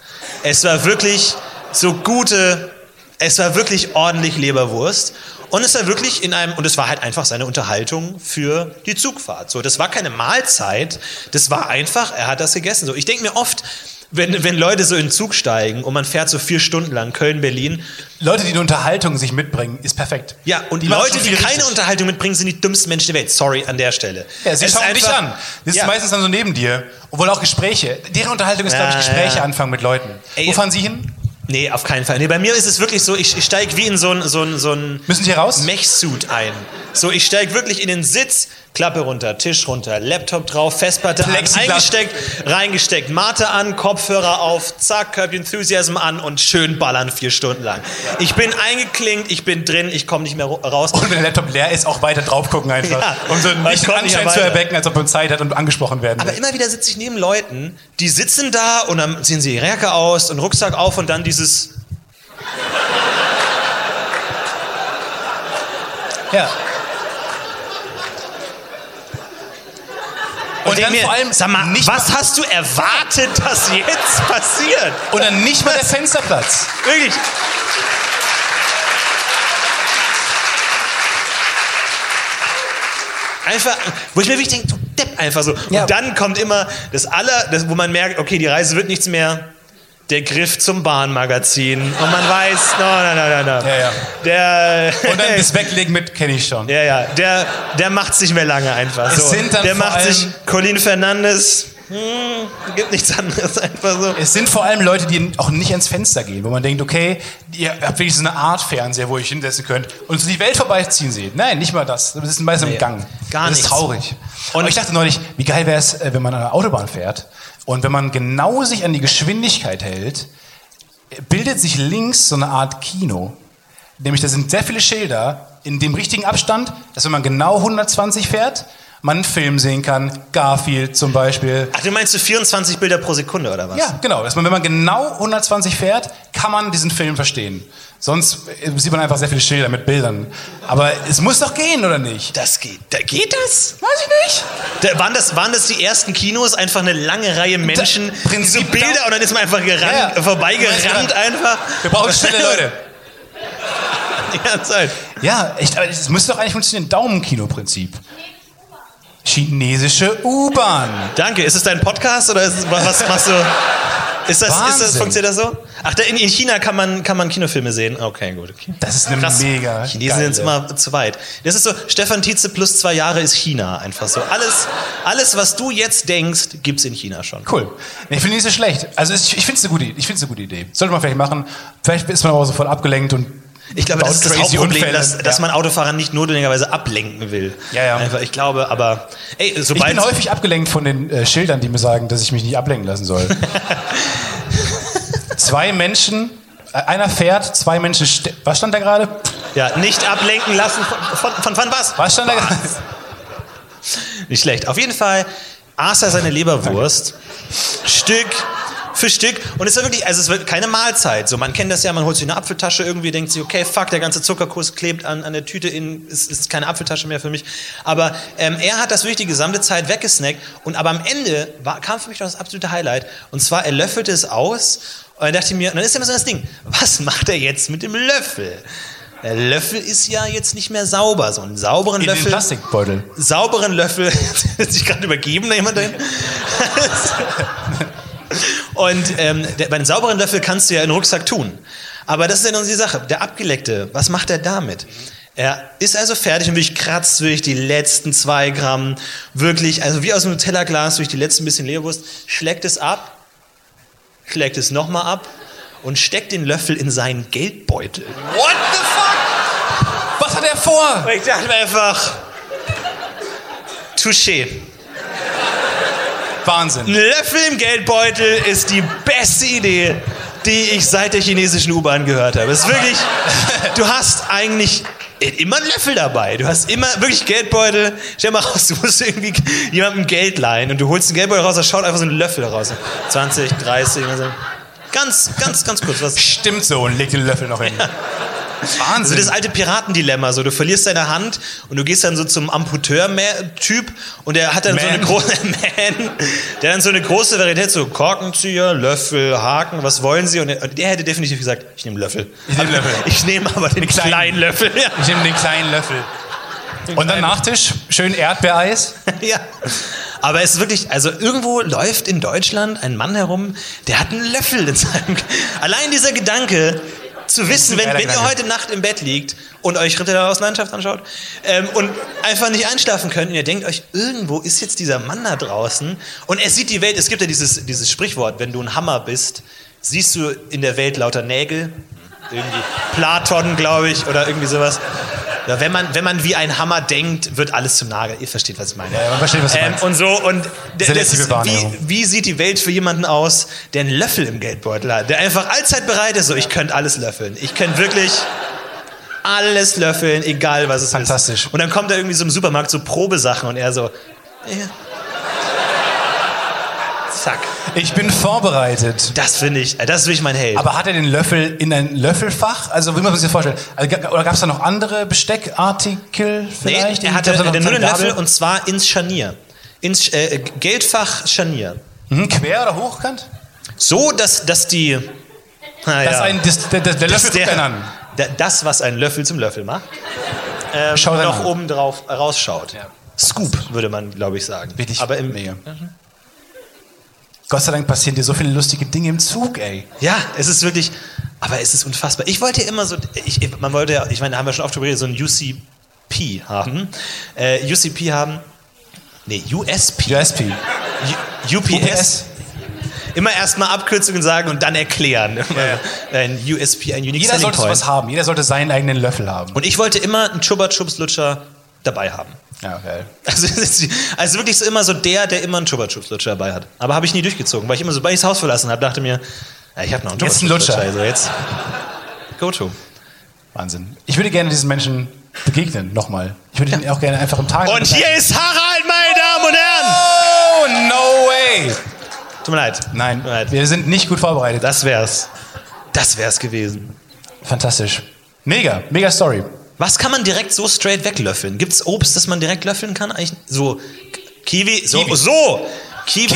Es war wirklich so gute, es war wirklich ordentlich Leberwurst. Und es war wirklich in einem, und es war halt einfach seine Unterhaltung für die Zugfahrt. So, das war keine Mahlzeit, das war einfach, er hat das gegessen. So, ich denke mir oft, wenn, wenn Leute so in den Zug steigen und man fährt so vier Stunden lang Köln-Berlin, Leute, die eine Unterhaltung sich mitbringen, ist perfekt. ja, und die Leute, die keine richtig. Unterhaltung mitbringen, sind die dümmsten Menschen der Welt. Sorry an der Stelle. Ja, sie Es schauen dich an. Das Ja. ist meistens dann so neben dir. Obwohl auch Gespräche. Deren Unterhaltung ist, glaube ich, Ja, Gespräche anfangen mit Leuten. Ey, Wo fahren Sie hin? Nee, auf keinen Fall. Nee, bei mir ist es wirklich so, ich, ich steige wie in so ein, so ein, so ein Müssen Sie raus? Mech-Suit ein. So, ich steige wirklich in den Sitz, Klappe runter, Tisch runter, Laptop drauf, Festplatte an, eingesteckt, reingesteckt, Mate an, Kopfhörer auf, zack, Curb Enthusiasm an und schön ballern vier Stunden lang. Ich bin eingeklinkt, ich bin drin, ich komme nicht mehr raus. Und wenn der Laptop leer ist, auch weiter drauf gucken einfach. Ja. um so nicht Anschein zu erwecken, als ob man Zeit hat und angesprochen werden Aber will. immer wieder sitze ich neben Leuten, die sitzen da und dann ziehen sie ihre Jacke aus und Rucksack auf und dann dieses Ja. Und dann mir, vor allem sag mal, nicht was hast du erwartet, dass jetzt passiert? Und dann nicht mal der Fensterplatz. Wirklich. Einfach, wo ich mir wirklich denke, du Depp, einfach so. Ja. Und dann kommt immer das aller, das, wo man merkt, okay, die Reise wird nichts mehr. Der Griff zum Bahnmagazin. Und man weiß, no, no, no, no, no. Ja, ja. Der, Und dann das Weglegen mit kenne ich schon. ja, ja, der, der macht's nicht mehr lange einfach. So. der macht sich, Colin Fernandes, hm, gibt nichts anderes, einfach so. Es sind vor allem Leute, die auch nicht ans Fenster gehen, wo man denkt, okay, ihr habt wirklich so eine Art Fernseher, wo ihr euch hinsetzen könnt und so die Welt vorbeiziehen seht. Nein, nicht mal das. Das ist meist im Gang. gar das ist nichts. traurig. Und ich dachte neulich, wie geil wäre es, wenn man an der Autobahn fährt und wenn man genau sich an die Geschwindigkeit hält, bildet sich links so eine Art Kino. Nämlich da sind sehr viele Schilder in dem richtigen Abstand, dass wenn man genau 120 fährt, man einen Film sehen kann. Garfield zum Beispiel. Ach, du meinst du 24 Bilder pro Sekunde oder was? Ja, genau. Dass man, wenn man genau 120 fährt, kann man diesen Film verstehen. Sonst äh, sieht man einfach sehr viele Schilder mit Bildern. Aber es muss doch gehen, oder nicht? Das geht. Da geht das? Weiß ich nicht. Da, waren, das waren das die ersten Kinos? Einfach eine lange Reihe Menschen, Da- Prinzip diese Bilder da- und dann ist man einfach gerannt, Ja. vorbeigerannt einfach. Wir brauchen schnelle Leute. Die ganze Zeit. Ja, es müsste doch eigentlich funktionieren. Daumenkino-Prinzip. Chinesische U-Bahn. Danke. Ist es dein Podcast oder ist es, was machst du? Ist das, ist das, funktioniert das so? Ach, in, in China kann man, kann man Kinofilme sehen. Okay, gut. Okay. Das ist eine mega. Chinesen sind immer zu weit. Das ist so, Stefan Tietze plus zwei Jahre ist China. Einfach so. Alles, alles was du jetzt denkst, gibt's in China schon. Cool. Ich finde nicht so schlecht. Also ich, ich finde es eine gute, ich find's eine gute Idee. Sollte man vielleicht machen. Vielleicht ist man aber sofort abgelenkt und Ich glaube, das ist das Hauptproblem, dass, dass Ja. man Autofahrer nicht notwendigerweise ablenken will. Ja, ja. Einfach, ich glaube, aber ey, Ich bin häufig abgelenkt von den äh, Schildern, die mir sagen, dass ich mich nicht ablenken lassen soll. zwei Menschen, äh, einer fährt, zwei Menschen. Was stand da gerade? ja, nicht ablenken lassen von, von, von, von was? Was stand da gerade? Nicht schlecht. Auf jeden Fall aß er seine Leberwurst Stück für Stück und es war wirklich, also es wird keine Mahlzeit. So, man kennt das ja, man holt sich eine Apfeltasche irgendwie, denkt sich, okay, fuck, der ganze Zuckerkuss klebt an, an der Tüte in, ist, ist keine Apfeltasche mehr für mich. Aber ähm, er hat das wirklich die gesamte Zeit weggesnackt und aber am Ende war, kam für mich noch das absolute Highlight und zwar er löffelte es aus und dann dachte ich mir, und dann ist immer so das Ding, was macht er jetzt mit dem Löffel? Der Löffel ist ja jetzt nicht mehr sauber, so einen sauberen In den Löffel Plastikbeutel. sauberen Löffel, hat sich gerade übergeben, da jemand drin. Und ähm, der, bei einem sauberen Löffel kannst du ja in den Rucksack tun. Aber das ist ja noch die Sache. Der abgeleckte, was macht er damit? Er ist also fertig und wirklich kratzt durch die letzten zwei Gramm, wirklich, also wie aus einem Nutella-Glas durch die letzten bisschen Leberwurst, schlägt es ab, schlägt es nochmal ab und steckt den Löffel in seinen Geldbeutel. What the fuck? Was hat er vor? Und ich dachte mir einfach, touché. Wahnsinn. Ein Löffel im Geldbeutel ist die beste Idee, die ich seit der chinesischen U-Bahn gehört habe. Es ist wirklich, du hast eigentlich immer einen Löffel dabei. Du hast immer wirklich Geldbeutel. Stell mal raus, du musst irgendwie jemandem Geld leihen und du holst den Geldbeutel raus, da schaut einfach so ein Löffel raus. 20, 30, also ganz, ganz, ganz kurz. Was, Stimmt so und legt den Löffel noch hin. also Wahnsinn. das alte Piratendilemma, so du verlierst deine Hand und du gehst dann so zum Amputeur-Typ und der hat dann so eine Man. große Man, der dann so eine große Varietät, so Korkenzieher, Löffel, Haken, was wollen Sie? Und der, hätte definitiv gesagt, ich nehme Löffel. Ich nehm Löffel. Ich nehme aber den kleinen. kleinen, Löffel. Ja. Ich nehme den kleinen Löffel. Und dann Nachtisch, schön Erdbeereis. ja. Aber es ist wirklich, also irgendwo läuft in Deutschland ein Mann herum, der hat einen Löffel in seinem. Allein dieser Gedanke, zu wissen, wenn, wenn ihr heute Nacht im Bett liegt und euch Ritter der Außenlandschaft anschaut ähm, und einfach nicht einschlafen könnt und ihr denkt euch, irgendwo ist jetzt dieser Mann da draußen und er sieht die Welt, es gibt ja dieses, dieses Sprichwort, wenn du ein Hammer bist, siehst du in der Welt lauter Nägel, irgendwie Platon, glaube ich, oder irgendwie sowas. Ja, wenn, man, wenn man wie ein Hammer denkt, wird alles zum Nagel. Ihr versteht, was ich meine. Ja, man versteht, was du ähm. Und so, und ist, wie, wie sieht die Welt für jemanden aus, der einen Löffel im Geldbeutel hat, der einfach allzeit bereit ist, so, ich könnte alles löffeln. Ich könnte wirklich alles löffeln, egal was es Fantastisch. ist. Und dann kommt er irgendwie so im Supermarkt so Probesachen und er so, ja. Zack. Ich bin vorbereitet. Das finde ich, äh, das ist wirklich mein Held. Aber hat er den Löffel in ein Löffelfach? Also wie man sich das vorstellen? Also, oder gab es da noch andere Besteckartikel Nee, vielleicht? er hatte nur den? Löffel und zwar ins Scharnier. Ins äh, Geldfach Scharnier. Mhm, quer oder hochkant? So, dass, dass die. Na Das ja, ein, das, der, der, der dass Löffel an. der, das, was ein Löffel zum Löffel macht, ähm, noch oben drauf rausschaut. Ja. Scoop, würde man, glaube ich, sagen. Wirklich Aber im, mega. Gott sei Dank passieren dir so viele lustige Dinge im Zug, ey. Ja, es ist wirklich, aber es ist unfassbar. Ich wollte ja immer so, ich, man wollte ja, ich meine, da haben wir schon oft drüber geredet, so ein UCP haben. Äh, UCP haben, nee, USP. USP. U- UPS. UPS. Immer erstmal Abkürzungen sagen und dann erklären. Ein USP, ein Unique Jeder Selling sollte Point. sowas haben. Jeder sollte seinen eigenen Löffel haben. Und ich wollte immer einen Chupa Chups Lutscher dabei haben. Ja, geil. Also, also wirklich so immer so der, der immer einen Chupa Chups Lutscher dabei hat. Aber habe ich nie durchgezogen, weil ich immer, sobald ich das Haus verlassen habe, dachte mir, ja, ich habe noch einen Chupa Jetzt ein Lutscher. Also jetzt go to. Wahnsinn. Ich würde gerne diesen Menschen begegnen, nochmal. Ich würde ihn auch gerne einfach im Tag. Und hier ist Harald, meine Damen und Herren. Oh, no way! Tut mir leid. Nein, Tut mir leid. wir sind nicht gut vorbereitet. Das wär's. Das wär's gewesen. Fantastisch. Mega, mega Story. Was kann man direkt so straight weglöffeln? Gibt's Obst, das man direkt löffeln kann? Eigentlich so Kiwi, so, Kiwi. so. Kiwi.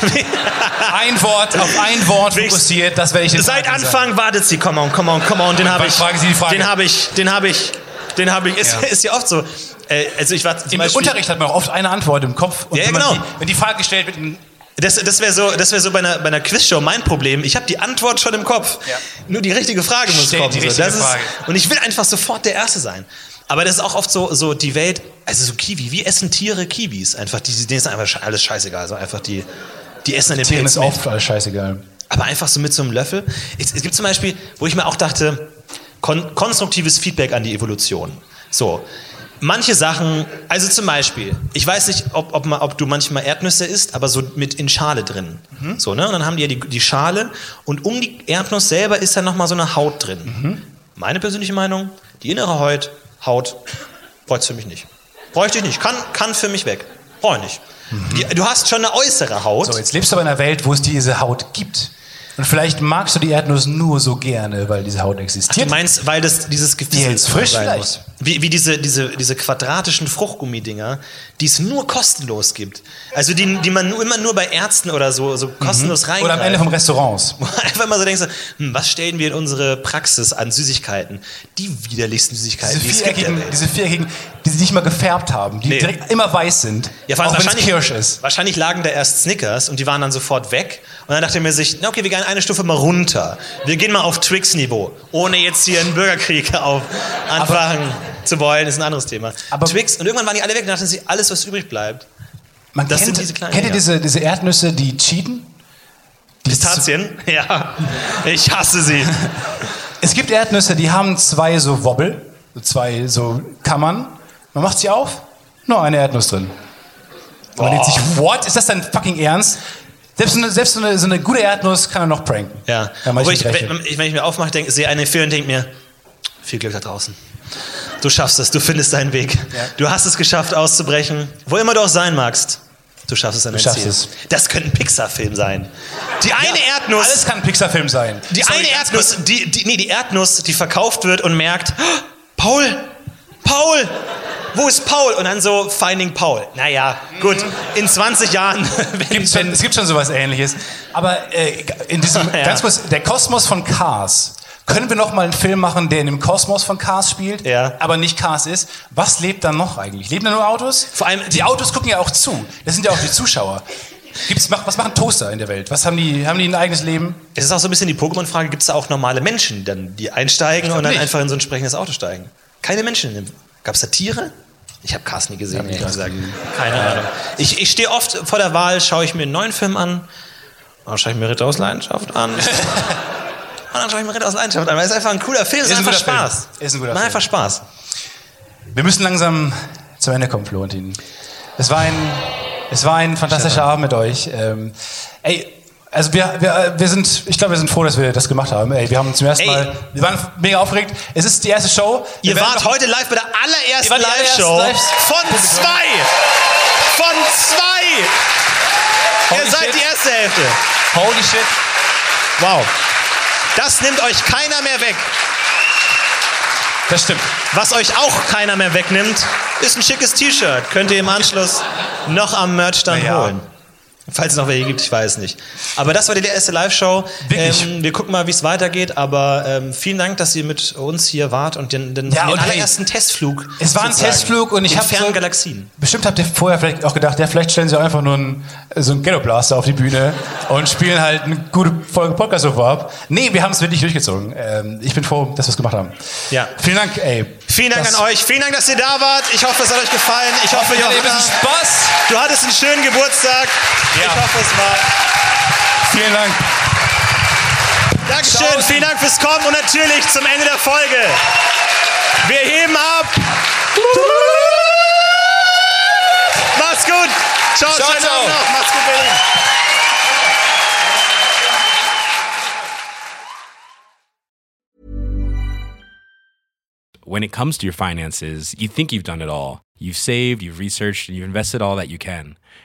Ein Wort, auf ein Wort fokussiert, das werde ich den Seit Anfang wartet sie, come on, come on, come on, den habe ich. fragen Sie die Frage. Den habe ich, den habe ich, den habe ich. Ist, Ja. ist ja oft so. Äh, also ich war Im Beispiel, Unterricht hat man auch oft eine Antwort im Kopf. Und Ja, wenn, genau. die, wenn die Frage gestellt wird, Das, das wäre so, das wär so bei einer, bei einer Quizshow mein Problem. Ich habe die Antwort schon im Kopf. Nur die richtige Frage muss Stell kommen. die so. richtige das ist, Frage. und ich will einfach sofort der Erste sein. Aber das ist auch oft so, so die Welt, also so Kiwi, wie essen Tiere Kiwis? Einfach, die, denen ist einfach alles scheißegal. Also einfach die, die essen an den Tieren Pilz ist mit. oft alles scheißegal. Aber einfach so mit so einem Löffel. Es, es gibt zum Beispiel, wo ich mir auch dachte, kon konstruktives Feedback an die Evolution. So. Manche Sachen, also zum Beispiel, ich weiß nicht, ob, ob, ob du manchmal Erdnüsse isst, aber so mit in Schale drin. So, ne? Und dann haben die ja die, die Schale und um die Erdnuss selber ist dann nochmal so eine Haut drin. Meine persönliche Meinung, die innere Haut, Haut, bräuchte für mich nicht. Bräuchte ich nicht. Kann, kann für mich weg. Brauche ich nicht. Die, du hast schon eine äußere Haut. So, jetzt lebst du aber in einer Welt, wo es diese Haut gibt. Und vielleicht magst du die Erdnuss nur so gerne, weil diese Haut Du existiert. meinst, weil das dieses Gefühl Die frisch sein vielleicht. muss. Wie, wie diese, diese, diese quadratischen Fruchtgummidinger, die es nur kostenlos gibt. Also die, die man nur, immer nur bei Ärzten oder so, so kostenlos rein. Mhm. Oder am Ende vom Restaurants. Einfach mal so denkst, du, hm, was stellen wir in unsere Praxis an Süßigkeiten? Die widerlichsten Süßigkeiten, Diese die viereckigen, diese viereckigen, die sich nicht mal gefärbt haben, die Nee. direkt immer weiß sind. Ja, vor allem auch wenn es wahrscheinlich, Kirsch ist. wahrscheinlich lagen da erst Snickers und die waren dann sofort weg. Und dann dachte ich mir sich, na okay, wir gehen eine Stufe mal runter. Wir gehen mal auf Twix-Niveau, ohne jetzt hier einen Bürgerkrieg auf anfangen zu wollen, ist ein anderes Thema. Aber- Twix, und irgendwann waren die alle weg und dachten sie, alles, was übrig bleibt. Man Das kennt, sind diese kleinen kennt ihr diese, diese Erdnüsse, die cheaten? Die Pistazien? Ja, ich hasse sie. Es gibt Erdnüsse, die haben zwei so Wobbel, zwei so Kammern. Man macht sie auf, nur eine Erdnuss drin. Und man denkt sich, what? Ist das dein fucking Ernst? Selbst, so eine, selbst so, eine, so eine gute Erdnuss kann er noch pranken. Ja, Wenn man aber ich, wenn, ich, wenn ich mir aufmache, denk, sehe eine Film und denke mir, viel Glück da draußen. Du schaffst es, du findest deinen Weg. Du hast es geschafft, auszubrechen, wo immer du auch sein magst. Du schaffst es an dein Ziel. es. Das könnte ein Pixar-Film sein. Die eine Erdnuss, Alles kann ein Pixar-Film sein. die Sorry, eine Erdnuss, die, die, nee, die Erdnuss, die verkauft wird und merkt, "Oh, Paul, Paul, wo ist Paul? Und dann so Finding Paul. Naja, gut, in 20 Jahren werden Gibt schon, es gibt schon sowas ähnliches. Aber äh, in diesem, Ja. ganz kurz, der Kosmos von Cars. Können wir noch mal einen Film machen, der in dem Kosmos von Cars spielt, Ja. aber nicht Cars ist? Was lebt da noch eigentlich? Leben da nur Autos? Vor allem- die Autos gucken ja auch zu. Das sind ja auch die Zuschauer. Gibt's, was machen Toaster in der Welt? Was haben die? Haben die ein eigenes Leben? Es ist auch so ein bisschen die Pokémon-Frage, gibt es da auch normale Menschen, die dann, die einsteigen und dann nicht. einfach in so ein sprechendes Auto steigen? Keine Menschen. Gab es da Tiere? Ich habe Cars nie gesehen, ehrlich gesagt. Keine Ahnung. Ich, ich stehe oft vor der Wahl, schaue ich mir einen neuen Film an, dann schaue ich mir Ritter aus Leidenschaft an. Und dann schaue ich mir Ritter aus Leidenschaft an, weil es ist einfach ein cooler Film, es ist, Ist ein einfach guter Film. Spaß. Ist ein guter Macht einfach Spaß. Wir müssen langsam zum Ende kommen, Florentin. Es war ein, es war ein fantastischer Abend mit euch. Ähm, ey, also wir, wir, wir sind, ich glaube, wir sind froh, dass wir das gemacht haben. Ey, wir haben zum ersten Ey. Mal, wir waren mega aufgeregt. Es ist die erste Show. Ihr Wir wart heute live bei der allerersten Live-Show Live- von zwei! Von zwei! Holy Ihr seid shit. die erste Hälfte. Holy shit. Wow. Das nimmt euch keiner mehr weg. Das stimmt. Was euch auch keiner mehr wegnimmt, ist ein schickes T-Shirt. Könnt ihr im Anschluss noch am Merchstand Na ja. holen. Falls es noch welche gibt, ich weiß nicht. Aber das war die erste Live-Show. Ähm, wir gucken mal, wie es weitergeht. Aber ähm, vielen Dank, dass ihr mit uns hier wart und den, den, Ja, den und hey, allerersten Testflug. es war ein Testflug und ich in hab fernen so- Galaxien. Bestimmt habt ihr vorher vielleicht auch gedacht, ja, vielleicht stellen sie auch einfach nur einen, so einen Ghetto Blaster auf die Bühne und spielen halt eine gute Folge Podcast so ab. Nee, wir haben es wirklich durchgezogen. Ähm, ich bin froh, dass wir es gemacht haben. Ja. Vielen Dank, ey. Vielen Dank an euch. Vielen Dank, dass ihr da wart. Ich hoffe, es hat euch gefallen. Ich hoffe, Ihr hattet ein bisschen Spaß. du hattest einen schönen Geburtstag. Ich hoffe, es war. Vielen Dank. Dankeschön, Ciao. vielen Dank fürs Kommen und natürlich zum Ende der Folge. Wir heben ab. Macht's gut. Ciao, Ciao, ciao. Abend noch. Macht's gut, Berlin. when it comes to your finances, you think you've done it all. You've saved, you've researched, and you've invested all that you can.